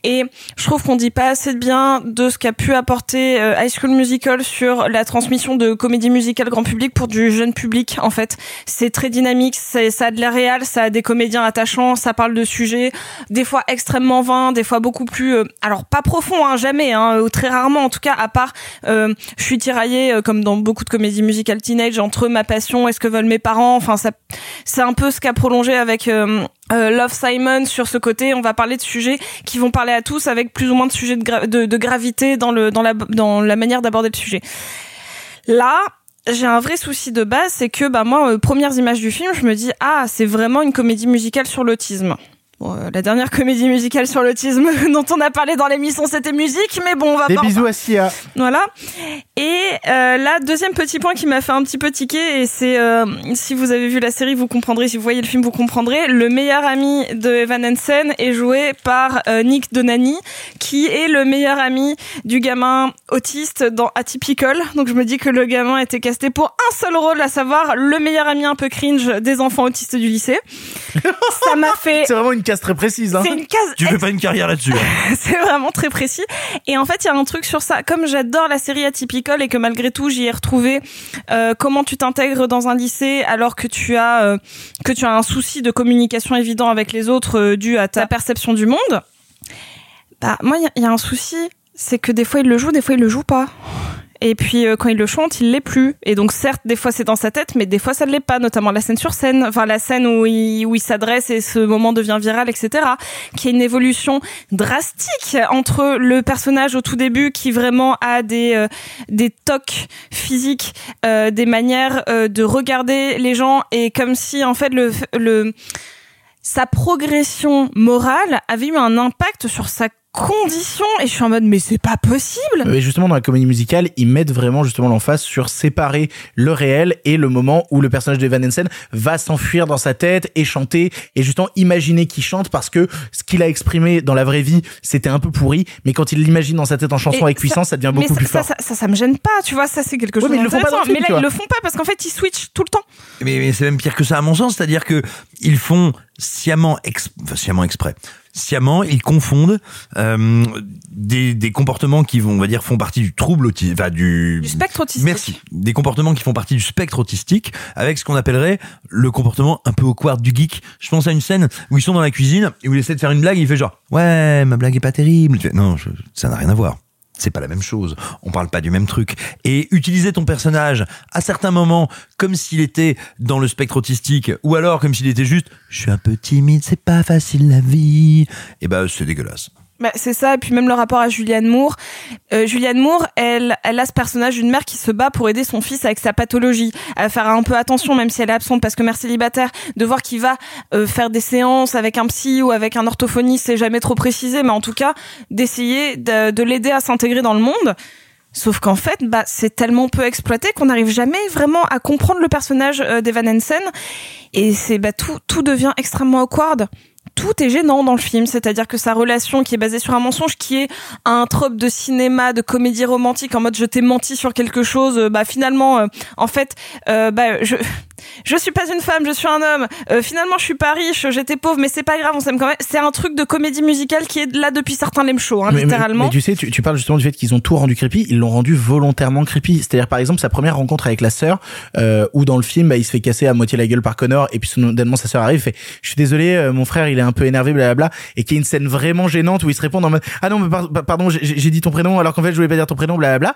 Et je trouve qu'on dit pas assez de bien de ce qu'a pu apporter euh, High School Musical sur la transmission de comédie musicale grand public pour du jeune public. En fait, c'est très dynamique, ça a de la réal, ça a des comédiens attachants, ça parle de sujets des fois extrêmement vains, des fois beaucoup plus, euh, alors pas profond, hein, jamais, hein, ou très rarement en tout cas, à part, euh, je suis tiraillée comme dans beaucoup de comédies musicales teenage entre ma passion et ce que veulent mes parents. Enfin, ça, c'est un peu ce qu'a prolongé avec euh, Love Simon sur ce côté. On va parler de sujets qui vont parler à tous avec plus ou moins de sujets de, de, de gravité dans le dans la dans la manière d'aborder le sujet. Là, j'ai un vrai souci de base, c'est que bah moi, euh, premières images du film, je me dis ah c'est vraiment une comédie musicale sur l'autisme. Bon, euh, la dernière comédie musicale sur l'autisme dont on a parlé dans l'émission, c'était musique, mais bon, on va Des pas. bisous à Sia. Voilà. Et euh, là, deuxième petit point qui m'a fait un petit peu tiquer, et c'est euh, si vous avez vu la série, vous comprendrez. Si vous voyez le film, vous comprendrez. Le meilleur ami de Evan Hansen est joué par euh, Nick Donani, qui est le meilleur ami du gamin autiste dans Atypical. Donc je me dis que le gamin était casté pour un seul rôle, à savoir le meilleur ami un peu cringe des enfants autistes du lycée. Ça m'a fait. C'est vraiment une case très précise. Hein. C'est une case. Tu fais pas une carrière là-dessus. hein. c'est vraiment très précis. Et en fait, il y a un truc sur ça. Comme j'adore la série Atypical et que malgré tout, j'y ai retrouvé euh, comment tu t'intègres dans un lycée alors que tu as euh, que tu as un souci de communication évident avec les autres euh, dû à ta perception du monde. Bah moi, il y y, a un souci, c'est que des fois il le joue, des fois il le joue pas. Et puis euh, quand il le chante, il l'est plus. Et donc certes, des fois c'est dans sa tête, mais des fois ça ne l'est pas. Notamment la scène sur scène, enfin la scène où il où il s'adresse et ce moment devient viral, etc. Qui est une évolution drastique entre le personnage au tout début qui vraiment a des euh, des tocs physiques, euh, des manières euh, de regarder les gens et comme si en fait le le sa progression morale avait eu un impact sur sa condition et je suis en mode mais c'est pas possible. Mais justement, dans la comédie musicale, ils mettent vraiment justement l'emphase sur séparer le réel et le moment où le personnage de Van Hensen va s'enfuir dans sa tête et chanter et justement imaginer qu'il chante parce que ce qu'il a exprimé dans la vraie vie, c'était un peu pourri, mais quand il l'imagine dans sa tête en chanson Et avec puissance, ça devient beaucoup ça, plus ça, fort. Ça, ça, ça me gêne pas, tu vois, ça c'est quelque chose Ouais, mais ils le font pas dans le film, Mais là, ils le font pas parce qu'en fait, ils switchent tout le temps. Mais, mais c'est même pire que ça à mon sens, c'est-à-dire que ils font sciemment, ex- enfin, sciemment exprès, sciemment ils confondent euh, des, des comportements qui vont, on va dire, font partie du trouble autistique, enfin du, Du spectre autistique. Merci. Des comportements qui font partie du spectre autistique avec ce qu'on appellerait le comportement un peu awkward du geek. Je pense à une scène où ils sont dans la cuisine et où il essaie de faire une blague, il fait genre ouais ma blague est pas terrible. Fais, non, je- ça n'a rien à voir. C'est pas la même chose. On parle pas du même truc. Et utiliser ton personnage à certains moments comme s'il était dans le spectre autistique ou alors comme s'il était juste je suis un peu timide, c'est pas facile la vie. Et ben c'est dégueulasse. Bah, c'est ça, et puis même le rapport à Julianne Moore. Euh, Julianne Moore, elle, elle a ce personnage d'une mère qui se bat pour aider son fils avec sa pathologie, à faire un peu attention, même si elle est absente, parce que mère célibataire, de voir qu'il va euh, faire des séances avec un psy ou avec un orthophoniste, c'est jamais trop précisé, mais en tout cas, d'essayer de, de l'aider à s'intégrer dans le monde. Sauf qu'en fait, bah, c'est tellement peu exploité qu'on n'arrive jamais vraiment à comprendre le personnage euh, d'Evan Hansen. Et c'est bah, tout, tout devient extrêmement awkward. Tout est gênant dans le film, c'est-à-dire que sa relation qui est basée sur un mensonge, qui est un trope de cinéma, de comédie romantique, en mode je t'ai menti sur quelque chose, euh, bah finalement, euh, en fait, euh, bah je je suis pas une femme, je suis un homme. Euh, finalement, je suis pas riche, j'étais pauvre, mais c'est pas grave, on s'aime quand même. C'est un truc de comédie musicale qui est là depuis certains lame shows, hein, Mais- littéralement. Mais, tu sais, tu, tu parles justement du fait qu'ils ont tout rendu creepy. Ils l'ont rendu volontairement creepy. C'est-à-dire, par exemple, sa première rencontre avec la sœur, euh, où dans le film, bah, il se fait casser à moitié la gueule par Connor, et puis soudainement sa sœur arrive, fait, je suis désolé, euh, mon frère, il est un peu énervé, blablabla, et qu'il y a une scène vraiment gênante où ils se répondent en mode, ah non, mais par- par- pardon, j'ai j'ai dit ton prénom, alors qu'en fait, je voulais pas dire ton prénom, blablabla.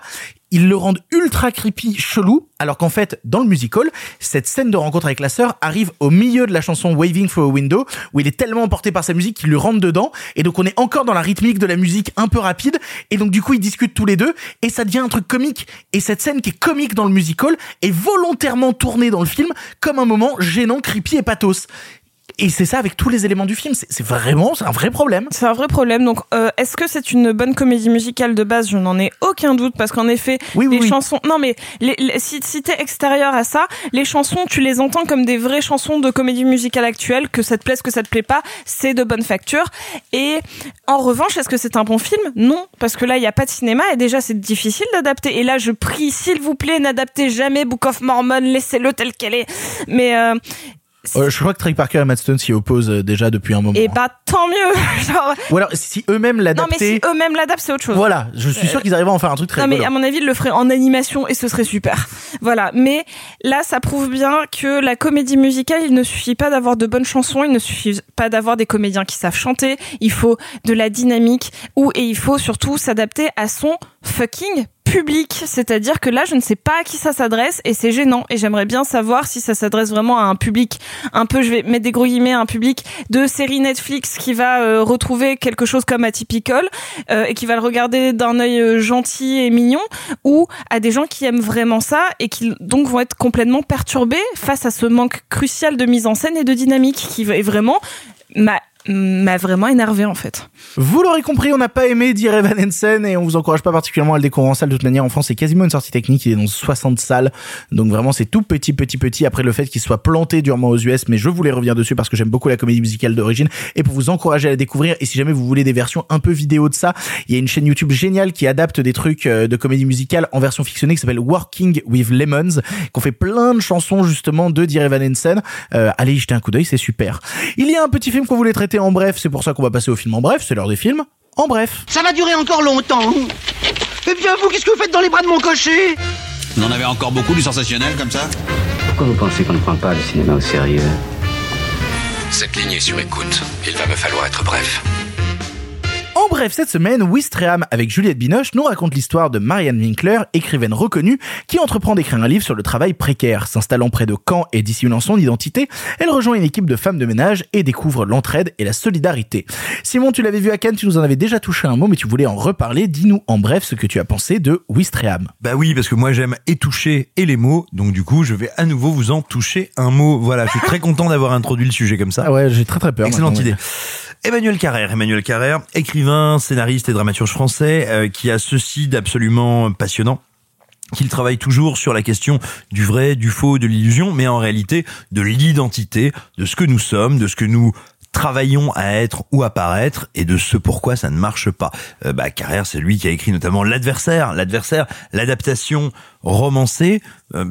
Ils le rendent ultra creepy, chelou, alors qu'en fait, dans le musical, cette scène de rencontre avec la sœur arrive au milieu de la chanson Waving for a Window, où il est tellement emporté par sa musique qu'il lui rentre dedans, et donc on est encore dans la rythmique de la musique un peu rapide, et donc du coup ils discutent tous les deux, et ça devient un truc comique. Et cette scène qui est comique dans le musical est volontairement tournée dans le film comme un moment gênant, creepy et pathos. Et c'est ça avec tous les éléments du film. C'est vraiment, c'est un vrai problème. C'est un vrai problème. Donc, euh, est-ce que c'est une bonne comédie musicale de base? Je n'en ai aucun doute parce qu'en effet, Oui, oui, les oui. chansons. Non, mais les, les- si, si t'es extérieur à ça, les chansons, tu les entends comme des vraies chansons de comédie musicale actuelle, que ça te plaise, que ça te plaît pas, c'est de bonne facture. Et en revanche, est-ce que c'est un bon film? Non, parce que là, il n'y a pas de cinéma et déjà, c'est difficile d'adapter. Et là, je prie, s'il vous plaît, n'adaptez jamais Book of Mormon, laissez-le tel qu'elle est. Mais euh, Euh, je crois que Trey Parker et Matt Stone s'y opposent euh, déjà depuis un moment. et bah tant mieux. Genre, Ou alors, si eux-mêmes non, mais si eux-mêmes l'adaptent, c'est autre chose. Voilà, je suis sûr qu'ils arriveraient à en faire un truc très Non mais à mon avis, il le ferait en animation et ce serait super. Voilà. Mais là, ça prouve bien que la comédie musicale, il ne suffit pas d'avoir de bonnes chansons, il ne suffit pas d'avoir des comédiens qui savent chanter. Il faut de la dynamique ou et il faut surtout s'adapter à son fucking public, c'est-à-dire que là je ne sais pas à qui ça s'adresse et c'est gênant. Et j'aimerais bien savoir si ça s'adresse vraiment à un public un peu je vais mettre des gros guillemets un public de série Netflix qui va euh, retrouver quelque chose comme Atypical euh, et qui va le regarder d'un œil euh, gentil et mignon ou à des gens qui aiment vraiment ça et qui donc vont être complètement perturbés face à ce manque crucial de mise en scène et de dynamique qui est vraiment m'a m'a vraiment énervé en fait. Vous l'aurez compris, on n'a pas aimé Dear Evan Hansen et on vous encourage pas particulièrement à le découvrir en salle. De toute manière, en France, c'est quasiment une sortie technique. Il est dans 60 salles. Donc vraiment, c'est tout petit, petit, petit après le fait qu'il soit planté durement aux US. Mais je voulais revenir dessus parce que j'aime beaucoup la comédie musicale d'origine et pour vous encourager à la découvrir. Et si jamais vous voulez des versions un peu vidéo de ça, il y a une chaîne YouTube géniale qui adapte des trucs euh, de comédie musicale en version fictionnée qui s'appelle Working with Lemons, qu'on fait plein de chansons justement de Dear Evan Hansen. Euh, allez y jeter un coup d'œil, c'est super. Il y a un petit film qu'on voulait traiter en bref. C'est pour ça qu'on va passer au film en bref. C'est l'heure des films en bref. Ça va durer encore longtemps. Eh bien, vous, qu'est-ce que vous faites dans les bras de mon cocher? Vous en avez encore beaucoup du sensationnel comme ça? Pourquoi vous pensez qu'on ne prend pas le cinéma au sérieux? Cette ligne est sur écoute. Il va me falloir être bref. En bref, cette semaine, Wistreham avec Juliette Binoche nous raconte l'histoire de Marianne Winkler, écrivaine reconnue, qui entreprend d'écrire un livre sur le travail précaire. S'installant près de Caen et dissimulant son identité, elle rejoint une équipe de femmes de ménage et découvre l'entraide et la solidarité. Simon, tu l'avais vu à Cannes, tu nous en avais déjà touché un mot, mais tu voulais en reparler. Dis-nous en bref ce que tu as pensé de Wistreham. Bah oui, parce que moi j'aime et toucher et les mots, donc du coup je vais à nouveau vous en toucher un mot. Voilà, je suis très content d'avoir introduit le sujet comme ça. Ah ouais, j'ai très très peur. Excellente idée. ouais. Emmanuel Carrère, Emmanuel Carrère, écrivain, scénariste et dramaturge français, euh, qui a ceci d'absolument passionnant qu'il travaille toujours sur la question du vrai, du faux, de l'illusion, mais en réalité de l'identité, de ce que nous sommes, de ce que nous travaillons à être ou à paraître et de ce pourquoi ça ne marche pas. Euh, bah, Carrère, c'est lui qui a écrit notamment L'adversaire, l'adversaire, l'adaptation romancée euh,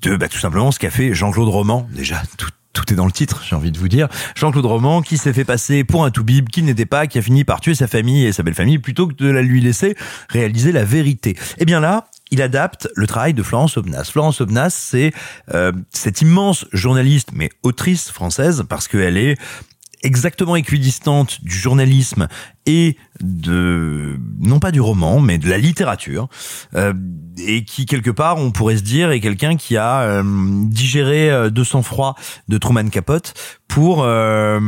de bah, tout simplement ce qu'a fait Jean-Claude Roman. Déjà, tout, tout est dans le titre, j'ai envie de vous dire. Jean-Claude Roman qui s'est fait passer pour un toubib qui n'était pas, qui a fini par tuer sa famille et sa belle famille plutôt que de la lui laisser réaliser la vérité. Et bien là, il adapte le travail de Florence Obnas. Florence Obnas, c'est euh, cette immense journaliste, mais autrice française, parce qu'elle est exactement équidistante du journalisme et de non pas du roman mais de la littérature euh, et qui quelque part on pourrait se dire est quelqu'un qui a euh, digéré euh, de sang-froid de Truman Capote pour euh,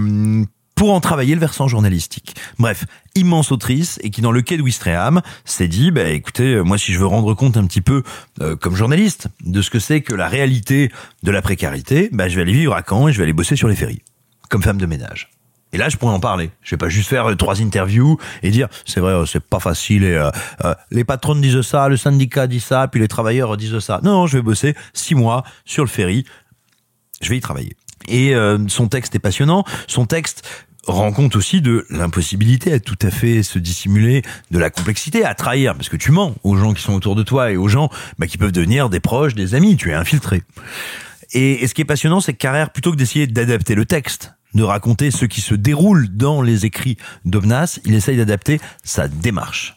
pour en travailler le versant journalistique. Bref, immense autrice et qui dans le quai de Wistreham s'est dit bah écoutez moi si je veux rendre compte un petit peu euh, comme journaliste de ce que c'est que la réalité de la précarité, bah je vais aller vivre à Caen et je vais aller bosser sur les ferries comme femme de ménage. Et là, je pourrais en parler. Je vais pas juste faire euh, trois interviews et dire c'est vrai, euh, c'est pas facile. Et, euh, euh, les patrons disent ça, le syndicat dit ça, puis les travailleurs disent ça. Non, je vais bosser six mois sur le ferry. Je vais y travailler. Et son texte est passionnant. Son texte rend compte aussi de l'impossibilité à tout à fait se dissimuler, de la complexité à trahir, parce que tu mens aux gens qui sont autour de toi et aux gens bah, qui peuvent devenir des proches, des amis. Tu es infiltré. Et, et ce qui est passionnant, c'est que Carrère, plutôt que d'essayer d'adapter le texte, de raconter ce qui se déroule dans les écrits d'Obnas, il essaye d'adapter sa démarche.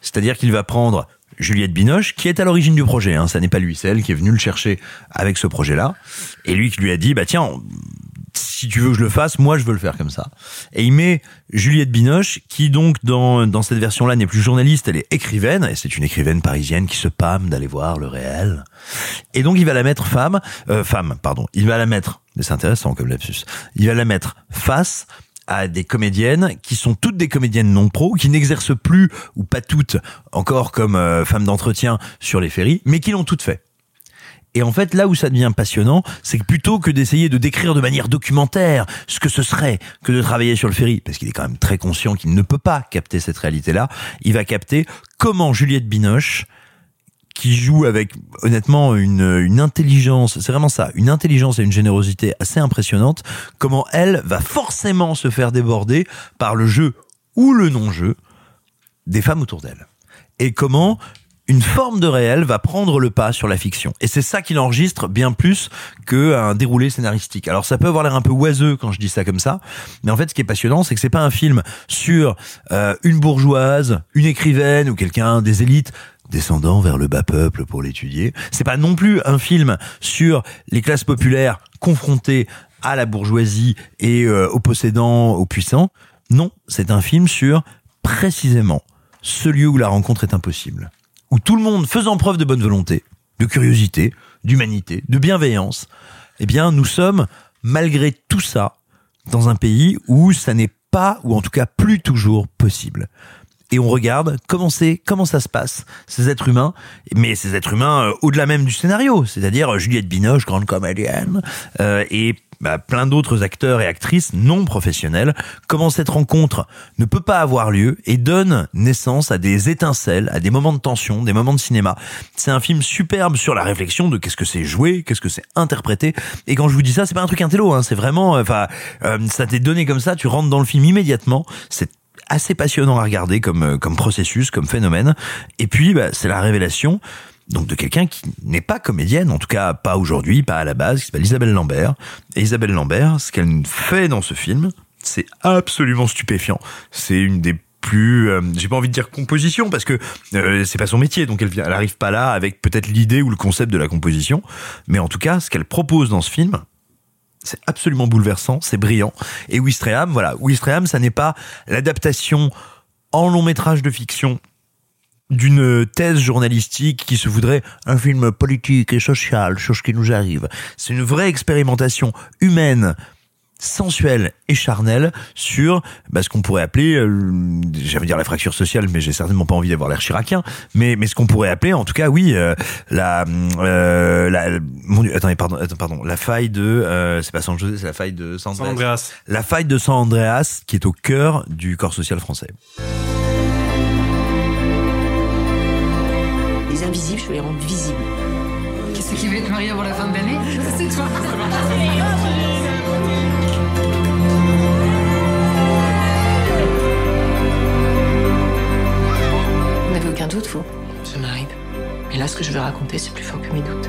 C'est-à-dire qu'il va prendre Juliette Binoche, qui est à l'origine du projet, hein, ça n'est pas lui, c'est elle qui est venue le chercher avec ce projet-là, et lui qui lui a dit, bah tiens, si tu veux que je le fasse, moi je veux le faire comme ça. Et il met Juliette Binoche, qui donc dans, dans cette version-là n'est plus journaliste, elle est écrivaine, et c'est une écrivaine parisienne qui se pâme d'aller voir le réel. Et donc il va la mettre femme, euh, femme, pardon, il va la mettre, c'est intéressant comme lapsus, il va la mettre face à des comédiennes qui sont toutes des comédiennes non pro, qui n'exercent plus, ou pas toutes, encore comme euh, femmes d'entretien sur les ferries, mais qui l'ont toutes fait. Et en fait, là où ça devient passionnant, c'est que plutôt que d'essayer de décrire de manière documentaire ce que ce serait que de travailler sur le ferry, parce qu'il est quand même très conscient qu'il ne peut pas capter cette réalité-là, il va capter comment Juliette Binoche, qui joue avec honnêtement une, intelligence, c'est vraiment ça, une intelligence et une générosité assez impressionnante, comment elle va forcément se faire déborder par le jeu ou le non-jeu des femmes autour d'elle. Et comment une forme de réel va prendre le pas sur la fiction. Et c'est ça qu'il enregistre bien plus qu'un déroulé scénaristique. Alors ça peut avoir l'air un peu oiseux quand je dis ça comme ça, mais en fait ce qui est passionnant, c'est que c'est pas un film sur euh, une bourgeoise, une écrivaine ou quelqu'un des élites descendant vers le bas peuple pour l'étudier. C'est pas non plus un film sur les classes populaires confrontées à la bourgeoisie et euh, aux possédants, aux puissants. Non, c'est un film sur précisément ce lieu où la rencontre est impossible où tout le monde faisant preuve de bonne volonté, de curiosité, d'humanité, de bienveillance, eh bien, nous sommes, malgré tout ça, dans un pays où ça n'est pas, ou en tout cas plus toujours possible. Et on regarde comment c'est, comment ça se passe, ces êtres humains, mais ces êtres humains euh, au-delà même du scénario, c'est-à-dire Juliette Binoche, grande comédienne, euh, et bah, plein d'autres acteurs et actrices non professionnels, comment cette rencontre ne peut pas avoir lieu et donne naissance à des étincelles, à des moments de tension, des moments de cinéma. C'est un film superbe sur la réflexion de qu'est-ce que c'est jouer, qu'est-ce que c'est interpréter. Et quand je vous dis ça, c'est pas un truc intello, hein, c'est vraiment, enfin, euh, ça t'est donné comme ça, tu rentres dans le film immédiatement. C'est assez passionnant à regarder comme euh, comme processus, comme phénomène. Et puis, bah, c'est la révélation donc de quelqu'un qui n'est pas comédienne, en tout cas pas aujourd'hui, pas à la base, qui s'appelle Isabelle Lambert. Et Isabelle Lambert, ce qu'elle fait dans ce film, c'est absolument stupéfiant. C'est une des plus euh, j'ai pas envie de dire composition parce que euh, c'est pas son métier donc elle elle arrive pas là avec peut-être l'idée ou le concept de la composition mais en tout cas ce qu'elle propose dans ce film c'est absolument bouleversant, c'est brillant. Et Wistreham, voilà, Wistreham, ça n'est pas l'adaptation en long métrage de fiction d'une thèse journalistique qui se voudrait un film politique et social sur ce qui nous arrive. C'est une vraie expérimentation humaine sensuelle et charnelle sur bah, ce qu'on pourrait appeler, euh, j'allais dire la fracture sociale, mais j'ai certainement pas envie d'avoir l'air chiracien, mais mais ce qu'on pourrait appeler, en tout cas, oui, euh, la, euh, la, mon Dieu, attendez, pardon, attends, pardon, la faille de, euh, c'est pas San José, c'est la faille de San San Andreas. La faille de San Andreas, qui est au cœur du corps social français. Les invisibles, je veux les rendre visibles. Qu'est-ce qui va être marié avant la fin de l'année C'est toi. Vous n'avez aucun doute, vous? Ça m'arrive. Mais là, ce que je vais raconter, c'est plus fort que mes doutes.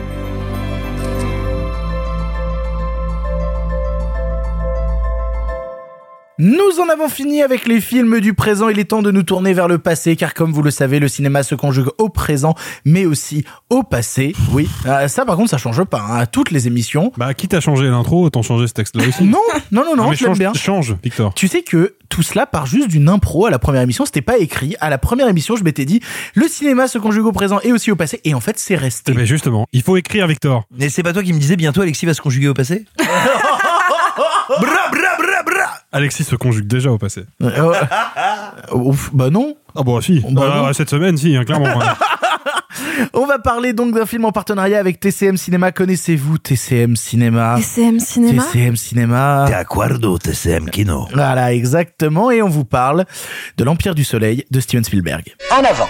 Nous en avons fini avec les films du présent. Il est temps de nous tourner vers le passé, car comme vous le savez, le cinéma se conjugue au présent, mais aussi au passé. Oui, Euh, ça par contre, ça change pas. hein. À toutes les émissions. Bah, quitte à changer l'intro, autant changer ce texte-là aussi. Non, non, non, non, mais je l'aime change, bien. change, Victor. Tu sais que tout cela part juste d'une impro à la première émission. C'était pas écrit. À la première émission, je m'étais dit le cinéma se conjugue au présent et aussi au passé. Et en fait, c'est resté. Mais justement, il faut écrire, Victor. Mais c'est pas toi qui me disais bientôt Alexis va se conjuguer au passé? Alexis se conjugue déjà au passé. Euh, ouf, bah non. Ah bon, si. Bah Euh, non. cette semaine, si, hein, clairement. ouais. On va parler donc d'un film en partenariat avec TCM Cinéma. Connaissez-vous TCM Cinéma? TCM Cinéma? TCM Cinéma. De acuerdo, TCM Kino. Voilà, exactement. Et on vous parle de l'Empire du Soleil de Steven Spielberg. En avant.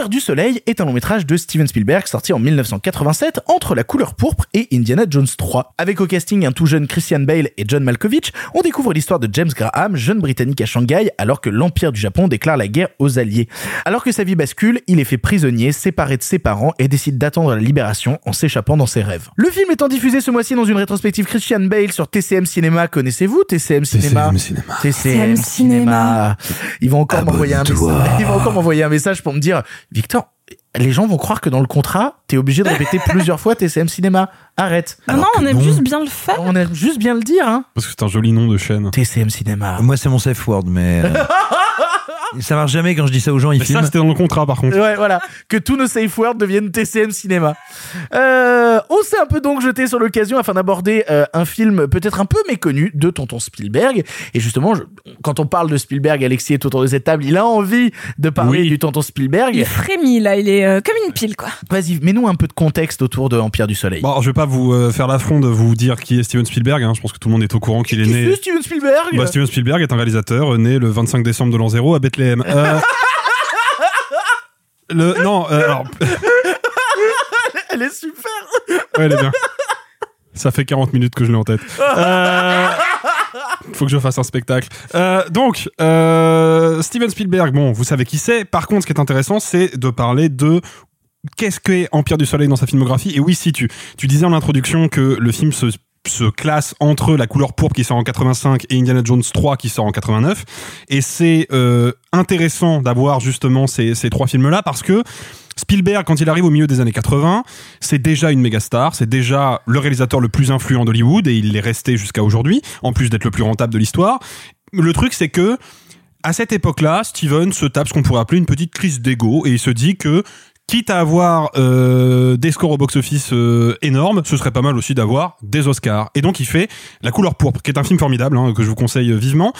L'Empire du Soleil est un long métrage de Steven Spielberg sorti en 1987 entre La couleur pourpre et Indiana Jones 3. Avec au casting un tout jeune Christian Bale et John Malkovich, on découvre l'histoire de James Graham, jeune britannique à Shanghai, alors que l'Empire du Japon déclare la guerre aux Alliés. Alors que sa vie bascule, il est fait prisonnier, séparé de ses parents et décide d'attendre la libération en s'échappant dans ses rêves. Le film étant diffusé ce mois-ci dans une rétrospective Christian Bale sur TCM Cinéma, connaissez-vous TCM Cinéma TCM Cinéma. TCM Cinéma. Ils vont encore m'envoyer un message. Ils vont encore m'envoyer un message pour me dire, Victor, les gens vont croire que dans le contrat, t'es obligé de répéter plusieurs fois TCM Cinéma. Arrête. Non, on aime juste bien le faire. On aime juste bien le dire, hein. Parce que c'est un joli nom de chaîne. TCM Cinéma. Moi, c'est mon safe word, mais. euh, ça marche jamais quand je dis ça aux gens, ils Mais ça, filment. c'était dans le contrat, par contre. Ouais, voilà. Que tous nos safe words deviennent TCM Cinéma. Euh, on s'est un peu donc jeté sur l'occasion afin d'aborder euh, un film peut-être un peu méconnu de Tonton Spielberg. Et justement, je- quand on parle de Spielberg, Alexis est autour de cette table, il a envie de parler Oui. du Tonton Spielberg. Il frémit là, il est euh, comme une pile quoi. Vas-y, un peu de contexte autour de Empire du Soleil. Bon, alors, je vais pas vous euh, faire l'affront de vous dire qui est Steven Spielberg. hein. Je pense que tout le monde est au courant qu'il est Qui né. c'est Steven Spielberg Bah, Steven Spielberg est un réalisateur euh, né le 25 décembre de l'an 0 à Bethléem. Euh, le, non, euh, alors, Elle est super. ouais, elle est bien. Ça fait 40 minutes que je l'ai en tête. Euh, faut que je fasse un spectacle. Euh, donc, euh, Steven Spielberg, bon, vous savez qui c'est. Par contre, ce qui est intéressant, c'est de parler de qu'est-ce qu'est Empire du Soleil dans sa filmographie? Et oui, si tu, disais en introduction que le film se se classe entre La couleur pourpre qui sort en 85 et Indiana Jones 3 qui sort en 89 et c'est euh, intéressant d'avoir justement ces, ces trois films là parce que Spielberg, quand il arrive au milieu des années 80, c'est déjà une méga star, c'est déjà le réalisateur le plus influent d'Hollywood et il l'est resté jusqu'à aujourd'hui, en plus d'être le plus rentable de l'histoire. Le truc, c'est que à cette époque-là, Steven se tape ce qu'on pourrait appeler une petite crise d'ego et il se dit que quitte à avoir euh, des scores au box-office euh, énormes, ce serait pas mal aussi d'avoir des Oscars. Et donc il fait La couleur pourpre, qui est un film formidable, hein, que je vous conseille vivement,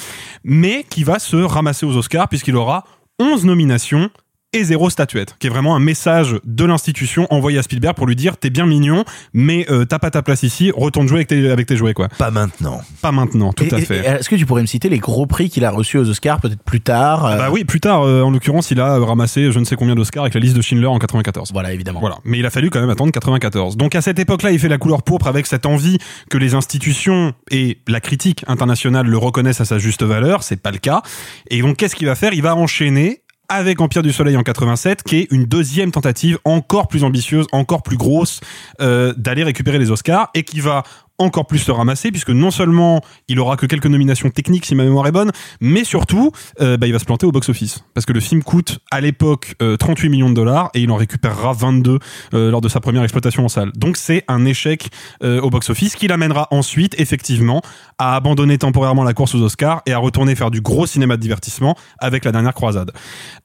mais qui va se ramasser aux Oscars puisqu'il aura 11 nominations et zéro statuette, qui est vraiment un message de l'institution envoyé à Spielberg pour lui dire t'es bien mignon, mais euh, t'as pas ta place ici, retourne jouer avec tes, avec tes jouets quoi. Pas maintenant. Pas maintenant, tout Et- à et- fait. Est-ce que tu pourrais me citer les gros prix qu'il a reçus aux Oscars peut-être plus tard euh, Bah oui, plus tard, euh, en l'occurrence, il a euh, ramassé je ne sais combien d'Oscars avec la liste de Schindler en 94. Voilà, évidemment. Voilà. Mais il a fallu quand même attendre 94. Donc à cette époque-là, il fait la couleur pourpre avec cette envie que les institutions et la critique internationale le reconnaissent à sa juste valeur. C'est pas le cas. Et donc qu'est-ce qu'il va faire? Il va enchaîner avec Empire du Soleil en 87, qui est une deuxième tentative encore plus ambitieuse, encore plus grosse, euh, d'aller récupérer les Oscars, et qui va encore plus se ramasser, puisque non seulement il aura que quelques nominations techniques, si ma mémoire est bonne, mais surtout, euh, bah, il va se planter au box-office. Parce que le film coûte, à l'époque, euh, 38 millions de dollars, et il en récupérera 22 euh, lors de sa première exploitation en salle. Donc c'est un échec euh, au box-office, qui l'amènera ensuite, effectivement, à abandonner temporairement la course aux Oscars, et à retourner faire du gros cinéma de divertissement avec La Dernière Croisade.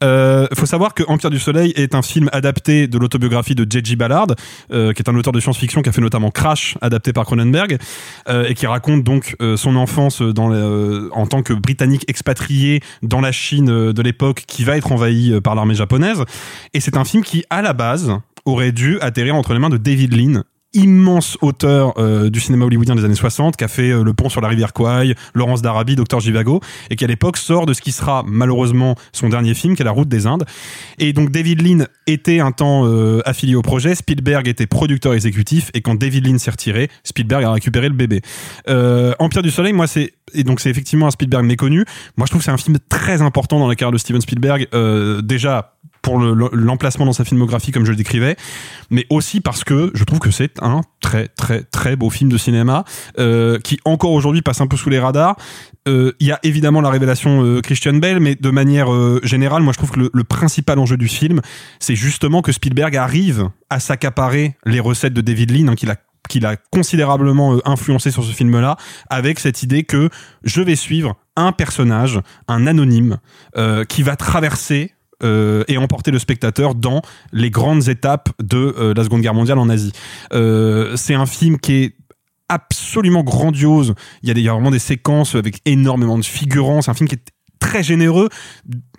Euh, faut savoir que Empire du Soleil est un film adapté de l'autobiographie de J.G. Ballard, euh, qui est un auteur de science-fiction qui a fait notamment Crash, adapté par Cronenberg, euh, et qui raconte donc euh, son enfance euh, en tant que Britannique expatrié dans la Chine de l'époque, qui va être envahi euh, par l'armée japonaise. Et c'est un film qui, à la base, aurait dû atterrir entre les mains de David Lean, immense auteur euh, du cinéma hollywoodien des années 60 qui a fait euh, Le pont sur la rivière Kwai, Laurence d'Arabie, Docteur Givago et qui à l'époque sort de ce qui sera malheureusement son dernier film qui est La route des Indes. Et donc David Lean était un temps euh, affilié au projet, Spielberg était producteur exécutif et quand David Lean s'est retiré, Spielberg a récupéré le bébé. Empire du Soleil, moi c'est et donc c'est effectivement un Spielberg méconnu. Moi je trouve que c'est un film très important dans la carrière de Steven Spielberg déjà pour le- l'emplacement dans sa filmographie comme je le décrivais, mais aussi parce que je trouve que c'est un très très très beau film de cinéma euh, qui encore aujourd'hui passe un peu sous les radars. Euh, Il y a évidemment la révélation euh, Christian Bale, mais de manière générale, moi je trouve que le, principal enjeu du film, c'est justement que Spielberg arrive à s'accaparer les recettes de David Lean, hein, qu'il a considérablement influencé sur ce film-là, avec cette idée que je vais suivre un personnage, un anonyme, qui va traverser euh, et emporter le spectateur dans les grandes étapes de euh, la Seconde Guerre mondiale en Asie. Euh, c'est un film qui est absolument grandiose. Il y, a des, il y a vraiment des séquences avec énormément de figurants. C'est un film qui est très généreux.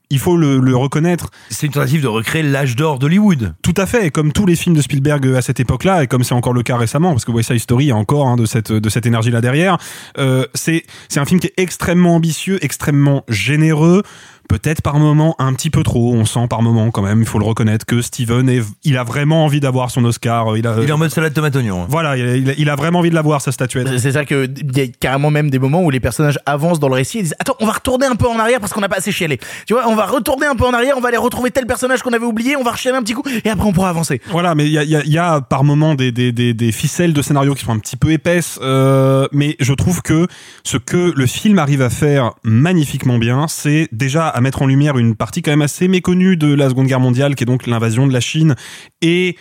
Il faut le, le reconnaître. C'est une tentative de recréer l'âge d'or d'Hollywood. Tout à fait, et comme tous les films de Spielberg à cette époque-là, et comme c'est encore le cas récemment, parce que West Side Story a encore hein, de cette de cette énergie là derrière. Euh, c'est un film qui est extrêmement ambitieux, extrêmement généreux, peut-être par moment un petit peu trop. On sent par moment quand même, il faut le reconnaître, que Steven est, il a vraiment envie d'avoir son Oscar. Il, a, Il est en mode salade tomate oignon. Voilà, il a, il a vraiment envie de l'avoir sa statuette. C'est ça que il y a carrément même des moments où les personnages avancent dans le récit et disent attends on va retourner un peu en arrière parce qu'on n'a pas assez chialé. Tu vois, on va retourner un peu en arrière, on va aller retrouver tel personnage qu'on avait oublié, on va rechialer un petit coup et après on pourra avancer. Voilà, mais il y a, il y, a, il y a par moment des, des, des, des ficelles de scénario qui sont un petit peu épaisses, euh, mais je trouve que ce que le film arrive à faire magnifiquement bien, c'est déjà à mettre en lumière une partie quand même assez méconnue de la Seconde Guerre mondiale, qui est donc l'invasion de la Chine et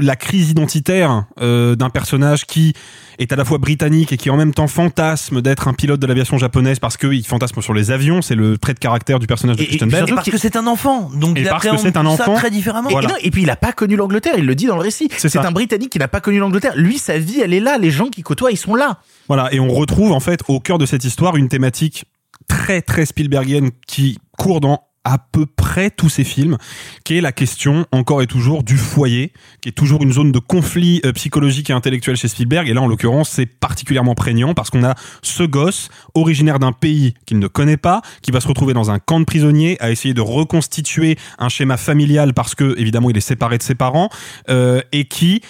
la crise identitaire euh, d'un personnage qui est à la fois britannique et qui en même temps fantasme d'être un pilote de l'aviation japonaise parce qu'il fantasme sur les avions, c'est le trait de caractère du personnage de Christian Bale. Et parce que c'est un enfant, donc Et il parce que c'est un ça enfant. très différemment. Et, et non, et puis il a pas connu l'Angleterre, il le dit dans le récit. C'est ça. un Britannique qui n'a pas connu l'Angleterre. Lui, sa vie, elle est là. Les gens qui côtoient, ils sont là. Voilà, et on retrouve en fait au cœur de cette histoire une thématique très très Spielbergienne qui court dans à peu près tous ces films, qui est la question encore et toujours du foyer, qui est toujours une zone de conflit euh, psychologique et intellectuel chez Spielberg. Et là, en l'occurrence, c'est particulièrement prégnant parce qu'on a ce gosse originaire d'un pays qu'il ne connaît pas, qui va se retrouver dans un camp de prisonniers, à essayer de reconstituer un schéma familial parce que évidemment il est séparé de ses parents euh, et qui,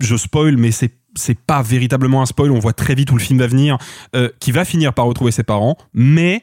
je spoil, mais c'est c'est pas véritablement un spoil, on voit très vite où le film va venir, euh, qui va finir par retrouver ses parents, mais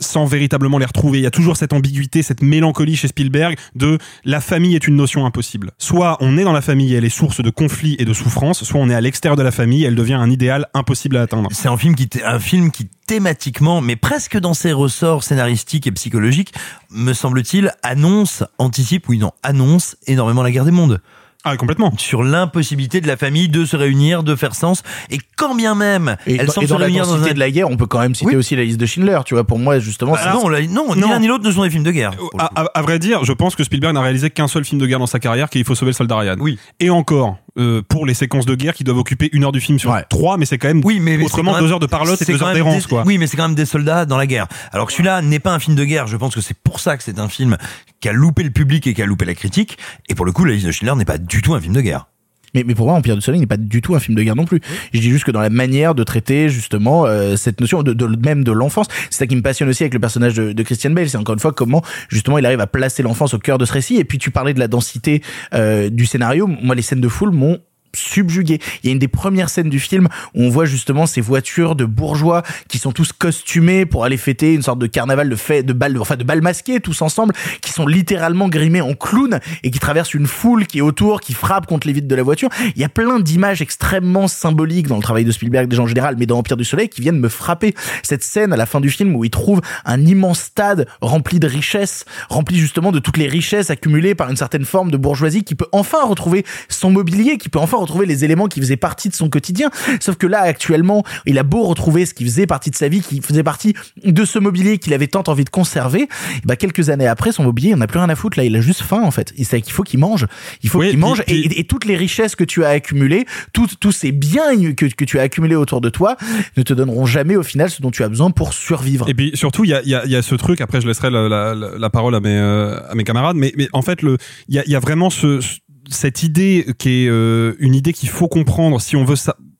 sans véritablement les retrouver. Il y a toujours cette ambiguïté, cette mélancolie chez Spielberg de la famille est une notion impossible. Soit on est dans la famille et elle est source de conflits et de souffrances, soit on est à l'extérieur de la famille et elle devient un idéal impossible à atteindre. C'est un film qui, un film qui thématiquement, mais presque dans ses ressorts scénaristiques et psychologiques, me semble-t-il, annonce, anticipe, oui non, annonce énormément la guerre des mondes. Ah, complètement. Sur l'impossibilité de la famille de se réunir, de faire sens. Et quand bien même, Et elle dans, semble et dans se la réunir dans densité un... de la guerre, on peut quand même citer Oui. aussi la liste de Schindler. Tu vois, pour moi, justement, Bah c'est- non, non, ni Non. l'un ni l'autre ne sont des films de guerre. À, à- à vrai dire, je pense que Spielberg n'a réalisé qu'un seul film de guerre dans sa carrière, qui est Il faut sauver le soldat Ryan. Oui. Et encore, euh, pour les séquences de guerre qui doivent occuper une heure du film sur Ouais. trois, mais c'est quand même Oui, mais mais autrement deux heures de parlotte et deux heures d'errance, des- quoi. Oui, mais c'est quand même des soldats dans la guerre. Alors que celui-là n'est pas un film de guerre. Je pense que c'est pour ça que c'est un film qui a loupé le public et qui a loupé la critique. Et pour le coup, la liste de Schindler n'est pas du tout un film de guerre. Mais, mais pour moi, Empire du Soleil n'est pas du tout un film de guerre non plus. Je dis juste que dans la manière de traiter justement euh, cette notion de, de même de l'enfance, c'est ça qui me passionne aussi avec le personnage de, de Christian Bale. C'est encore une fois comment justement il arrive à placer l'enfance au cœur de ce récit. Et puis tu parlais de la densité euh, du scénario. Moi, les scènes de foule m'ont subjugué. Il y a une des premières scènes du film où on voit justement ces voitures de bourgeois qui sont tous costumés pour aller fêter une sorte de carnaval de fête, de bal, enfin de bal masqué tous ensemble, qui sont littéralement grimés en clowns et qui traversent une foule qui est autour, qui frappe contre les vitres de la voiture. Il y a plein d'images extrêmement symboliques dans le travail de Spielberg déjà en général, mais dans Empire du Soleil qui viennent me frapper. Cette scène à la fin du film où il trouve un immense stade rempli de richesses, rempli justement de toutes les richesses accumulées par une certaine forme de bourgeoisie qui peut enfin retrouver son mobilier, qui peut enfin retrouver les éléments qui faisaient partie de son quotidien. Sauf que là, actuellement, il a beau retrouver ce qui faisait partie de sa vie, qui faisait partie de ce mobilier qu'il avait tant envie de conserver, bah, quelques années après, son mobilier, il en a plus rien à foutre. Là, il a juste faim, en fait. Il sait qu'il faut qu'il mange. Il faut Oui, qu'il mange. puis- Et, toutes les richesses que tu as accumulées, tous ces biens que, que tu as accumulés autour de toi, ne te donneront jamais, au final, ce dont tu as besoin pour survivre. Et puis surtout, il y a, y, a, y a ce truc. Après, je laisserai la, la, parole à mes, euh, à mes camarades. Mais, mais en fait, il y a, y a vraiment ce, ce- cette idée qui est euh, une idée qu'il faut comprendre si on veut.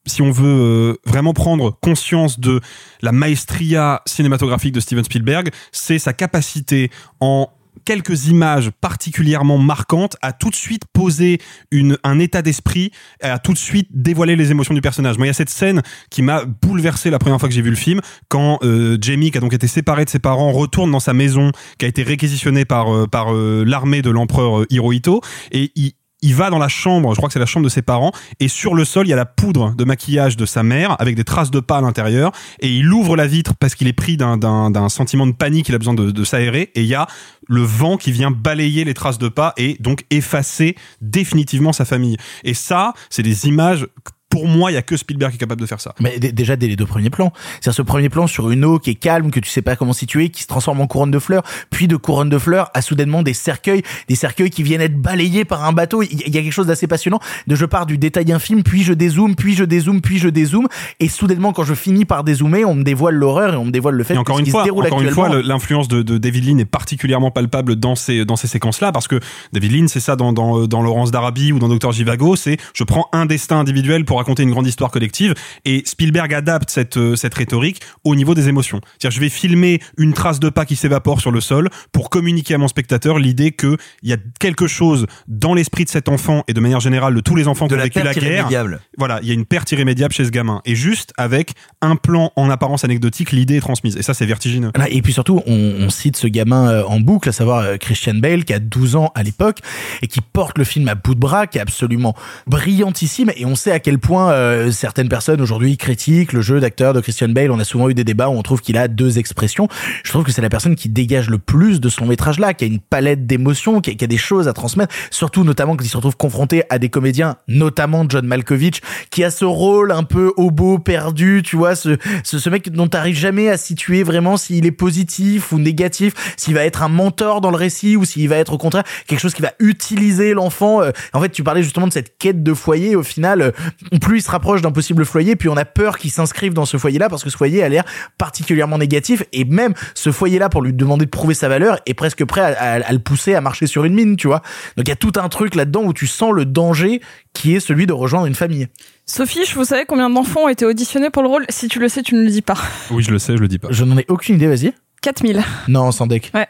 Si on veut euh, vraiment prendre conscience de la maestria cinématographique de Steven Spielberg, c'est sa capacité en quelques images particulièrement marquantes à tout de suite poser une, un état d'esprit, à tout de suite dévoiler les émotions du personnage. Moi, il y a cette scène qui m'a bouleversé la première fois que j'ai vu le film, quand euh, Jamie, qui a donc été séparé de ses parents, retourne dans sa maison, qui a été réquisitionnée par, par l'armée de l'empereur Hirohito, et il, il va dans la chambre, je crois que c'est la chambre de ses parents, et sur le sol, il y a la poudre de maquillage de sa mère, avec des traces de pas à l'intérieur, et il ouvre la vitre parce qu'il est pris d'un, sentiment de panique, il a besoin de, de s'aérer, et il y a le vent qui vient balayer les traces de pas et donc effacer définitivement sa famille. Et ça, c'est des images pour moi, il y a que Spielberg qui est capable de faire ça. Mais déjà dès les deux premiers plans, c'est ce premier plan sur une eau qui est calme, que tu sais pas comment situer, qui se transforme en couronne de fleurs, puis de couronne de fleurs à soudainement des cercueils, des cercueils qui viennent être balayés par un bateau. Il y a quelque chose d'assez passionnant. De je pars du détail infime, puis je dézoome, puis je dézoome, puis je dézoome, et soudainement quand je finis par dézoomer, on me dévoile l'horreur et on me dévoile le fait Et encore une fois, se déroule encore une fois, l'influence de, de David Lean est particulièrement palpable dans ces dans ces séquences-là parce que David Lean, c'est ça dans dans, dans Laurence d'Arabie ou dans Docteur Jivago, c'est je prends un destin individuel pour raconter raconter une grande histoire collective. Et Spielberg adapte cette euh, cette rhétorique au niveau des émotions. C'est-à-dire, je vais filmer une trace de pas qui s'évapore sur le sol pour communiquer à mon spectateur l'idée que il y a quelque chose dans l'esprit de cet enfant et de manière générale de tous les enfants qui De ont la vécu la perte guerre. irrémédiable. Voilà, il y a une perte irrémédiable chez ce gamin. Et juste avec un plan en apparence anecdotique, l'idée est transmise. Et ça, c'est vertigineux. Et puis surtout, on, on cite ce gamin euh, en boucle, à savoir euh, Christian Bale, qui a 12 ans à l'époque, et qui porte le film à bout de bras, qui est absolument brillantissime. Et on sait à quel point euh, certaines personnes aujourd'hui critiquent le jeu d'acteur de Christian Bale. On a souvent eu des débats où on trouve qu'il a deux expressions. Je trouve que c'est la personne qui dégage le plus de ce long métrage-là, qui a une palette d'émotions, qui a des choses à transmettre, surtout notamment quand il se retrouve confronté à des comédiens, notamment John Malkovich, qui a ce rôle un peu hobo perdu, tu vois, ce, ce, ce mec dont t'arrives jamais à situer vraiment s'il est positif ou négatif, s'il va être un mentor dans le récit ou s'il va être au contraire quelque chose qui va utiliser l'enfant. Euh, En fait, tu parlais justement de cette quête de foyer. Au final, euh, plus il se rapproche d'un possible foyer, puis on a peur qu'il s'inscrive dans ce foyer-là parce que ce foyer a l'air particulièrement négatif et même ce foyer-là pour lui demander de prouver sa valeur est presque prêt à, à- à le pousser à marcher sur une mine, tu vois. Donc il y a tout un truc là-dedans où tu sens le danger qui est celui de rejoindre une famille. Sophie, vous savez combien d'enfants ont été auditionnés pour le rôle Si tu le sais, tu ne le dis pas. Oui, je le sais, je le dis pas. Je n'en ai aucune idée, vas-y. 4000. Non, sans deck. Ouais.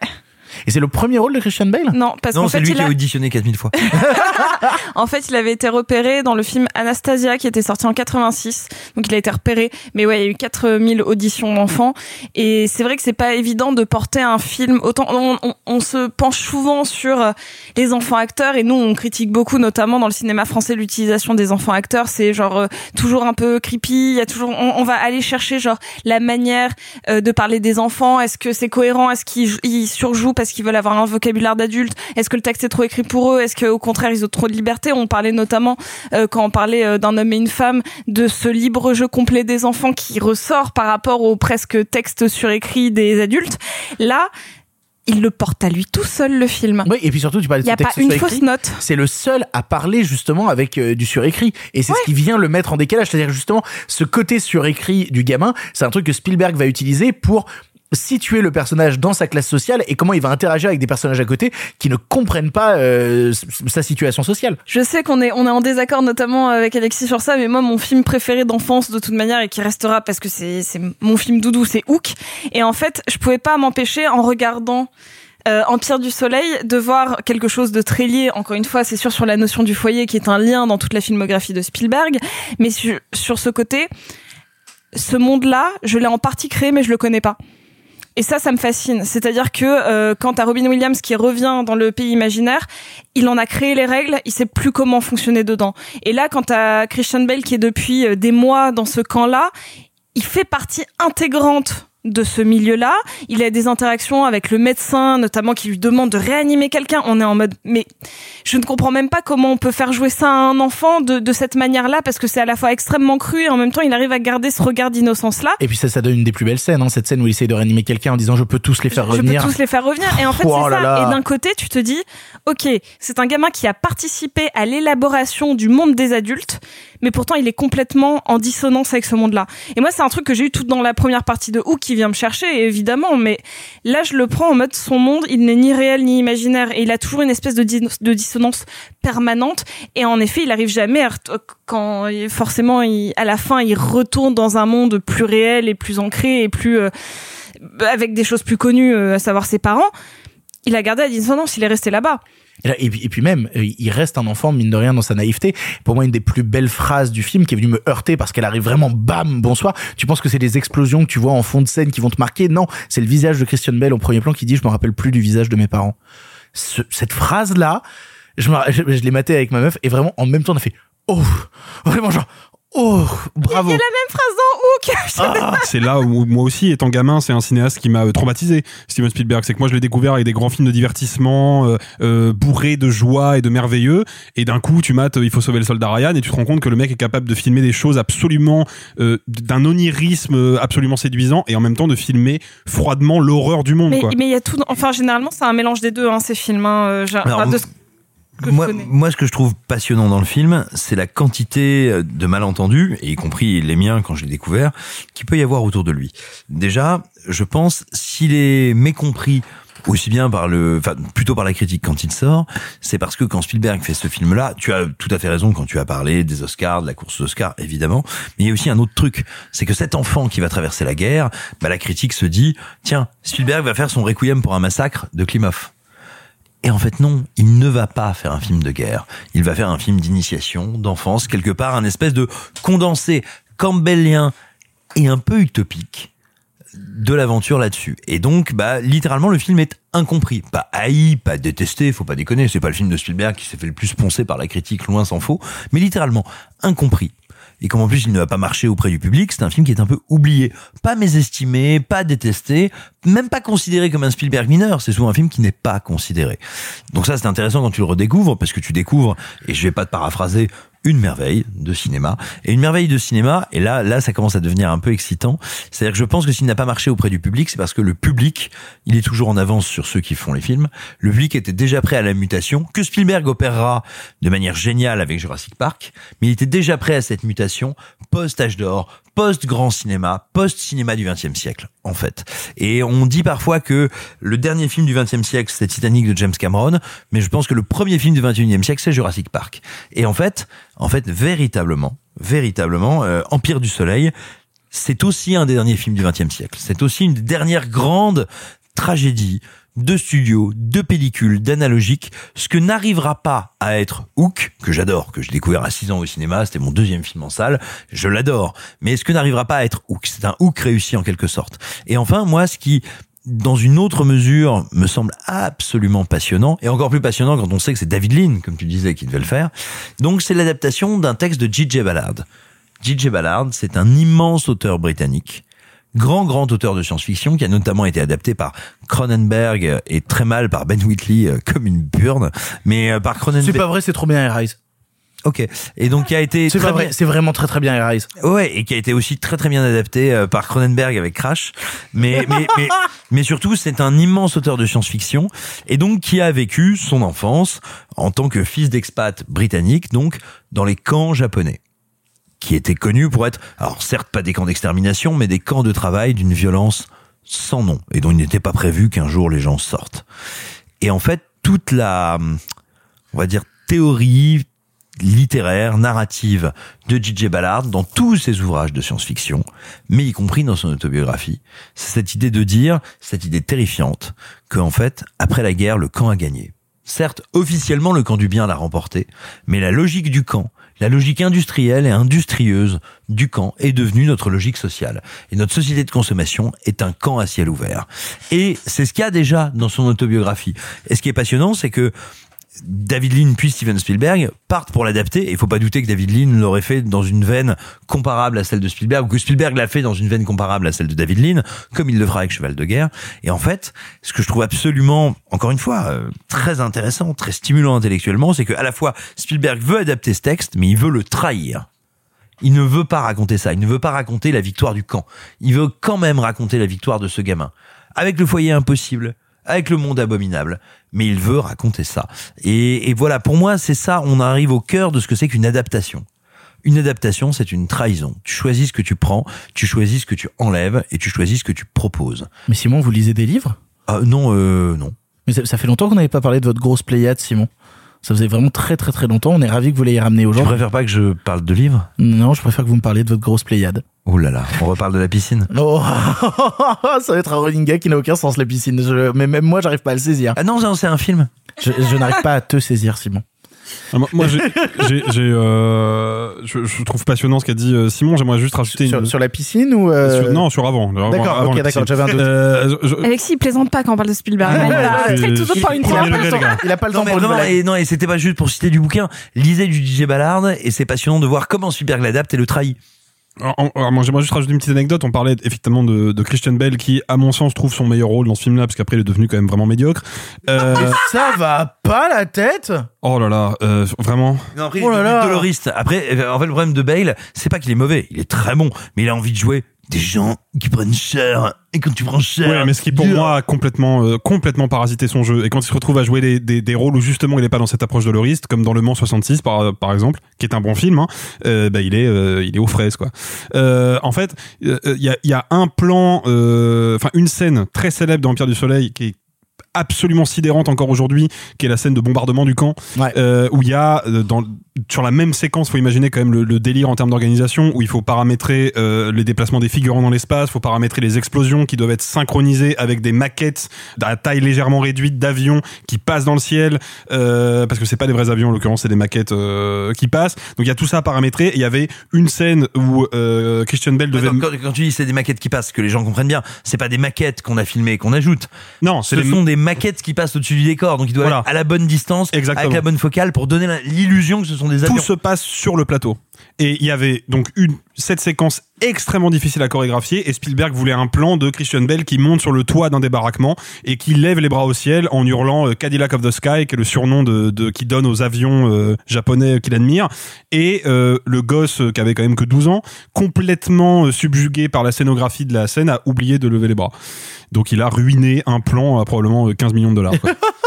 Et c'est le premier rôle de Christian Bale Non, parce Non, qu'en c'est fait, lui il qui a auditionné 4000 fois. En fait, il avait été repéré dans le film Anastasia qui était sorti en 86. Donc il a été repéré. Mais ouais, il y a eu 4000 auditions d'enfants. Et c'est vrai que c'est pas évident de porter un film autant, on, on- on se penche souvent sur euh, les enfants acteurs et nous on critique beaucoup, notamment dans le cinéma français, l'utilisation des enfants acteurs. C'est genre euh, toujours un peu creepy. Il y a toujours, on, on va aller chercher genre la manière euh, de parler des enfants. Est-ce que c'est cohérent? Est-ce qu'ils ils surjouent parce qu'ils veulent avoir un vocabulaire d'adulte? Est-ce que le texte est trop écrit pour eux? Est-ce qu'au contraire ils ont trop de liberté? On parlait notamment euh, quand on parlait euh, d'un homme et une femme de ce libre jeu complet des enfants qui ressort par rapport au presque texte surécrit des adultes. Là, il le porte à lui tout seul le film. Oui, et puis surtout, tu parlais de Il y a pas une fausse note. C'est le seul à parler justement avec euh, du surécrit. Et c'est ce qui vient le mettre en décalage. C'est-à-dire justement, ce côté surécrit du gamin, c'est un truc que Spielberg va utiliser pour situer le personnage dans sa classe sociale et comment il va interagir avec des personnages à côté qui ne comprennent pas euh, sa situation sociale. Je sais qu'on est on est en désaccord notamment avec Alexis sur ça, mais moi mon film préféré d'enfance de toute manière et qui restera parce que c'est c'est mon film doudou, c'est Hook. Et en fait, je pouvais pas m'empêcher en regardant euh, Empire du Soleil de voir quelque chose de très lié. Encore une fois, c'est sûr sur la notion du foyer qui est un lien dans toute la filmographie de Spielberg, mais sur, sur ce côté, ce monde-là, je l'ai en partie créé, mais je le connais pas. Et ça, ça me fascine. C'est-à-dire que euh, quand t'as Robin Williams qui revient dans le pays imaginaire, il en a créé les règles, il sait plus comment fonctionner dedans. Et là, quand t'as Christian Bale qui est depuis euh, des mois dans ce camp-là, il fait partie intégrante de ce milieu-là. Il a des interactions avec le médecin, notamment qui lui demande de réanimer quelqu'un. On est en mode, mais je ne comprends même pas comment on peut faire jouer ça à un enfant de, de cette manière-là, parce que c'est à la fois extrêmement cru et en même temps, il arrive à garder ce regard d'innocence-là. Et puis ça, ça donne une des plus belles scènes, hein, cette scène où il essaye de réanimer quelqu'un en disant je peux tous les faire je revenir. peux tous les faire revenir. Et en fait, Oh c'est là ça. là. Et d'un côté, tu te dis, ok, c'est un gamin qui a participé à l'élaboration du monde des adultes, mais pourtant il est complètement en dissonance avec ce monde-là. Et moi, c'est un truc que j'ai eu tout dans la première partie de Hook qui vient me chercher, évidemment, mais là, je le prends en mode son monde, il n'est ni réel ni imaginaire, et il a toujours une espèce de, de dissonance permanente. Et en effet, il arrive jamais à quand forcément, il- à la fin, il retourne dans un monde plus réel et plus ancré et plus euh, avec des choses plus connues, euh, à savoir ses parents. Il a gardé la dissonance, il est resté là-bas. Et, puis, et puis même, euh, il reste un enfant, mine de rien, dans sa naïveté. Pour moi, une des plus belles phrases du film qui est venue me heurter parce qu'elle arrive vraiment bam, bonsoir. Tu penses que c'est des explosions que tu vois en fond de scène qui vont te marquer? Non, c'est le visage de Christian Bell au premier plan qui dit je me rappelle plus du visage de mes parents. Ce- cette phrase-là, je, je l'ai maté avec ma meuf et vraiment en même temps on a fait oh, vraiment genre oh, bravo. Il y a la même phrase dans Hook. Ah, c'est là où moi aussi, étant gamin, c'est un cinéaste qui m'a euh, traumatisé, Steven Spielberg. C'est que moi, je l'ai découvert avec des grands films de divertissement, euh, euh, bourrés de joie et de merveilleux. Et d'un coup, tu mates Il faut sauver le soldat Ryan et tu te rends compte que le mec est capable de filmer des choses absolument euh, d'un onirisme absolument séduisant et en même temps de filmer froidement l'horreur du monde. mais il y a tout. Enfin, généralement, c'est un mélange des deux, hein, ces films. hein, Alors, de ce- que moi, je connais. moi, ce que je trouve passionnant dans le film, c'est la quantité de malentendus, et y compris les miens quand je l'ai découvert, qu'il peut y avoir autour de lui. Déjà, je pense, s'il est mécompris aussi bien par le, enfin, plutôt par la critique quand il sort, c'est parce que quand Spielberg fait ce film-là, tu as tout à fait raison quand tu as parlé des Oscars, de la course aux Oscars, évidemment, mais il y a aussi un autre truc, c'est que cet enfant qui va traverser la guerre, bah, la critique se dit, tiens, Spielberg va faire son requiem pour un massacre de Klimov. Et en fait, non, il ne va pas faire un film de guerre. Il va faire un film d'initiation, d'enfance, quelque part, un espèce de condensé campbellien et un peu utopique de l'aventure là-dessus. Et donc, bah, littéralement, le film est incompris. Pas haï, pas détesté, faut pas déconner. C'est pas le film de Spielberg qui s'est fait le plus poncer par la critique, loin s'en faut. Mais littéralement, incompris. Et comme en plus il ne va pas marcher auprès du public, c'est un film qui est un peu oublié. Pas mésestimé, pas détesté, même pas considéré comme un Spielberg mineur. C'est souvent un film qui n'est pas considéré. Donc ça, c'est intéressant quand tu le redécouvres, parce que tu découvres, et je vais pas te paraphraser, une merveille de cinéma. Et une merveille de cinéma, et là, là, ça commence à devenir un peu excitant. C'est-à-dire que je pense que s'il n'a pas marché auprès du public, c'est parce que le public, il est toujours en avance sur ceux qui font les films. Le public était déjà prêt à la mutation, que Spielberg opérera de manière géniale avec Jurassic Park, mais il était déjà prêt à cette mutation post-âge d'or, post-grand cinéma, post-cinéma du XXe siècle, en fait. Et on dit parfois que le dernier film du XXe siècle, c'est Titanic de James Cameron, mais je pense que le premier film du XXIe siècle, c'est Jurassic Park. Et en fait, en fait, véritablement, véritablement, euh, Empire du Soleil, c'est aussi un des derniers films du XXe siècle. C'est aussi une des dernières grandes tragédies de studio, de pellicule, d'analogique, ce que n'arrivera pas à être Hook, que j'adore, que j'ai découvert à 6 ans au cinéma, c'était mon deuxième film en salle, je l'adore, mais ce que n'arrivera pas à être Hook, c'est un Hook réussi en quelque sorte. Et enfin, moi, ce qui dans une autre mesure, me semble absolument passionnant, et encore plus passionnant quand on sait que c'est David Lean, comme tu disais, qui devait le faire. Donc, c'est l'adaptation d'un texte de J.J. Ballard. J.J. Ballard, c'est un immense auteur britannique, grand, grand auteur de science-fiction, qui a notamment été adapté par Cronenberg et très mal par Ben Wheatley euh, comme une burne, mais euh, par Cronenberg... C'est pas vrai, c'est trop bien, Rise. Ok. Et donc qui a été C'est vrai, c'est vraiment très très bien, Rise. Ouais, et qui a été aussi très très bien adapté euh, par Cronenberg avec Crash. Mais mais mais, mais surtout, c'est un immense auteur de science-fiction et donc qui a vécu son enfance en tant que fils d'expat britannique, donc dans les camps japonais qui étaient connus pour être, alors certes pas des camps d'extermination, mais des camps de travail d'une violence sans nom et dont il n'était pas prévu qu'un jour les gens sortent. Et en fait, toute la, on va dire, théorie littéraire, narrative de J.J. Ballard dans tous ses ouvrages de science-fiction, mais y compris dans son autobiographie, c'est cette idée de dire, cette idée terrifiante, que en fait, après la guerre, le camp a gagné. Certes, officiellement, le camp du bien l'a remporté, mais la logique du camp, la logique industrielle et industrieuse du camp est devenue notre logique sociale. Et notre société de consommation est un camp à ciel ouvert. Et c'est ce qu'il y a déjà dans son autobiographie. Et ce qui est passionnant, c'est que David Lean puis Steven Spielberg partent pour l'adapter. Et il faut pas douter que David Lean l'aurait fait dans une veine comparable à celle de Spielberg, ou que Spielberg l'a fait dans une veine comparable à celle de David Lean, comme il le fera avec Cheval de guerre. Et en fait, ce que je trouve absolument, encore une fois, euh, très intéressant, très stimulant intellectuellement, c'est que à la fois Spielberg veut adapter ce texte, mais il veut le trahir. Il ne veut pas raconter ça. Il ne veut pas raconter la victoire du camp. Il veut quand même raconter la victoire de ce gamin. Avec le foyer impossible, avec le monde abominable. Mais il veut raconter ça. Et, et voilà, pour moi, c'est ça, on arrive au cœur de ce que c'est qu'une adaptation. Une adaptation, c'est une trahison. Tu choisis ce que tu prends, tu choisis ce que tu enlèves et tu choisis ce que tu proposes. Mais Simon, vous lisez des livres? Ah, non, euh, non. Mais ça, ça fait longtemps qu'on n'avait pas parlé de votre grosse Pléiade, Simon. Ça faisait vraiment très très très longtemps. On est ravis que vous l'ayez ramené Tu aujourd'hui. préfères pas que je parle de livres? Non, je préfère que vous me parliez de votre grosse Pléiade. Oh là là, on reparle de la piscine. Oh, ça va être un running gag qui n'a aucun sens, la piscine. Je- mais même moi, j'arrive pas à le saisir. Ah non, c'est un film. Je, je n'arrive pas à te saisir, Simon. Ah, moi, j'ai, euh, je, je trouve passionnant ce qu'a dit euh, Simon. J'aimerais juste rajouter Sur, une. sur la piscine ou euh, sur- non, sur avant. D'accord, avant ok, d'accord, piscine. j'avais un doute. Euh, je- je- Alexis, il plaisante pas quand on parle de Spielberg. Ah, il personne. gars. Il a pas le Non temps mais pour le vraiment, blague. et non et c'était pas juste pour citer du bouquin. Lisez du DJ Ballard et c'est passionnant de voir comment Spielberg l'adapte et le trahit. J'aimerais juste rajouter une petite anecdote. On parlait effectivement de, de Christian Bale qui, à mon sens, trouve son meilleur rôle dans ce film-là, parce qu'après, il est devenu quand même vraiment médiocre. Euh, ça va pas la tête oh là là, euh, vraiment. Non, après, Oh là il est là. doloriste. Après, euh, en fait, le problème de Bale, c'est pas qu'il est mauvais, il est très bon, mais il a envie de jouer des gens qui prennent cher. Et quand tu prends cher. Ouais, mais ce qui pour dur. moi a complètement, euh, complètement parasité son jeu. Et quand il se retrouve à jouer des, des, des rôles où justement il est pas dans cette approche doloriste, comme dans Le Mans 66 par, par exemple, qui est un bon film, hein, euh, bah, il est, euh, il est aux fraises quoi. Euh, en fait, il y, a, y a un plan, euh, enfin une scène très célèbre d'Empire du Soleil qui est absolument sidérante encore aujourd'hui, qui est la scène de bombardement du camp, euh, où il y a euh, dans sur la même séquence, faut imaginer quand même le, le délire en termes d'organisation, où il faut paramétrer euh, les déplacements des figurants dans l'espace, faut paramétrer les explosions qui doivent être synchronisées avec des maquettes à taille légèrement réduite d'avions qui passent dans le ciel, euh, parce que c'est pas des vrais avions en l'occurrence, c'est des maquettes euh, qui passent. Donc il y a tout ça à paramétrer. Il y avait une scène où Christian Bell devait Attends, quand, quand tu dis c'est des maquettes qui passent, que les gens comprennent bien, c'est pas des maquettes qu'on a filmées et qu'on ajoute. Non, ce les- sont des maquettes qui passent au-dessus du décor, donc ils doivent Voilà. être à la bonne distance, Exactement. avec la bonne focale pour donner l'illusion que ce sont des avions. tout se passe sur le plateau. Et il y avait donc une cette séquence extrêmement difficile à chorégraphier et Spielberg voulait un plan de Christian Bell qui monte sur le toit d'un des baraquements et qui lève les bras au ciel en hurlant euh, Cadillac of the Sky qui est le surnom de, de qui donne aux avions euh, japonais qu'il admire et euh, le gosse qui avait quand même que 12 ans complètement subjugué par la scénographie de la scène a oublié de lever les bras. Donc il a ruiné un plan à probablement euh, 15 millions de dollars. quoi.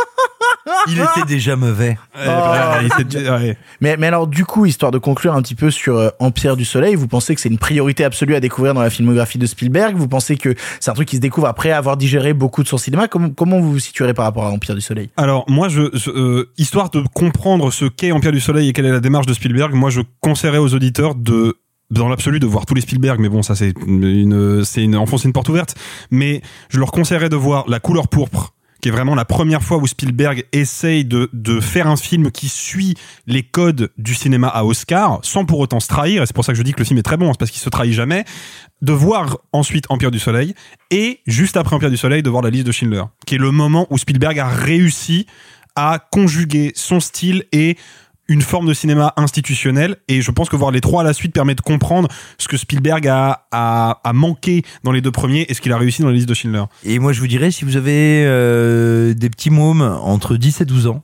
Il était déjà mauvais. Ouais, ouais, il était- ouais. Mais, mais alors, du coup, histoire de conclure un petit peu sur euh, Empire du Soleil, vous pensez que c'est une priorité absolue à découvrir dans la filmographie de Spielberg? Vous pensez que c'est un truc qui se découvre après avoir digéré beaucoup de son cinéma? Comment, comment vous vous situerez par rapport à Empire du Soleil? Alors moi, je, je- euh, histoire de comprendre ce qu'est Empire du Soleil et quelle est la démarche de Spielberg, moi je conseillerais aux auditeurs de dans l'absolu de voir tous les Spielberg, mais bon ça c'est une c'est une enfoncer une porte ouverte. Mais je leur conseillerais de voir La couleur pourpre qui est vraiment la première fois où Spielberg essaye de, de faire un film qui suit les codes du cinéma à Oscar, sans pour autant se trahir, et c'est pour ça que je dis que le film est très bon, c'est parce qu'il se trahit jamais, de voir ensuite Empire du Soleil, et juste après Empire du Soleil, de voir la liste de Schindler, qui est le moment où Spielberg a réussi à conjuguer son style et une forme de cinéma institutionnel et je pense que voir les trois à la suite permet de comprendre ce que Spielberg a, a, manqué dans les deux premiers et ce qu'il a réussi dans la liste de Schindler. Et moi, je vous dirais, si vous avez euh, des petits mômes entre 10 et 12 ans,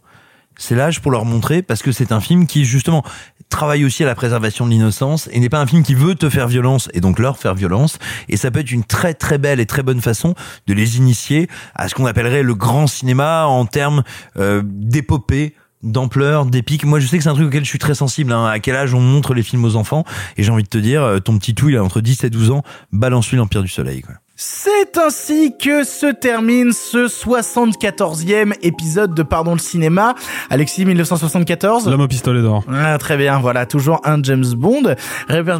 c'est l'âge pour leur montrer, parce que c'est un film qui, justement, travaille aussi à la préservation de l'innocence, et n'est pas un film qui veut te faire violence, et donc leur faire violence, et ça peut être une très très belle et très bonne façon de les initier à ce qu'on appellerait le grand cinéma en termes euh, d'épopée, d'ampleur, d'épique. Moi, je sais que c'est un truc auquel je suis très sensible. hein. À quel âge on montre les films aux enfants? Et j'ai envie de te dire, euh, ton petit tout, il a entre 10 et 12 ans, balance-lui l'Empire du Soleil. Quoi. C'est ainsi que se termine ce 74e épisode de Pardon le cinéma. Alexis, 1974 L'homme au pistolet d'or. Ah, très bien, voilà, toujours un James Bond.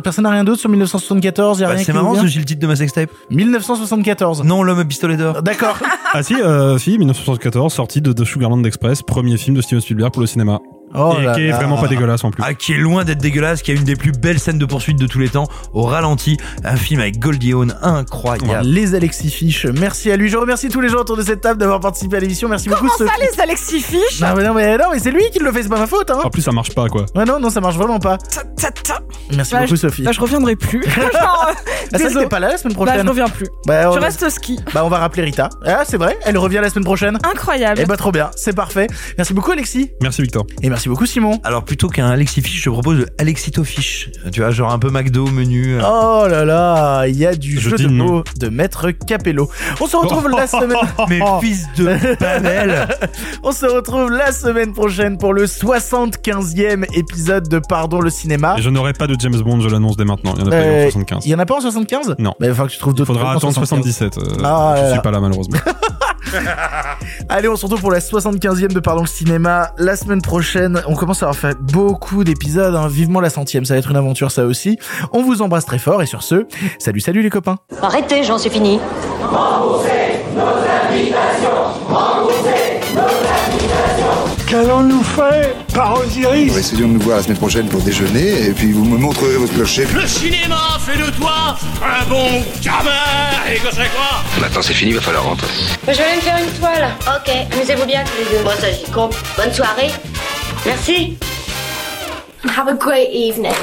Personne n'a rien d'autre sur 1974 y a Bah, rien c'est marrant, j'ai le titre de ma sextape. 1974. Non, l'homme au pistolet d'or. D'accord. Ah si, euh, si, 1974, sortie de The Sugarland Express, premier film de Steven Spielberg pour le cinéma. Oh et là qui est là. vraiment pas dégueulasse en plus. Ah, qui est loin d'être dégueulasse, qui a une des plus belles scènes de poursuite de tous les temps, au ralenti, un film avec Goldie Hawn incroyable. Les Alexis Fish, merci à lui. Je remercie tous les gens autour de cette table d'avoir participé à l'émission. Merci beaucoup. Comment ça, Sophie. les Alexis Fish Non mais, non mais, non, mais c'est lui qui le fait, c'est pas ma faute. Hein. En plus, ça marche pas quoi. Ouais, non, non, ça marche vraiment pas. Merci Bah, beaucoup, je- Sophie. Bah, je reviendrai plus. Genre, euh, Ah, ça, pas là la semaine Bah, prochaine. je reviens plus. Bah, on je va- reste au ski. Bah, on va rappeler Rita. Ah, c'est vrai, elle revient la semaine prochaine. Incroyable. Eh bah, trop bien, c'est parfait. Merci beaucoup, Alexis. Merci Victor. Et merci beaucoup, Simon. Alors plutôt qu'un Alexis Fish, je te propose le Alexito Fish. Tu vois, genre un peu McDo menu. euh. Oh là là, il y a du Je jeu de mots de Maître Capello. On se retrouve la semaine. Mais fils de Babel. On se retrouve la semaine prochaine pour le 75e épisode de Pardon le cinéma. Et je n'aurai pas de James Bond, je l'annonce dès maintenant. Il y en a pas eu en Euh, 75. Il y en a pas en 75 Non. Mais il faut que tu trouves Il d'autres faudra attendre 75. 77. euh, Ah je là suis là. pas là malheureusement. Allez, on se retrouve pour la 75e de Pardon le cinéma la semaine prochaine. On commence à avoir fait beaucoup d'épisodes, hein. vivement la centième, ça va être une aventure ça aussi. On vous embrasse très fort et sur ce, salut salut les copains. Arrêtez, j'en suis fini. Qu'allons-nous faire par Osiris Essayons de nous voir la semaine prochaine pour déjeuner, et puis vous me montrerez votre clocher. Le cinéma fait de toi un bon gamin Et que c'est quoi? Maintenant c'est fini, va falloir rentrer. Je vais aller me faire une toile. Ok, amusez-vous bien tous les deux. Moi, ça, j'y compte. Bonne soirée. Merci. Have a great evening.